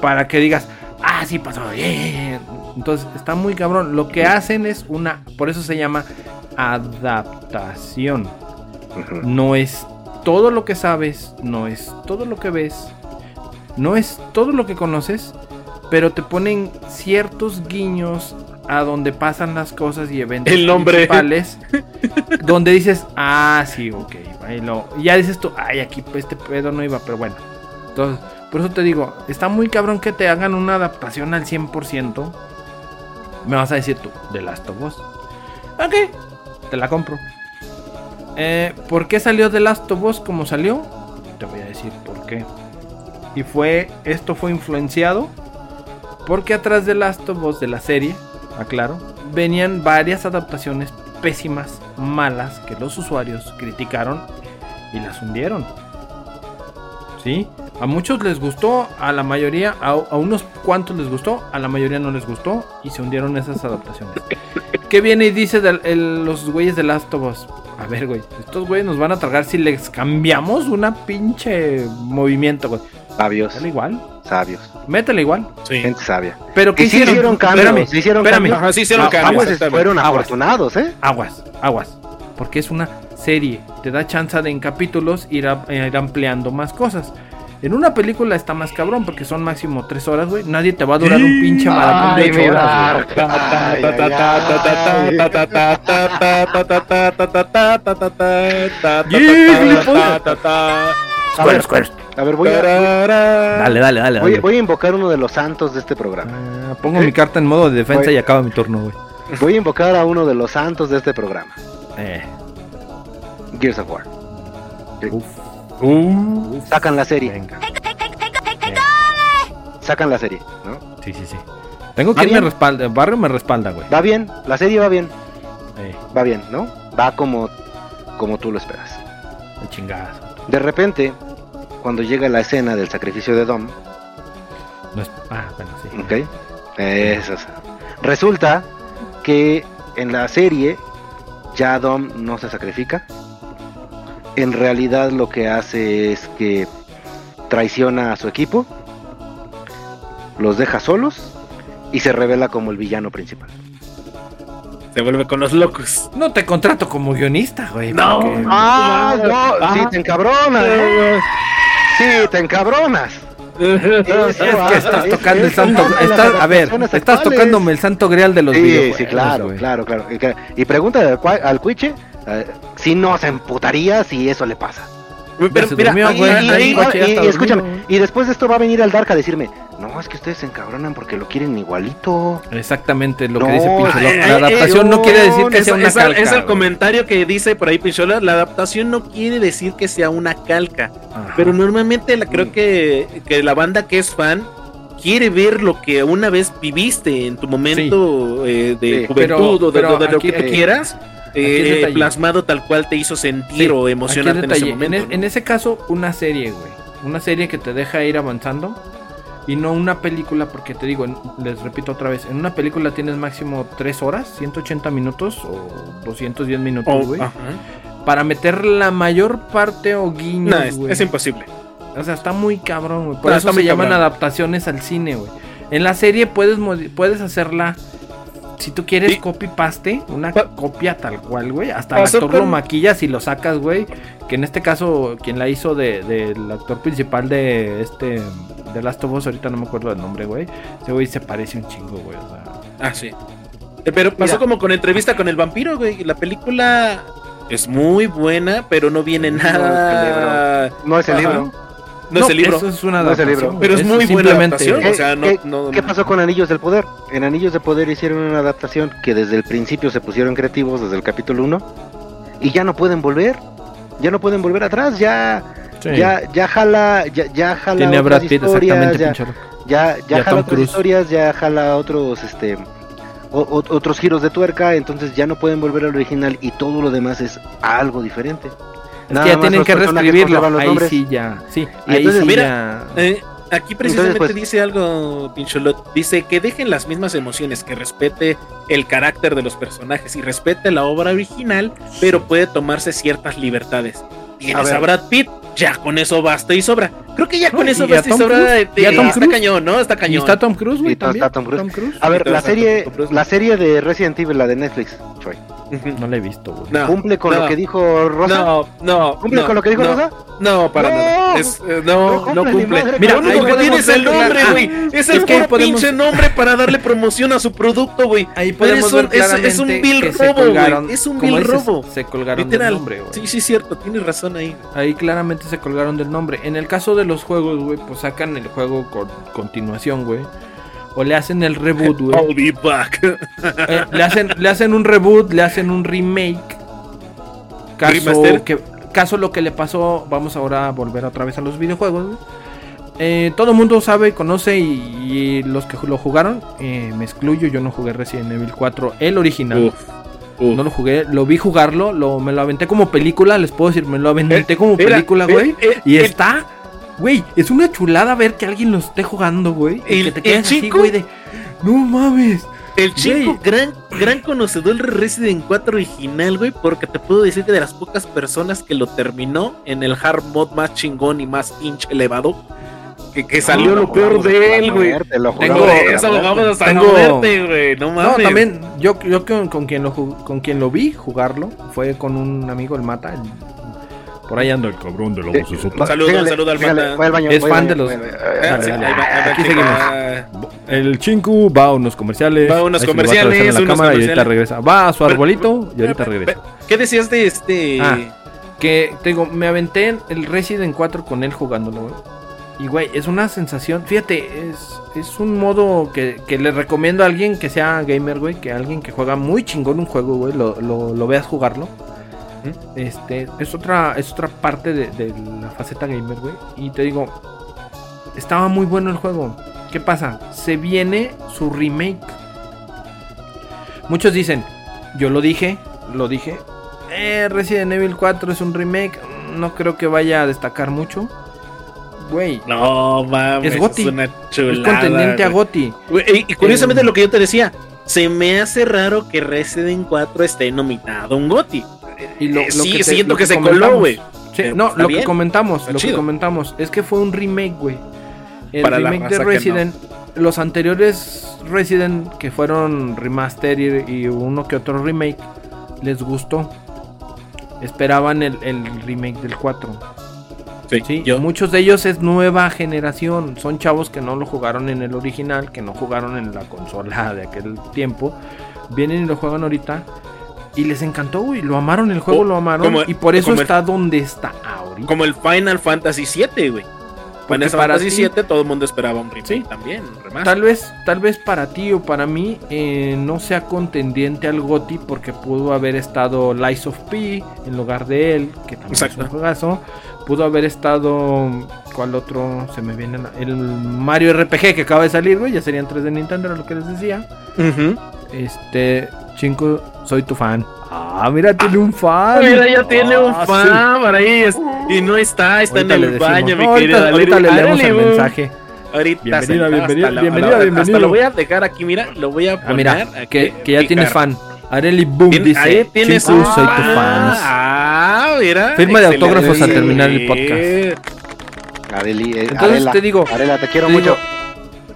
Para que digas, ah, sí pasó. bien". Entonces, está muy cabrón. Lo que hacen es una. Por eso se llama adaptación. No es todo lo que sabes, no es todo lo que ves, no es todo lo que conoces, pero te ponen ciertos guiños a donde pasan las cosas y eventos El nombre. principales, *laughs* donde dices, ah, sí, ok, ahí lo- y ya dices tú, ay, aquí pues, este pedo no iba, pero bueno. Entonces, por eso te digo, está muy cabrón que te hagan una adaptación al 100%. Me vas a decir tú, The Last of Us. Ok, te la compro. Eh, ¿Por qué salió The Last of Us como salió? Te voy a decir por qué. Y fue, esto fue influenciado porque atrás de Last of Us de la serie, aclaro, venían varias adaptaciones pésimas, malas, que los usuarios criticaron y las hundieron. ¿Sí? A muchos les gustó, a la mayoría, a, a unos cuantos les gustó, a la mayoría no les gustó y se hundieron esas adaptaciones. ¿Qué viene y dice de el- los güeyes de Last of Us? A ver, güey, estos güeyes nos van a tragar si les cambiamos una pinche movimiento, güey. Métele igual, sabios, métele igual. Sí. gente sabia. Pero ¿qué Y sí hicieron? hicieron cambios, Espérame, sí hicieron espérame. cambios. Ajá, sí hicieron Ah, cambios. Aguas fueron Aguas. afortunados, ¿eh? Aguas, aguas. Porque es una serie. Te da chance de en capítulos ir, a- ir ampliando más cosas. En una película está más cabrón porque son máximo tres horas, güey. Nadie te va a durar un pinche maratón de Ay, ocho horas, A ver, voy a, Dale, dale, dale. voy, dale. voy a invocar uno de los santos de este programa. Ah, pongo mi carta en modo de defensa Voy. y acaba mi turno, güey. Voy a invocar a uno de los santos de este programa. Eh. Gears of War. Uf. Sacan la serie, Venga. sacan la serie, ¿no? Sí, sí, sí. Tengo ¿Va que irme bien? respalda. Barrio me respalda, güey. Va bien, la serie va bien, Eh, va bien, ¿no? Va como, como tú lo esperas. de chingadas. De repente, cuando llega la escena del sacrificio de Dom, No es... Ah, bueno, sí. ¿ok? Eso es. Resulta que en la serie ya Dom no se sacrifica. En realidad lo que hace es que traiciona a su equipo, los deja solos y se revela como el villano principal. Se vuelve con los locos. No te contrato como guionista, güey. No. porque- ¡Ah! No, sí te encabronas. ¿eh? Sí, te encabronas. *laughs* Es que estás tocando el santo. estás- a ver, estás tocándome el santo grial de los Sí, videojuegos. sí, claro, claro, claro. Y, pregúntale al, al Cuiche eh, si no se emputaría si eso le pasa. Pero, mira, durmió, Y, y- escúchame, y después de esto va a venir el Dark a decirme, no, es que ustedes se encabronan porque lo quieren igualito. Exactamente lo No, que dice ay, La adaptación no no, quiere decir que es, sea una es calca. es el comentario que dice por ahí Pinchola. La adaptación no quiere decir que sea una calca. Ajá. Pero normalmente la, creo que, que la banda que es fan quiere ver lo que una vez viviste en tu momento eh, de Sí, juventud pero- o de, pero de lo aquí- que tú quieras. eh, plasmado tal cual te hizo sentir Sí, o emocionarte en ese detalle. momento. En, e- en ese caso, una serie, güey. Una serie que te deja ir avanzando. Y no una película, porque te digo, les repito otra vez, en una película tienes máximo 3 horas, 180 minutos o 210 minutos, O- güey. Para meter la mayor parte o guiños, No, es, imposible. O sea, está muy cabrón, güey. Por eso se llaman cabrón. adaptaciones al cine, güey. En la serie puedes, puedes hacerla, si tú quieres, Sí. copy-paste, una Pa- copia tal cual, güey. Hasta el Pasó actor lo con- maquillas y lo sacas, güey. Que en este caso, quien la hizo de- del actor principal de este, de Last of Us, ahorita no me acuerdo del nombre, güey. Ese güey se parece un chingo, güey. o sea. Ah, sí. Eh, Pero pasó Mira. como con entrevista con el vampiro, güey. La película es muy buena, pero no viene No, nada. No es el libro. No, es el libro. Eso es una No es el adaptación, libro. Pero es Eso muy buena simplemente- adaptación. ¿Qué, O sea, no- qué- no- qué pasó con Anillos del Poder? En Anillos del Poder hicieron una adaptación que desde el principio se pusieron creativos, desde el capítulo 1, y ya no pueden volver. Ya no pueden volver atrás, ya, Sí. ya, ya jala, ya, ya jala Tiene otras Brad Pitt, historias, exactamente, ya, ya, jala Tom otras historias, ya jala otros, este, o- o- otros giros de tuerca, entonces ya no pueden volver al original y todo lo demás es algo diferente. Es Nada que ya más tienen que reescribirlo. Ahí nombres. sí ya. Sí, Y ahí entonces, sí mira, ya. Eh, aquí precisamente Entonces, pues- dice algo, Pincholot. Dice que dejen las mismas emociones, que respete el carácter de los personajes y respete la obra original, pero puede tomarse ciertas libertades. Tienes a, ver. Brad Pitt, ya con eso basta y sobra. Creo que ya No, con eso a basta y sobra. De- y a de- Tom está cañón, ¿no? Está Y cañón. está Tom Cruise, güey. Está Tom Cruise. Cruise. A ver, la serie, Cruise. la serie de Resident Evil, la de Netflix, Troy. No la he visto, güey. No, ¿cumple con no, lo que dijo Rosa? No, no. ¿Cumple no, con lo que dijo no, Rosa? No, para No. nada. Es, eh, No no, cumple no ni cumple. madre. Mira, Lo único ahí que tiene es el nombre, güey. *laughs* es es el que podemos- pinche nombre para darle promoción a su producto, güey. Ahí podemos es un- ver es- claramente es un vil robo, colgaron. güey. Es un vil robo. Se colgaron Literal. del nombre, güey. Sí, sí, cierto. Tienes razón ahí. Ahí claramente se colgaron del nombre. En el caso de los juegos, güey, pues sacan el juego con continuación, güey. O le hacen el reboot, güey. I'll be back. Eh, le, hacen, le hacen un reboot, le hacen un remake. Caso, Remaster. que, caso lo que le pasó, vamos ahora a volver otra vez a los videojuegos. güey. Eh, todo el mundo sabe, conoce y, y los que lo jugaron, eh, me excluyo, yo no jugué Resident Evil 4, el original. Uf, uf. No lo jugué, lo vi jugarlo, lo, me lo aventé como película, les puedo decir, me lo aventé como película, güey. y está, güey, es una chulada ver que alguien lo esté jugando, güey. Y El- que te el quedes así, chico- güey, de, no mames. El chico, Güey. gran, gran conocedor de Resident 4 original, güey, porque te puedo decir que de las pocas personas que lo terminó en el hard mod más chingón y más pinche elevado, que, que salió No, lo peor de él, güey. lo Tengo- eso jugamos hasta Tengo- güey. No No, mames. también yo, yo con, con quien lo con quien lo vi jugarlo fue con un amigo el Mata. Por ahí ando el cabrón de voz de Un saludo, un saludo al baño, Es fan baño, de los-. Ah, ahí va, aquí seguimos. El Chinku va a unos comerciales. Va a unos comerciales, atravesar en la unos cámara y ahorita comerciales. regresa. Va a su arbolito y ahorita regresa. ¿Qué decías de este? Ah. Que te digo, me aventé en el Resident 4 con él jugándolo, güey. Y güey, es una sensación. Fíjate, es, es un modo que, que le recomiendo a alguien que sea gamer, güey. Que alguien que juega muy chingón un juego, güey, lo, lo, lo veas jugarlo. Este, es otra, es otra parte de, de la faceta gamer, güey. Y te digo, estaba muy bueno el juego. ¿Qué pasa? Se viene su remake. Muchos dicen, yo lo dije, lo dije. Eh, Resident Evil 4 es un remake. No creo que vaya a destacar mucho. Güey, No mames, Es es, Goti. una es chulada. contendiente a. Goti. Y, y curiosamente Eh, lo que yo te decía, se me hace raro que Resident 4 esté nominado a un GOTI. Y lo, Eh, lo sí, que te- siento lo que, se coló, güey. Sí, no, lo bien. que comentamos, Está lo que comentamos es que fue un remake, güey. El Para remake de Resident, los anteriores Resident que fueron remaster y, y uno que otro remake les gustó. Esperaban el, el remake del 4. Sí, Sí, yo. muchos de ellos es nueva generación. Son chavos que no lo jugaron en el original, que no jugaron en la consola de aquel tiempo. Vienen y lo juegan ahorita. Y les encantó, güey. Lo amaron el juego, O- lo amaron. como- y por eso el- está donde está ahorita. Como el Final Fantasy VII, güey. Final Fantasy ti- VII todo el mundo esperaba un remake Sí. también, un. Tal vez, tal vez para ti o para mí eh, no sea contendiente al GOTI porque pudo haber estado Lies of P en lugar de él, que también es un juegazo. Pudo haber estado. ¿Cuál otro? Se me viene la- el Mario RPG que acaba de salir, güey. Ya serían tres de Nintendo, era lo que les decía. Este, Chinco, soy tu fan. Ah, mira, tiene un fan. Mira, ya tiene un Ah, sí. fan por ahí. es- y no está, está Ahorita en el decimos. baño, mi ahorita, querida. ahorita le leemos el mensaje. Ahorita Bienvenida, bienvenida, hasta la- bienvenida, hasta bienvenido. lo voy a dejar aquí, mira, lo voy a poner. Ah, mira, aquí, que, que ya tienes picar. fan. Areli Boom Tien- dice: ahí tienes soy tu fan. Ah, mira. Firma de autógrafos al terminar el podcast. Areli, eh, Entonces Arela, te digo- Arela, te quiero te mucho. digo-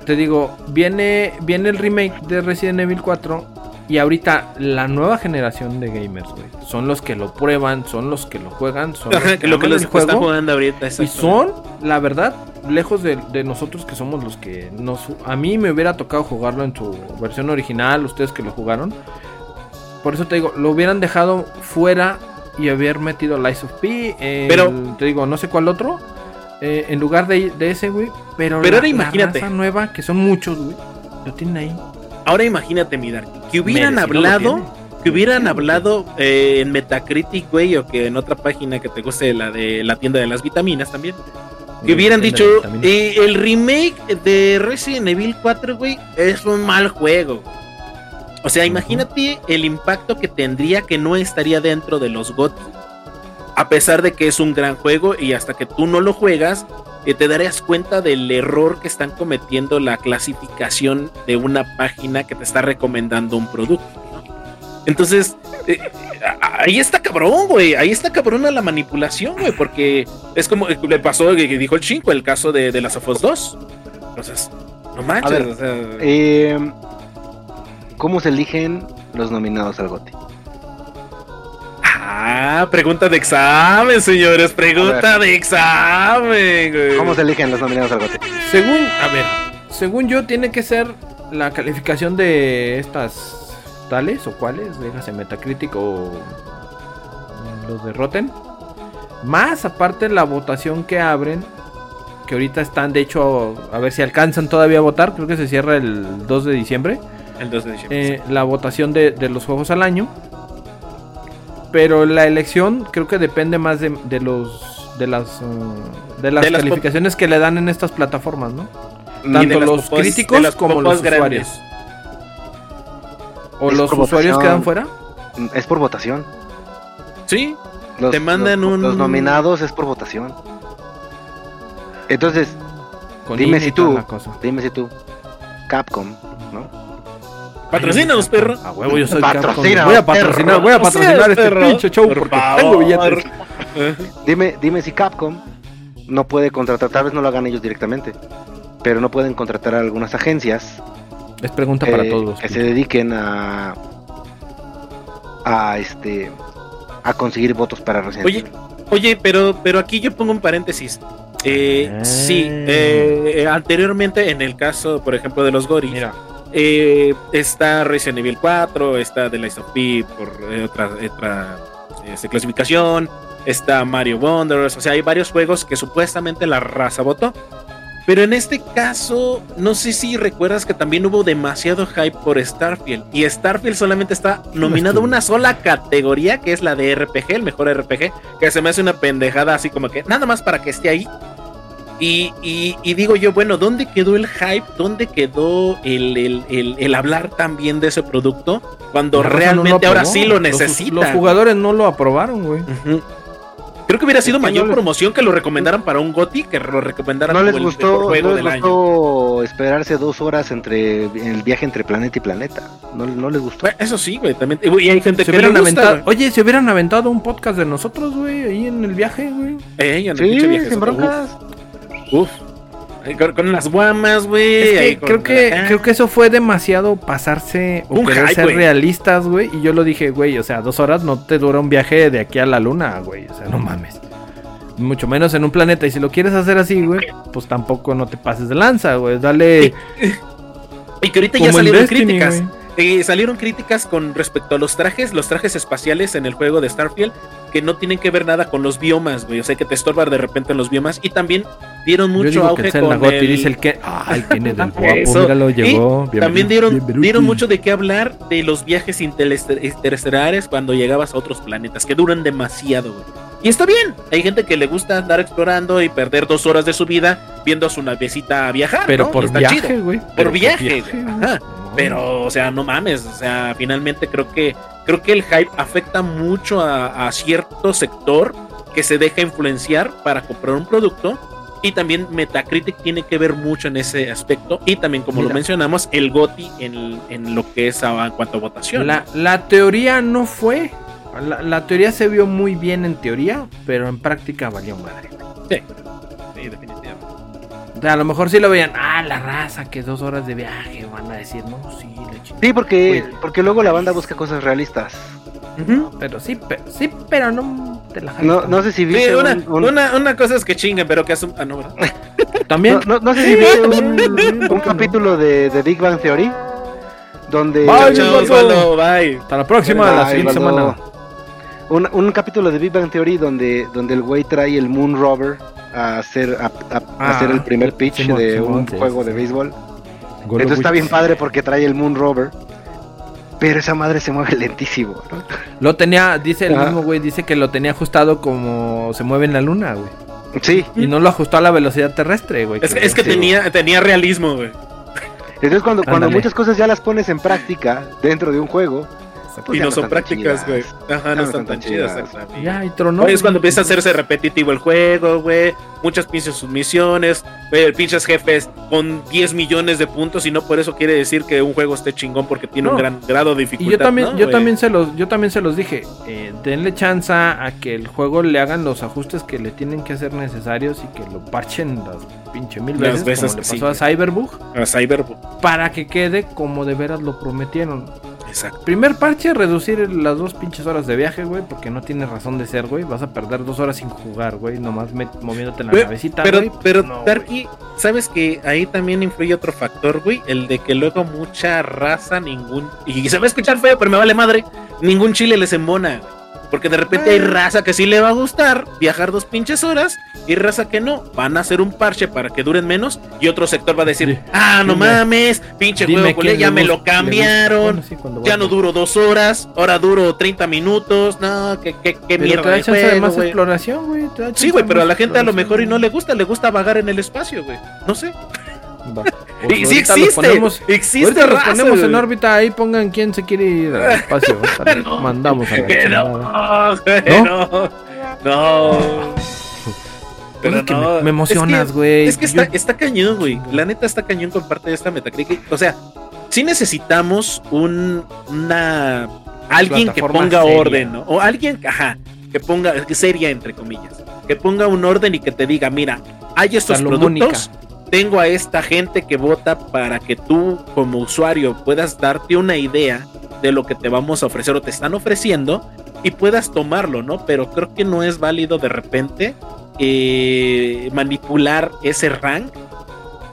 Te digo, viene, viene el remake de Resident Evil 4 y ahorita la nueva generación de gamers, güey, son los que lo prueban, son los que lo juegan, son *laughs* los que lo que los el están juego jugando ahorita. y son, la verdad, lejos de, de nosotros que somos los que nos... A mí me hubiera tocado jugarlo en su versión original, ustedes que lo jugaron. Por eso te digo, lo hubieran dejado fuera y haber metido Lies of P. el- Pero- Te digo, no sé cuál otro. eh, en lugar de, de ese, güey. Pero, Pero la, ahora imagínate. la raza nueva, que son muchos, güey. Lo tienen ahí. Ahora imagínate, mi Darky, que hubieran Merecido hablado, que hubieran hablado eh, en Metacritic, güey, o que en otra página que te guste, la de la tienda de las vitaminas también, que hubieran dicho, eh, el remake de Resident Evil 4, güey, es un mal juego. O sea, imagínate el impacto que tendría que no estaría dentro de los GOTY. A pesar de que es un gran juego y hasta que tú no lo juegas, eh, te darías cuenta del error que están cometiendo la clasificación de una página que te está recomendando un producto. ¿no? Entonces, eh, a- ahí está cabrón, güey. Ahí está cabrona la manipulación, güey. Porque es como eh, le pasó, que dijo el chingo, el caso de, de las of Us 2. Entonces, no manches. A ver, o sea, Eh, ¿Cómo se eligen los nominados al GOTY? Ah, pregunta de examen, señores. Pregunta de examen, güey. ¿Cómo se eligen los nominados al GOTY? Según, a ver, según yo, tiene que ser la calificación de estas tales o cuáles, dígase Metacritic o los de Rotten. Más aparte la votación que abren, que ahorita están, de hecho, a ver si alcanzan todavía a votar, creo que se cierra el 2 de diciembre. El 2 de diciembre. eh, la votación de, de los juegos al año. Pero la elección creo que depende más de, de los de las uh, de las De las calificaciones que le dan en estas plataformas, ¿no? Tanto los popos- críticos las como los grandes. usuarios. O Es los usuarios votación. quedan fuera. Mm, Es por votación. Sí, Los, Te mandan los- un- Los nominados es por votación. Entonces, Con Dime si tú- cosa. dime si tú, Capcom. Patrocínanos, perro. A huevo, yo soy. Patrocínanos, Voy a patrocinar, perro. voy a patrocinar este perro, pinche show por porque favor. tengo billetes. Dime, dime si Capcom no puede contratar, tal vez no lo hagan ellos directamente, pero no pueden contratar a algunas agencias Es pregunta para eh, todos. que se dediquen a a este a conseguir votos para Resident Oye, oye, pero, pero aquí yo pongo un paréntesis. Eh, Ah. Sí, eh, anteriormente en el caso, por ejemplo, de los Goris, Mira, eh, está Resident Evil 4, está The Last of P por eh, otra, otra este, clasificación, está Mario Wonders, o sea, hay varios juegos que supuestamente la raza votó. Pero en este caso, no sé si recuerdas que también hubo demasiado hype por Starfield. Y Starfield solamente está nominado a una sola categoría, que es la de RPG, el mejor RPG. Que se me hace una pendejada así como que nada más para que esté ahí. Y, y- y digo yo, bueno, ¿dónde quedó el hype? ¿Dónde quedó el, el- el- el hablar tan bien de ese producto? Cuando la raza no realmente ahora sí lo Los- necesita. Los, jugadores no lo aprobaron, güey. Creo que hubiera sido Es que mayor no les- promoción que lo recomendaran para un GOTI que lo recomendaran No les como el gustó, mejor juego no del les año. gustó esperarse dos horas entre el viaje entre planeta y planeta. No, no les gustó. Bueno, Eso sí, güey, también. Y hay gente Se que le hubieran gusta. aventado, oye, se hubieran aventado un podcast de nosotros, güey, ahí en el viaje, güey. Eh, en el Sí, viaje, sin uf, broncas. Uf. Con, con las guamas, güey. Es que creo que ah. creo que eso fue demasiado pasarse o Un querer hype, ser realistas, güey. Y yo lo dije, güey, o sea, dos horas no te dura un viaje de aquí a la luna, güey. O sea, no mames. Mucho menos en un planeta. Y si lo quieres hacer así, güey, pues tampoco no te pases de lanza, güey. Dale. Y que ahorita ya salieron críticas. Eh, salieron críticas con respecto a los trajes, los trajes espaciales en el juego de Starfield, que no tienen que ver nada con los biomas, güey. O sea, que te estorban de repente en los biomas. Y también dieron mucho auge con el... dice el que... Ay, tiene del *laughs* guapo, míralo, llegó. también dieron, dieron mucho de qué hablar de los viajes interestelares cuando llegabas a otros planetas, que duran demasiado, güey. Y está bien. Hay gente que le gusta andar explorando y perder dos horas de su vida viendo a su navecita viajar. Pero por, viaje, güey. Por, viaje, güey. Pero, o sea, no mames. O sea, finalmente creo que creo que el hype afecta mucho a, cierto sector que se deja influenciar para comprar un producto. Y también Metacritic tiene que ver mucho en ese aspecto. Y también, como lo mencionamos, el GOTI en, lo que es en cuanto a votación. La, la teoría no fue la, teoría se vio muy bien en teoría, pero en práctica valió madre. Sí, sí, definitivamente. A lo mejor sí lo veían, ah, la raza, que dos horas de viaje, van a decir, no, sí, le Sí, porque, porque luego la banda busca cosas realistas. Pero sí, pero, sí, pero no te la no, no sé si viste. una, Una, una, cosa es que chingan, pero que asuman. Ah, no, *laughs* También. No, sé si viste *laughs* un, capítulo de, de Big Bang Theory. Donde. Bye, bye. Hasta la próxima, la siguiente semana un, un, capítulo de Big Bang Theory donde, donde el güey trae el Moon Rover a hacer, a, ah, hacer el primer pitch de un juego de béisbol. Entonces está bien padre porque trae el Moon Rover. Pero esa madre se mueve lentísimo, Lo tenía, dice el mismo güey, dice que lo tenía ajustado como se mueve en la luna, güey. Sí. Y no lo ajustó a la velocidad terrestre, güey. Es, es que tenía, tenía realismo, güey. Entonces cuando, cuando muchas cosas ya las pones en práctica dentro de un juego, y no, son prácticas, güey. Ajá, no, están tan chidas. Ya, y tronó. es cuando empieza a hacerse repetitivo el juego, güey. Muchas pinches submisiones, güey, pinches jefes con 10 millones de puntos y no por eso quiere decir que un juego esté chingón porque tiene un gran grado de dificultad. Y yo también, yo también se los, yo también se los dije, eh, denle chance a que el juego le hagan los ajustes que le tienen que hacer necesarios y que lo parchen las pinche mil veces, como le pasó a Cyberbug. A Cyberbug. Para que quede como de veras lo prometieron. Exacto. Primer parche, reducir las dos pinches horas de viaje, güey, porque no tiene razón de ser, güey. Vas a perder dos horas sin jugar, güey, nomás moviéndote la navecita. Pero, pero, Tarky, ¿sabes que ahí también influye otro factor, güey? El de que luego mucha raza, ningún. Y se va a escuchar feo, pero me vale madre. Ningún chile les embona, porque de repente hay ah. raza que sí le va a gustar viajar dos pinches horas y raza que no. Van a hacer un parche para que duren menos y otro sector va a decir, ah, no mames, pinche juego, ya me lo cambiaron, ya no duro dos horas, ahora duro 30 minutos, no, qué, qué, qué mierda. de juego, más exploración, güey. Sí, güey, pero a la gente a lo mejor y no le gusta, le gusta vagar en el espacio, güey. No sé. Y sí existe, ponemos, existe raza, ponemos en órbita ahí pongan quién se quiere ir al *laughs* espacio. Mandamos a la no, no, no. Pero no. me, emocionas, güey. Es que, está, está cañón, güey. La neta está cañón con parte de esta Metacritic. O sea, sí necesitamos un, una alguien que ponga orden, ¿no? O alguien, ajá, que ponga, seria entre comillas, que ponga un orden y que te diga, mira, hay estos productos, tengo a esta gente que vota para que tú como usuario puedas darte una idea de lo que te vamos a ofrecer o te están ofreciendo y puedas tomarlo, ¿no? Pero creo que no es válido de repente eh, manipular ese rank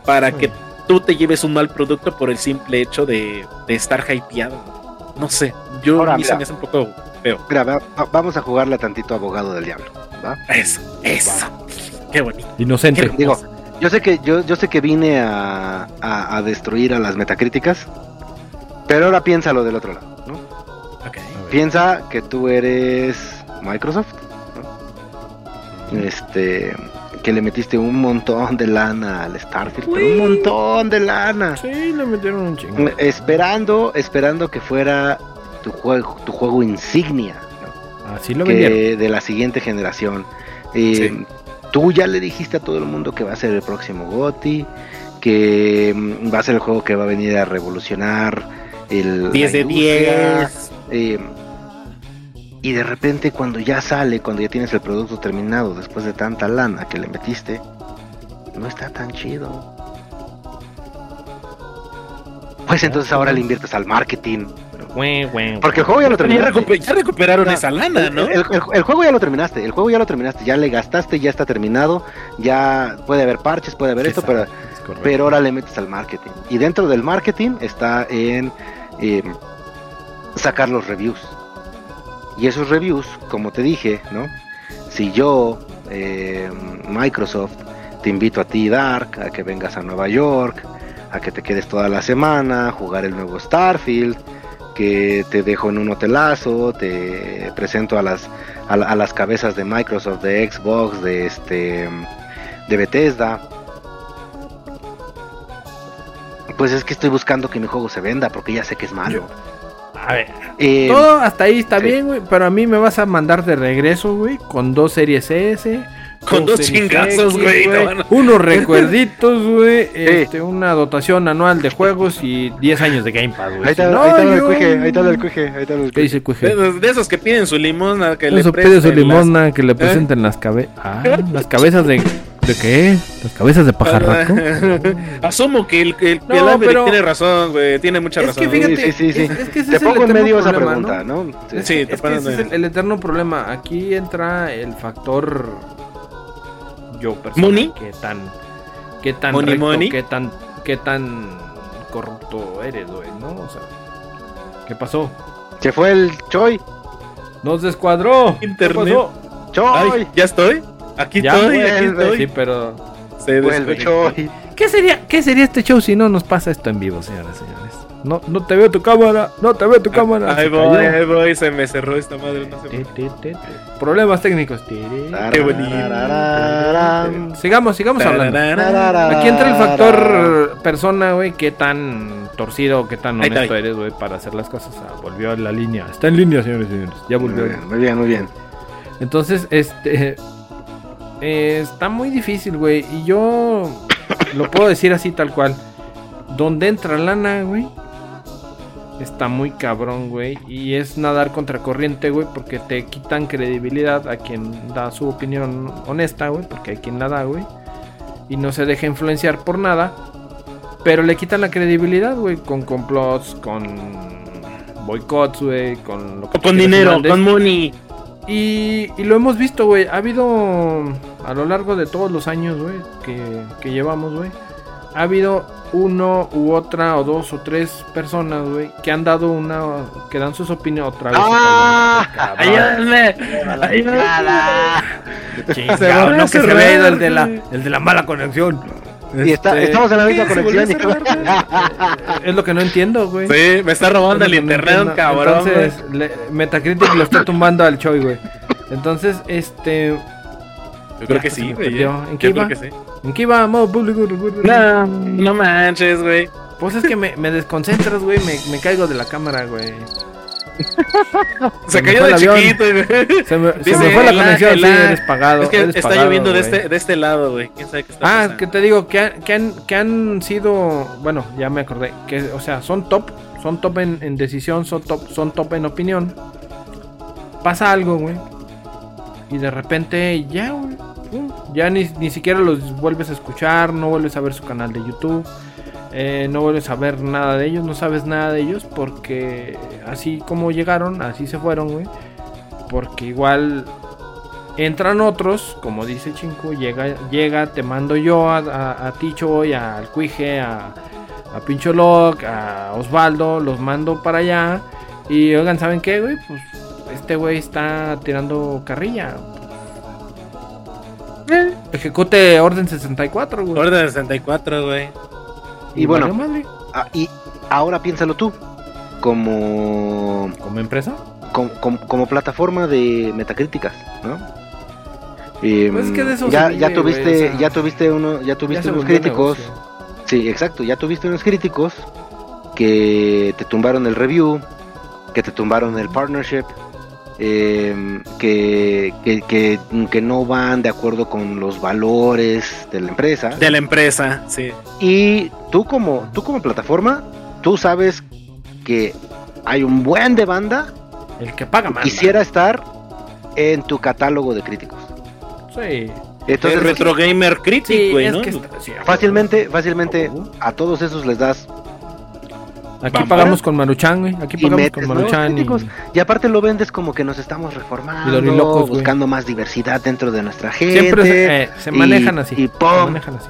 para que tú te lleves un mal producto por el simple hecho de, estar hypeado. No sé, yo a mí se me hace un poco feo. vamos a jugarle tantito abogado del diablo. Eso, eso. Qué bonito. Inocente. Digo, yo sé que yo, yo sé que vine a, a, destruir a las metacríticas, pero ahora piénsalo del otro lado, ¿no? Piensa que tú eres Microsoft, Este, que le metiste un montón de lana al Starfield, pero un montón de lana. Sí, le metieron un chingo. Esperando, esperando que fuera tu juego, tu juego insignia, Así lo que de la siguiente generación. Eh, Tú ya le dijiste a todo el mundo que va a ser el próximo GOTI, que mm, va a ser el juego que va a venir a revolucionar el 10 de 10. Eh, y de repente cuando ya sale, cuando ya tienes el producto terminado, después de tanta lana que le metiste, no está tan chido. Pues entonces ahora le inviertes al marketing, Porque el juego ya lo Ya, terminaste. ya recuperaron No, esa lana, ¿no? El, el- el juego ya lo terminaste, el juego ya lo terminaste, ya le gastaste, ya está terminado, ya puede haber parches, puede haber esto, pero, pero ahora le metes al marketing. Y dentro del marketing está en eh, sacar los reviews. Y esos reviews, como te dije, ¿no? Si yo, eh, Microsoft, te invito a ti, Dark, a que vengas a Nueva York, a que te quedes toda la semana, a jugar el nuevo Starfield, que te dejo en un hotelazo, te presento a las, a, la- a las cabezas de Microsoft, de Xbox, de este de Bethesda. Pues es que estoy buscando que mi juego se venda porque ya sé que es malo. A ver, Eh, todo hasta ahí está sí. bien, güey. Pero a mí me vas a mandar de regreso, güey. Con dos series S. Con dos chingazos, güey, no, no. Unos recuerditos, güey. *laughs* Este, una dotación anual de juegos y 10 años de Game Pass, güey. ahí está, no, ahí está el cuije, ahí está el cuije, ahí está el ¿Qué cuije. dice el De, cuije? esos- de esos que piden su limosna, que le Eso pide su las- limosna que le presenten las cabezas. Ah, *laughs* las cabezas de. ¿De qué? ¿Las cabezas de pajarraco? *laughs* Asumo que el, el, que No, el Averick pero- tiene razón, güey. Tiene mucha Es razón. que fíjate, Sí, sí, sí, es- que ese Te es pongo en medio esa pregunta, ¿no? Sí. Sí, te es que ese es de- el, el eterno problema. Aquí entra el factor yo persona, ¿Money? qué tan qué tan Money, recto, money. qué tan qué tan corrupto eres, güey, ¿no? O sea, ¿qué pasó? Se fue el Choi. Nos descuadró. ¿Qué Internet. pasó? Choi. Ay, ya estoy. Aquí Ya, estoy, aquí estoy. Sí, pero Se Vuelve. Choi. ¿qué sería qué sería este show si no nos pasa esto en vivo, señoras y señores? No no te veo tu cámara, no te veo tu cámara. Ahí voy, ahí voy. Se me cerró esta madre. Ti. Problemas técnicos. Qué bonito. Sigamos, sigamos hablando. Aquí entra el factor persona, güey, qué tan torcido, qué tan honesto eres, güey, para hacer las cosas. Volvió a la línea. Está en línea, señores y señores. Ya Muy volvió. bien, muy bien, muy bien. Entonces, este... eh, está muy difícil, güey. Y yo lo puedo decir así tal cual. Donde entra lana, güey. Está muy cabrón, güey. Y es nadar contra corriente, güey. Porque te quitan credibilidad a quien da su opinión honesta, güey. Porque hay quien la da, güey. Y no se deja influenciar por nada. Pero le quitan la credibilidad, güey. Con complots, con boicots, güey. Con lo que Con dinero, mandes. con money. Y, y lo hemos visto, güey. Ha habido a lo largo de todos los años, güey, que, que llevamos, güey. Ha habido uno u otra o dos o tres personas, güey, que han dado una, que dan sus opiniones otra vez. ¡Ah! Se volvió no, que se ido el de la, el de la mala conexión. Y está- Este, estamos en la misma ¿qué? ¿Se volvió a conexión. y- *laughs* Es lo que no entiendo, güey. Sí, me está robando el Es que no internet, entiendo. cabrón. Entonces, le- Metacritic lo está tumbando al Choi, güey. Entonces, este. Yo creo que Ya, se sí, güey. Yo ¿En qué creo iba? que sí. ¿En qué iba? Modo público. No, no manches, güey. Pues es que me, me desconcentras, güey. Me, me caigo de la cámara, güey. *laughs* Se cayó de chiquito, güey. Se me, se Dice, me fue la el conexión, sí, eres pagado. Es que eres está pagado, lloviendo de este, de este lado, güey. ¿Quién sabe qué está Ah, pasando? que te digo que han, que han, que han sido, bueno, ya me acordé, que, o sea, son top, son top en, en decisión, son top, son top en opinión. Pasa algo, güey. Y de repente ya, Ya ni, ni siquiera los vuelves a escuchar, no vuelves a ver su canal de YouTube. eh, no vuelves a ver nada de ellos, no sabes nada de ellos porque así como llegaron, así se fueron, güey. Porque igual entran otros, como dice Chinco, llega, llega, te mando yo a, a, a al Cuije, a, a Pincho Lock, a Osvaldo, los mando para allá. Y oigan, ¿saben qué, güey? Pues este güey está tirando carrilla. Eh. Ejecute orden 64, güey. Orden 64, güey. Y bueno. valió madre. Ah, y ahora piénsalo tú. Como, ¿Como empresa? como, como- como plataforma de metacríticas, ¿no? Y, Pues es que de eso ya, vive, ya tuviste, güey, o sea, ya tuviste uno, ya tuviste unos críticos. negocio. Sí, exacto. Ya tuviste unos críticos que te tumbaron el review, que te tumbaron el partnership, eh, que, que, que, que no van de acuerdo con los valores de la empresa. De la empresa, sí. Y tú como, tú como plataforma, tú sabes que hay un buen de banda El que paga más. quisiera estar en tu catálogo de críticos. Sí. Entonces, es Retro Gamer Sí, es ¿no? que está- sí, fácilmente, fácilmente a todos esos les das Aquí pagamos con Maruchan, güey. Aquí pagamos metes con Maruchan. Y... Y aparte lo vendes como que nos estamos reformando, güey. buscando más diversidad dentro de nuestra gente. Siempre se, eh, se y- manejan así. Y se pum, manejan así.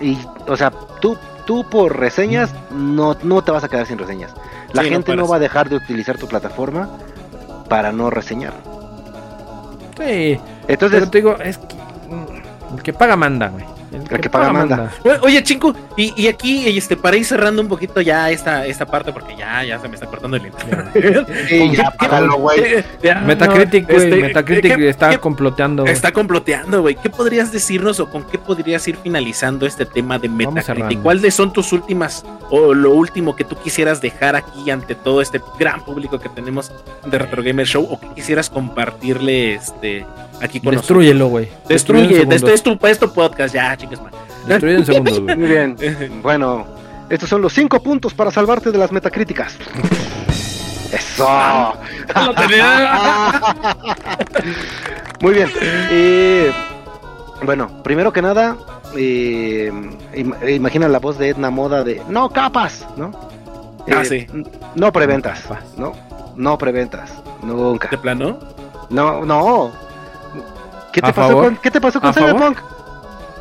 Y, o sea, tú, tú por reseñas no, no te vas a quedar sin reseñas. La Sí, gente no, va a dejar de utilizar tu plataforma para no reseñar. Sí. Entonces, Pero te digo, es que. mm, El que paga manda, güey. El que paga manda. Oye, Oye, Chinco, y, y aquí, este, para ir cerrando un poquito ya esta, esta parte, porque ya, ya se me está cortando el internet. sí, ya págalo, güey. Metacritic, no, güey. este, Metacritic ¿qué- está qué- comploteando. güey. Está comploteando, güey. ¿Qué podrías decirnos o con qué podrías ir finalizando este tema de Metacritic? ¿Cuáles son tus últimas o lo último que tú quisieras dejar aquí ante todo este gran público que tenemos de Retro Gamer Show o que quisieras compartirle este aquí con nosotros? Destrúyelo, güey. Destruye, en segundos. este es tu, es tu podcast, ya, chingas, man. Destruye en segundos, güey. Muy bien. *laughs* Bueno, estos son los cinco puntos para salvarte de las metacríticas. Eso. Lo tenía. *laughs* Muy bien. Eh, bueno, primero que nada, eh, im- imagina la voz de Edna Moda de no capas, ¿no? Ah, Eh, sí. No preventas. ¿no? No preventas, nunca. ¿De plano? No, no. ¿Qué te ¿A pasó favor? con, ¿qué te pasó con ¿A favor? Cyberpunk?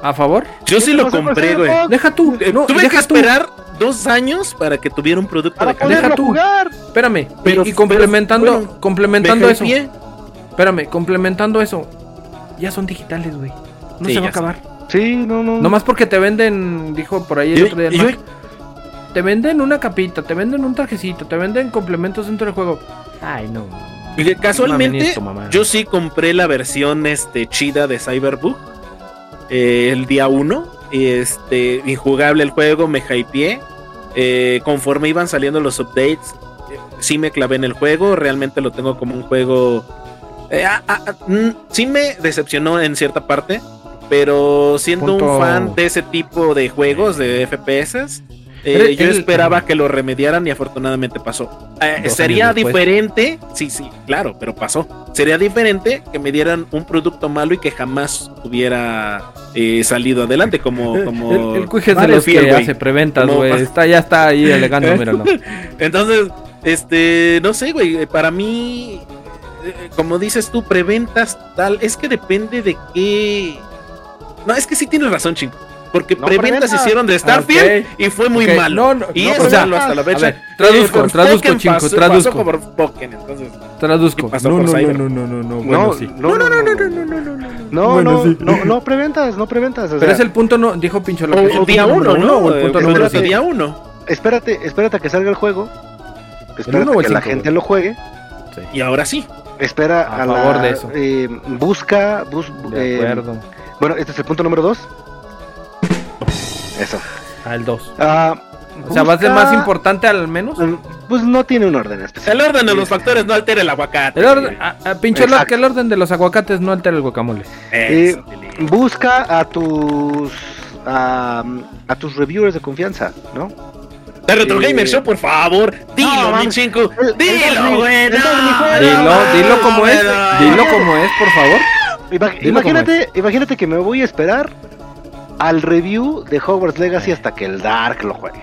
¿A favor? Yo ¿Qué sí lo compré, güey. Deja tú. Eh, No, Tuve que deja tú. esperar dos años para que tuviera un producto Para de calidad. Deja tú. jugar. Espérame. Pero- y, y complementando, pero, bueno, complementando Me eso. hypeé. Espérame, complementando eso. Ya son digitales, güey. No Sí, se va a acabar. Sí, no, no. Nomás porque te venden, dijo por ahí el Y- otro día yo- Te venden una capita, te venden un trajecito, te venden complementos dentro del juego. Ay, no. Casualmente, esto, yo sí compré la versión este, chida de Cyberbug eh, el día 1. Este, injugable el juego, me hypeé. Eh, conforme iban saliendo los updates, eh, sí me clavé en el juego. Realmente lo tengo como un juego. eh, ah, ah, ah, mm, sí me decepcionó en cierta parte. Pero siendo Punto- un fan de ese tipo de juegos, de FPS, eh, yo el- esperaba que lo remediaran y afortunadamente pasó. Eh, sería diferente, sí, sí, claro, pero pasó. Sería diferente que me dieran un producto malo y que jamás hubiera eh, salido adelante como... *laughs* como El, el es de los que fiel, hace preventas, güey. Está, ya está ahí *laughs* alegando, míralo. Entonces, este, no sé, güey, para mí, como dices tú, preventas tal, es que depende de qué... No, es que sí tienes razón, chingo. Porque no preventas hicieron de Starfield okay. y fue muy okay. malo. No, no, y es malo hasta la fecha. traduzco, eh, traduzco, chingo, traduzco. por Pokémon, entonces. Traduzco. No, no, no, no, no, no, bueno, sí. No, no, no, no, no, no, no, no. Bueno, sí. No, no, preventas, no preventas. O sea, Pero es el punto, no, dijo Pincho la o, día uno, ¿no? El punto número día uno. Espérate, espérate a que salga el juego. Espérate a que la gente lo juegue. Y ahora sí. Espera a, favor de eso. busca, de acuerdo. Bueno, este es el punto número dos. Eso. Al 2. Ah, O sea, ¿va a ser busca- más importante al menos? Pues no tiene un orden especial. El orden de los factores no altera el aguacate. El orden, a, a Pincho lo- Exacto. que el orden de los aguacates no altera el guacamole. Eso, Eh. Busca a tus a, a tus reviewers de confianza, ¿no? De Retro eh, Gamer Show, por favor. Dilo, no, mi. El- el Dilo, güey. no. Dilo, dilo como es. Dilo como es, por favor. Imagínate, imagínate que me voy a esperar al review de Hogwarts Legacy hasta que el Dark lo juegue.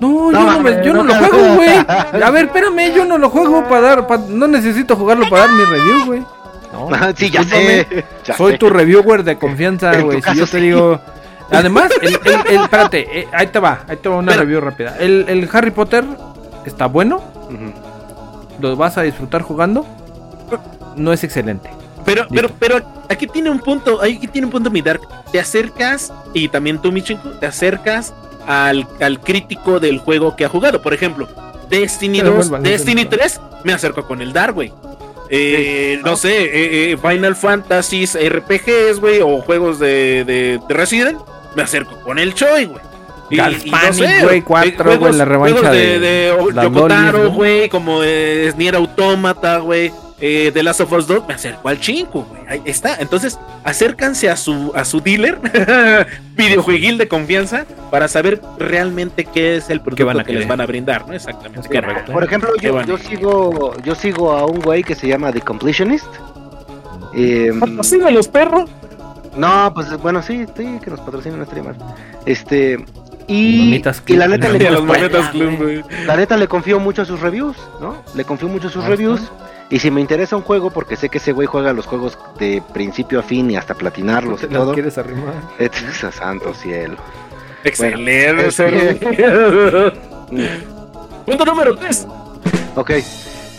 No, No, yo, no, me- yo no, no, lo juego, güey. A ver, espérame, yo no lo juego para dar. pa- no necesito jugarlo para dar mi review, güey. No, sí, ya sé. ya Soy sé. tu reviewer de confianza, güey. Si yo te sí. digo. *laughs* Además, el, el- el- espérate, eh, ahí te va, ahí te va una Pero- review rápida. El, el Harry Potter está bueno, lo vas a disfrutar jugando. No es excelente. Pero, pero, pero aquí tiene un punto, aquí tiene un punto mi Dark. Te acercas, y también tú, mi chinco, te acercas al, al crítico del juego que ha jugado. Por ejemplo, Destiny Pero 2, vuelvan, Destiny vuelvan. 3, me acerco con el Dark, güey. Eh, no sé, eh, eh, Final Fantasy RPGs, güey, o juegos de, de, de Resident, me acerco con el Choi, güey. Y- y Galvanic, güey, cuatro, güey, la revancha de, de de Yokotaro, ¿no? güey, como eh, Nier Automata, güey, eh, The Last of Us 2, me acerco al chinco, güey. Ahí está. Entonces, acércanse a su, a su dealer, *laughs* videojueguil de confianza, para saber realmente qué es el producto van a que les van a brindar, ¿no? Exactamente. Correcto. Por ejemplo, yo, yo sigo yo sigo a un güey que se llama The Completionist. Eh, los perros. no, pues bueno, sí, sí, que nos patrocinen no estaría mal. Este, Y, y la neta le *laughs* le confío mucho a sus reviews, ¿no? Le confío mucho a sus Ah, reviews. Y si me interesa un juego, porque sé que ese güey juega los juegos de principio a fin y hasta platinarlos y ¿Te las todo. quieres arrimar? Es *laughs* a santo cielo. Excelente. Bueno, *laughs* Punto número 3. Ok.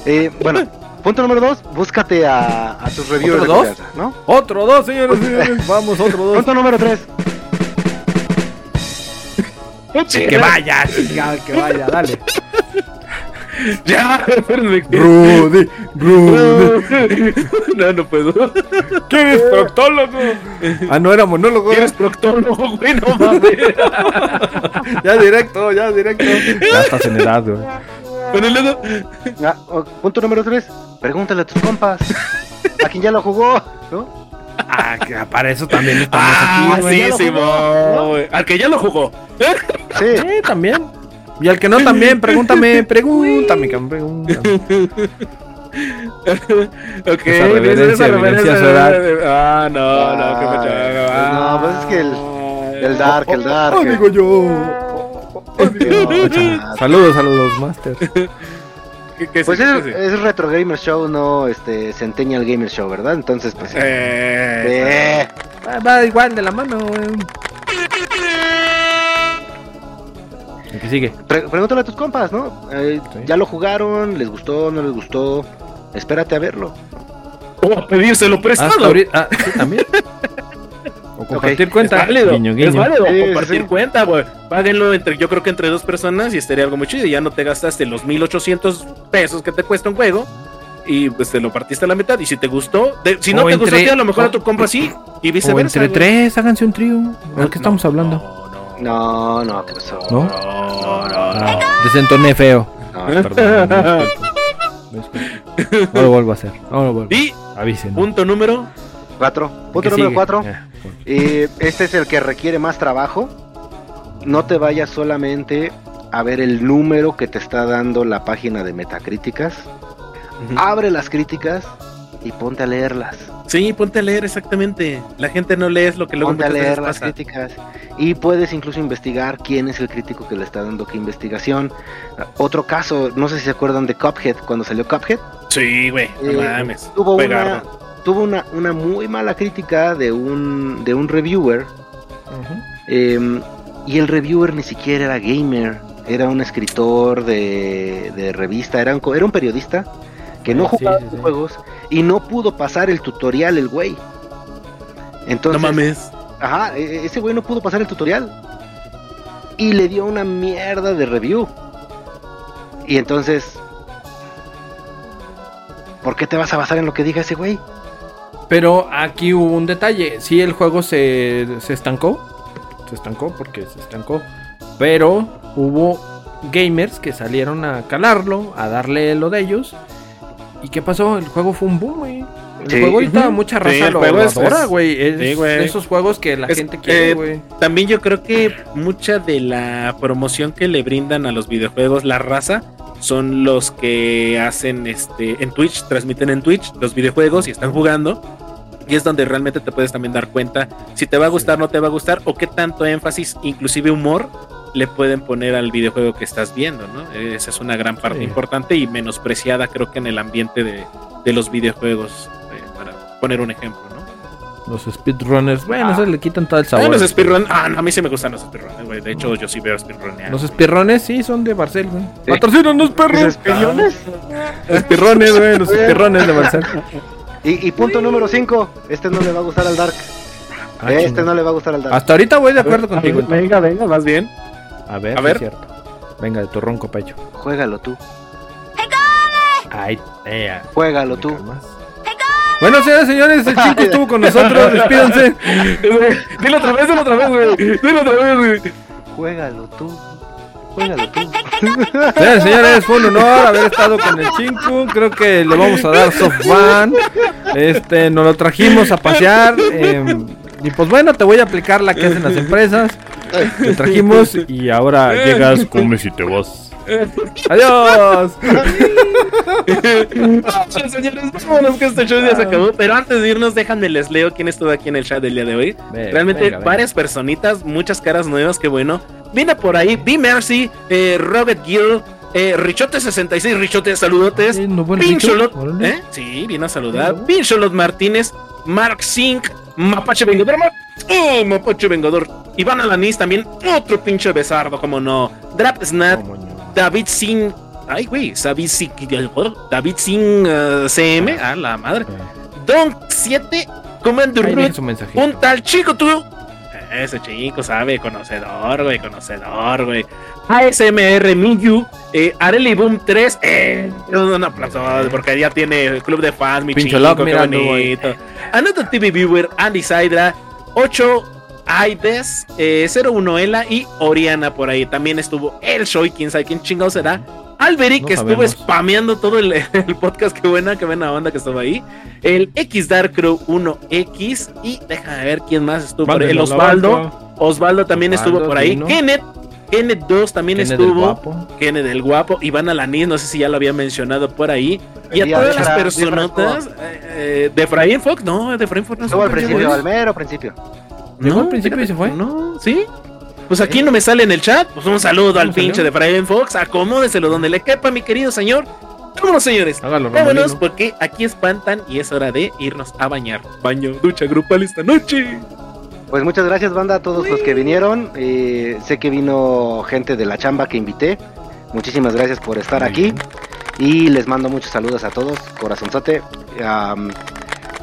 Eh, bueno, punto número dos, búscate a, a tus reviewers de ¿Otro dos? confianza, ¿no? Otro dos, señores, *laughs* señores. Vamos, otro dos. Punto número tres, Que vaya, que vaya, dale. *laughs* Ya, espérenme. Rudy, Rudy. *laughs* No, no puedo. ¿Quién es proctólogo? Ah, no era monólogo. ¿Eres proctólogo, güey? No mames. Ya directo, ya directo. Ya estás en edad, güey. Bueno, y luego. Ah, oh, punto número tres, pregúntale a tus compas. A quien ya lo jugó, ¿no? Ah, que para eso también estamos Ah, aquí, güey. sí, sí. Al que ya lo jugó. Sí. Sí, también. Y al que no también, pregúntame, *laughs* pregúntame, cabrón, pregúntame. ok, Esa reverencia, edad. Ah, no, no, que me Ah, no, pues es que el- El Dark, el Dark. Oh, digo yo. Digo yo. *laughs* Saludos a los masters. ¿Qué, qué Pues sí, es, qué sí? es Retro Gamer Show, no este Centennial Gamer Show, ¿verdad? Entonces, pues. Eh, eh, Va, va igual de la mano, güey. El que sigue. pre- pregúntale a tus compas, ¿no? Eh, Sí. Ya lo jugaron, les gustó, no les gustó. Espérate a verlo. o pedírselo Hasta prestado. Ah, sí, también. *laughs* O compartir cuenta. Es válido, Guiño, guiño. es válido Sí, compartir sí. cuenta, güey. Páguenlo entre, yo creo que entre dos personas y estaría algo muy chido. Y ya no te gastaste los 1800 pesos que te cuesta un juego. Y pues te lo partiste a la mitad. Y si te gustó, de- si no O te entre- gustó, a ti, a lo mejor o- a tu compa sí. Y O viceversa. entre güey. tres, háganse un trío. ¿De qué estamos No, hablando? No, No, no, ¿qué pasó? ¿No? no, no, no. Ah, desentoné feo. No, Perdón. me disculpo. Me disculpo. No lo vuelvo a hacer. No lo vuelvo. Y Avisen. punto número. Cuatro. ¿Qué Punto número sigue? cuatro. Ya, por- Eh, este es el que requiere más trabajo. No te vayas solamente a ver el número que te está dando la página de Metacríticas. Abre las críticas y ponte a leerlas. Sí, ponte a leer exactamente. La gente no lee lo que luego ponte a leer las pasa. críticas. Y puedes incluso investigar quién es el crítico que le está dando qué investigación. Otro caso, no sé si se acuerdan de Cuphead, cuando salió Cuphead. Sí, güey, no Eh, mames. Tuvo una, tuvo una, una muy mala crítica de un, de un reviewer. Eh, y el reviewer ni siquiera era gamer, era un escritor de, de revista, era un, co- era un periodista que no Sí, jugaba sí, sí. juegos y no pudo pasar el tutorial el güey. Entonces, no mames. ajá, e- e- ese güey no pudo pasar el tutorial y le dio una mierda de review. Y entonces, ¿por qué te vas a basar en lo que diga ese güey? Pero aquí hubo un detalle. Sí, el juego se, se estancó. Se estancó porque se estancó. Pero hubo gamers que salieron a calarlo, a darle lo de ellos. ¿Y qué pasó? El juego fue un boom, güey. El Sí. juego ahorita Ujú. mucha Sí, raza el lo juego es- adora, es- güey. Es sí, esos juegos que la Es- gente quiere, eh, güey. También yo creo que mucha de la promoción que le brindan a los videojuegos, la raza, son los que hacen este en Twitch, transmiten en Twitch los videojuegos y están jugando. Y es donde realmente te puedes también dar cuenta si te va a gustar, no te va a gustar, o qué tanto énfasis, inclusive humor, le pueden poner al videojuego que estás viendo, ¿no? Esa es una gran parte Sí. importante y menospreciada, creo que en el ambiente de, de los videojuegos, eh, para poner un ejemplo, ¿no? Los speedrunners, bueno, Ah. eso le quitan todo el Ah, sabor. los speedrun, ah, no, a mí sí me gustan los speedruns, güey. De hecho, yo sí veo speedrunear. Los espirrones sí son de Barcel, güey. Sí. Patrocínanos, perros. ¿Esos pillones? Espirrones, güey, los espirrones de Barcel. Y, y punto número 5, este no le va a gustar al Dark. Ah, este chinga. no le va a gustar al Dark. Hasta ahorita voy de acuerdo contigo. Venga, venga, venga, más bien. A ver, A a ver. ver. cierto. Venga, de tu ronco pecho. Juégalo tú, Ay, eh, juégalo tú. Bueno, señores, señores, el chico *laughs* estuvo con nosotros. Despídanse. *laughs* Dilo otra vez, dilo otra vez, güey. Dilo otra vez, güey. Juégalo tú. Juégalo tú. *laughs* Señores, señores, fue un honor haber estado con el Chinku. Creo que le vamos a dar soft ban. Este, nos lo trajimos a pasear. eh, y pues bueno, te voy a aplicar la que hacen las empresas. Te trajimos y ahora llegas, comes y te vas. *laughs* Adiós. Señores, vámonos que este show ya se acabó. Pero antes de irnos, déjenme les leo quién estuvo aquí en el chat del día de hoy. Realmente venga, venga. varias personitas, muchas caras nuevas, qué bueno. Viene por ahí B Mercy, eh, Robert Gill, eh, Richote66, Richote, saludotes. Eh, no, bueno, Pincholot. ¿eh? Sí, viene a saludar. Pincholot Martínez, Mark Zink, Mapache Vengador, oh, Mapache Vengador. Iván Alanis también, otro pinche besardo, como no. Drap Snap, David Singh. Ay, güey, David Singh. David Singh eh, CM. A la madre. Don 7, Commander Root, un tal chico tú. Ese chico sabe, conocedor, güey, conocedor, güey. ASMR Miyu, eh, Areli Boom 3, eh, un aplauso, porque ya tiene el club de fans, mi Pincho chico, Lock, qué bonito. Another TV Viewer, Andy Saidra, 8 Aides, eh, 01 Ela y Oriana por ahí. También estuvo el show y quién sabe quién chingado será. Alberic, No que estuvo spameando todo el, *laughs* el podcast. Qué buena, qué buena onda que estuvo ahí. El X Dark Crow 1X. Y déjame ver quién más estuvo por ahí. El Osvaldo. Osvaldo también Osvaldo, estuvo por ahí. Kenneth. Kenneth 2 también Kenneth del estuvo. Guapo. Kenneth del Guapo. Iván Alanis, no sé si ya lo había mencionado por ahí. Y a todas las personotas. eh, eh, de Efraín Fox, no, de Efraín Fox no Estuvo al principio, ¿no? al mero principio. Llegó al principio y se fue. No, ¿sí? Pues aquí no me sale en el chat. Pues un saludo al ¿Cómo pinche de Brian Fox. Acomódeselo donde le quepa, mi querido señor. Vámonos, señores. Hágalo, Vámonos, porque aquí espantan y es hora de irnos a bañar. Baño, ducha grupal esta noche. Pues muchas gracias, banda, a todos los que vinieron. Eh, sé que vino gente de la chamba que invité. Muchísimas gracias por estar Muy aquí. bien. Y les mando muchos saludos a todos, corazonzote. Am,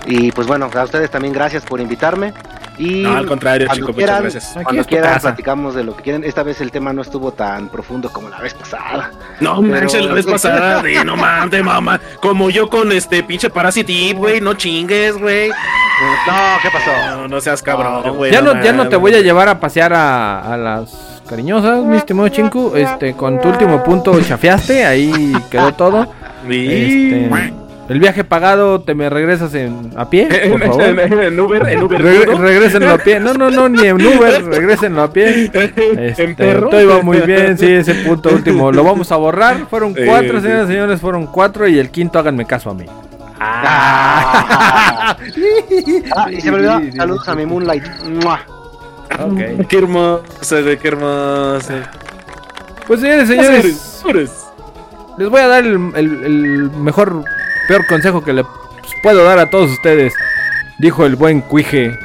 y pues bueno, a ustedes también gracias por invitarme. Y No, al contrario, cuando chico, quieran, muchas gracias. Cuando quieran, casa. platicamos de lo que quieren. Esta vez el tema no estuvo tan profundo como la vez pasada. No Pero- manches, la vez *laughs* pasada, de no mames, mamá. Como yo con este pinche Parasitip, güey. No chingues, güey. No, ¿qué pasó? No, no seas cabrón, güey. Ya no, ya no te voy a llevar a pasear a, a las cariñosas, mi estimado Chinku. Este, con tu último punto chafeaste, ahí quedó todo. Sí. Este, el viaje pagado, te me regresas en, a pie, *laughs* por En, favor. en- en Uber, en Uber. ¿no? regrésenlo a pie. No, no, no, ni en Uber, *laughs* regrésenlo a pie. Este, en perro. todo iba muy bien, sí, ese punto *laughs* último lo vamos a borrar. Fueron Eh, cuatro, sí. señoras y señores, fueron cuatro y el quinto háganme caso a mí. Ah, y se me olvidó. Saludos a mi Moonlight. ¡Mua! Ok. Qué hermoso, güey, qué hermoso. Pues señores, señores, Señores. les voy a dar el, el- el mejor, peor consejo que le puedo dar a todos ustedes. Dijo el buen Cuije.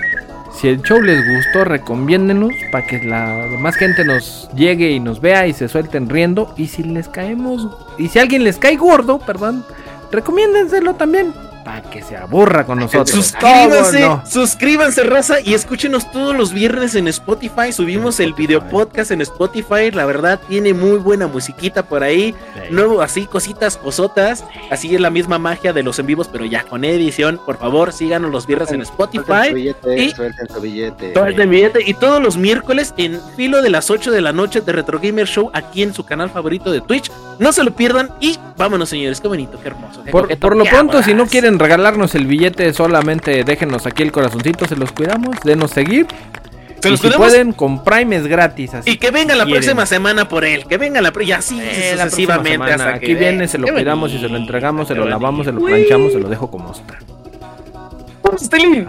Si el show les gustó, recomiéndenos para que la demás gente nos llegue y nos vea y se suelten riendo. Y si les caemos, y si alguien les cae gordo, perdón, recomiéndenselo también para que se aburra con nosotros. Suscríbanse, suscríbanse, raza, y escúchenos todos los viernes en Spotify. Subimos el video podcast en Spotify. La verdad, tiene muy buena musiquita por ahí. Nuevo, así, cositas, cosotas. Así es la misma magia de los en vivos, pero ya con edición. Por favor, síganos los viernes en Suelten su Spotify. billete, y- suelten su billete. Todo el de billete y todos los miércoles en filo de las 8 de la noche de Retro Gamer Show aquí en su canal favorito de Twitch. No se lo pierdan y vámonos, señores. Qué bonito, qué hermoso. qué Por, lo pronto, si no abrazo. Regalarnos el billete, solamente déjenos aquí el corazoncito, se los cuidamos, denos seguir. Se y los si cuidamos pueden, con Prime es gratis. Así Y que venga la quieren. próxima semana por él. Que venga la pr- y así Eh, próxima sucesivamente hasta Aquí que viene, se lo cuidamos y se lo entregamos, se lo lavamos, se lo planchamos, se lo dejo como está. Postelín.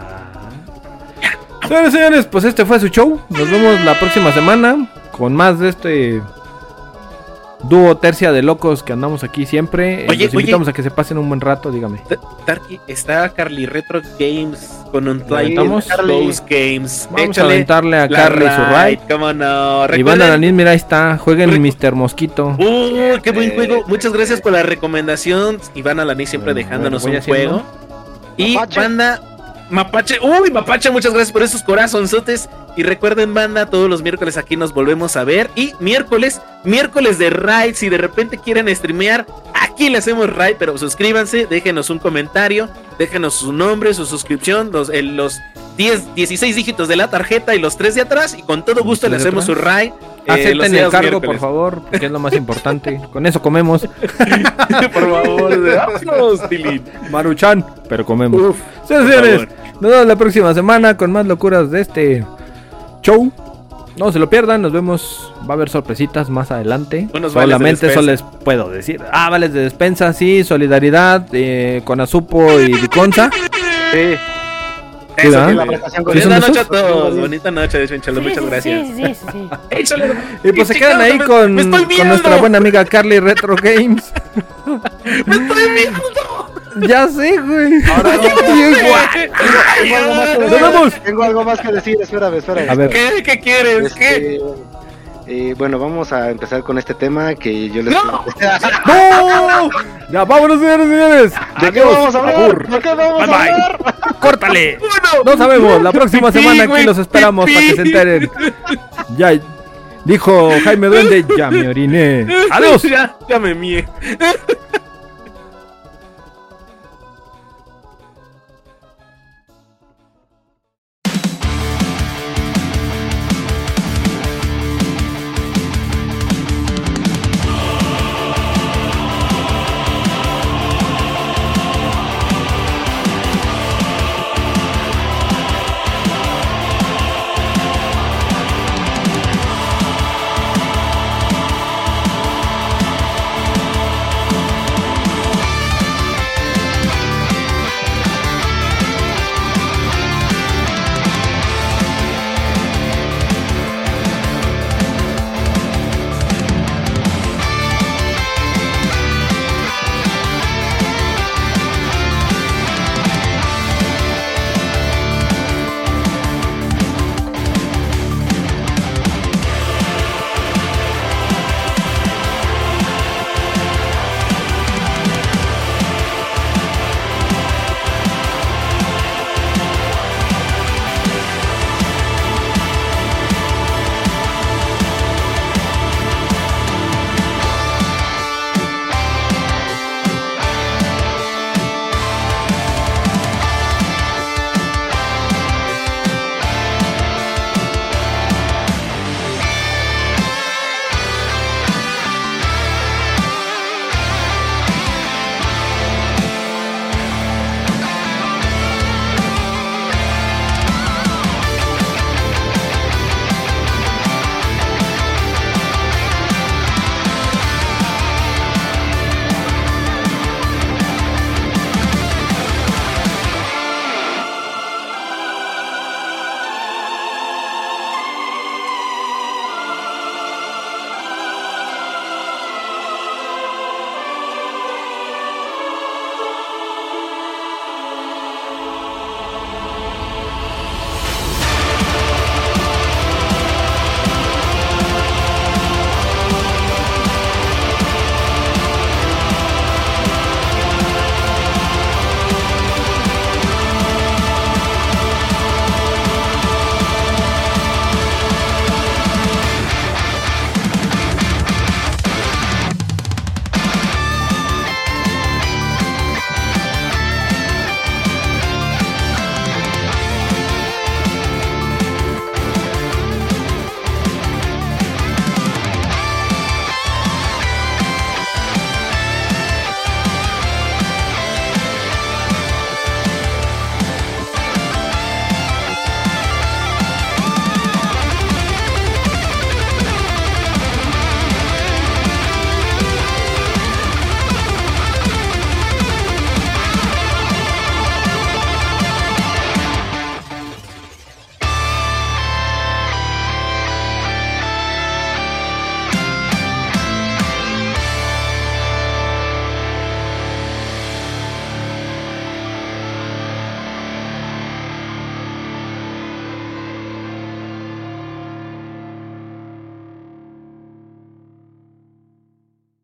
Señores, señores, pues este fue su show. Nos vemos la próxima semana con más de este dúo tercia de locos que andamos aquí siempre. Eh, Oye, Los oye. invitamos a que se pasen un buen rato, dígame. Tarky, está Carly Retro Games con un? Those Games. Vamos a aventarle a la Carly su raid, ride. cómo no. Iván Alanis, mira, ahí está. Jueguen Mr. Mosquito. Uh, qué buen juego. Muchas gracias por la recomendación. Iván Alanis siempre Bueno, dejándonos bueno, un haciendo. juego. Y Mapache. banda Mapache. Uy, Mapache, muchas gracias por esos corazonzotes. Y recuerden, banda, todos los miércoles aquí nos volvemos a ver. Y miércoles, miércoles de raid. Si de repente quieren streamear, aquí le hacemos raid. Pero suscríbanse, déjenos un comentario, déjenos su nombre, su suscripción, los, los 10, 16 dígitos de la tarjeta y los 3 de atrás. Y con todo gusto le hacemos su raid. eh, Acepten el cargo, por favor, porque es lo más *laughs* importante. Con eso comemos. *laughs* por favor, vámonos. Maruchan, pero comemos. Uf, señores, nos vemos la próxima semana con más locuras de este show. No se lo pierdan, nos vemos. Va a haber sorpresitas más adelante. Unos Solamente eso les puedo decir. Ah, vales de despensa, sí, solidaridad eh, con Azupo y Diconza. Sí, Eso, ¿verdad? que la prestación con ¿Sí son Bonita noche a todos. Bonita noche, Desvenchalo. Muchas gracias. Sí, sí, sí. *laughs* Échale. Y pues se Sí, quedan ahí me- con, me nuestra buena amiga Carly Retro Games. *laughs* ¡Me estoy viendo! Ya sé, güey. Ahora *laughs* no, Ay, tengo algo más que ¡Nos decir. vemos! Tengo algo más que decir, espérame, espérame. A ver. ¿Qué, ¿Qué quieres? ¿Qué? Este, eh, bueno, vamos a empezar con este tema que yo les... ¡No! *laughs* ¡No! Ya, vámonos, señores, señores. ¿De qué vamos a hablar? ¿De qué vamos Bye, a bye. hablar? ¡Córtale! Uno. No sabemos, la próxima Pipí, semana aquí los esperamos para que se enteren. Ya, dijo Jaime Duende, ya me oriné. *laughs* ¡Adiós! Ya, ya me mié.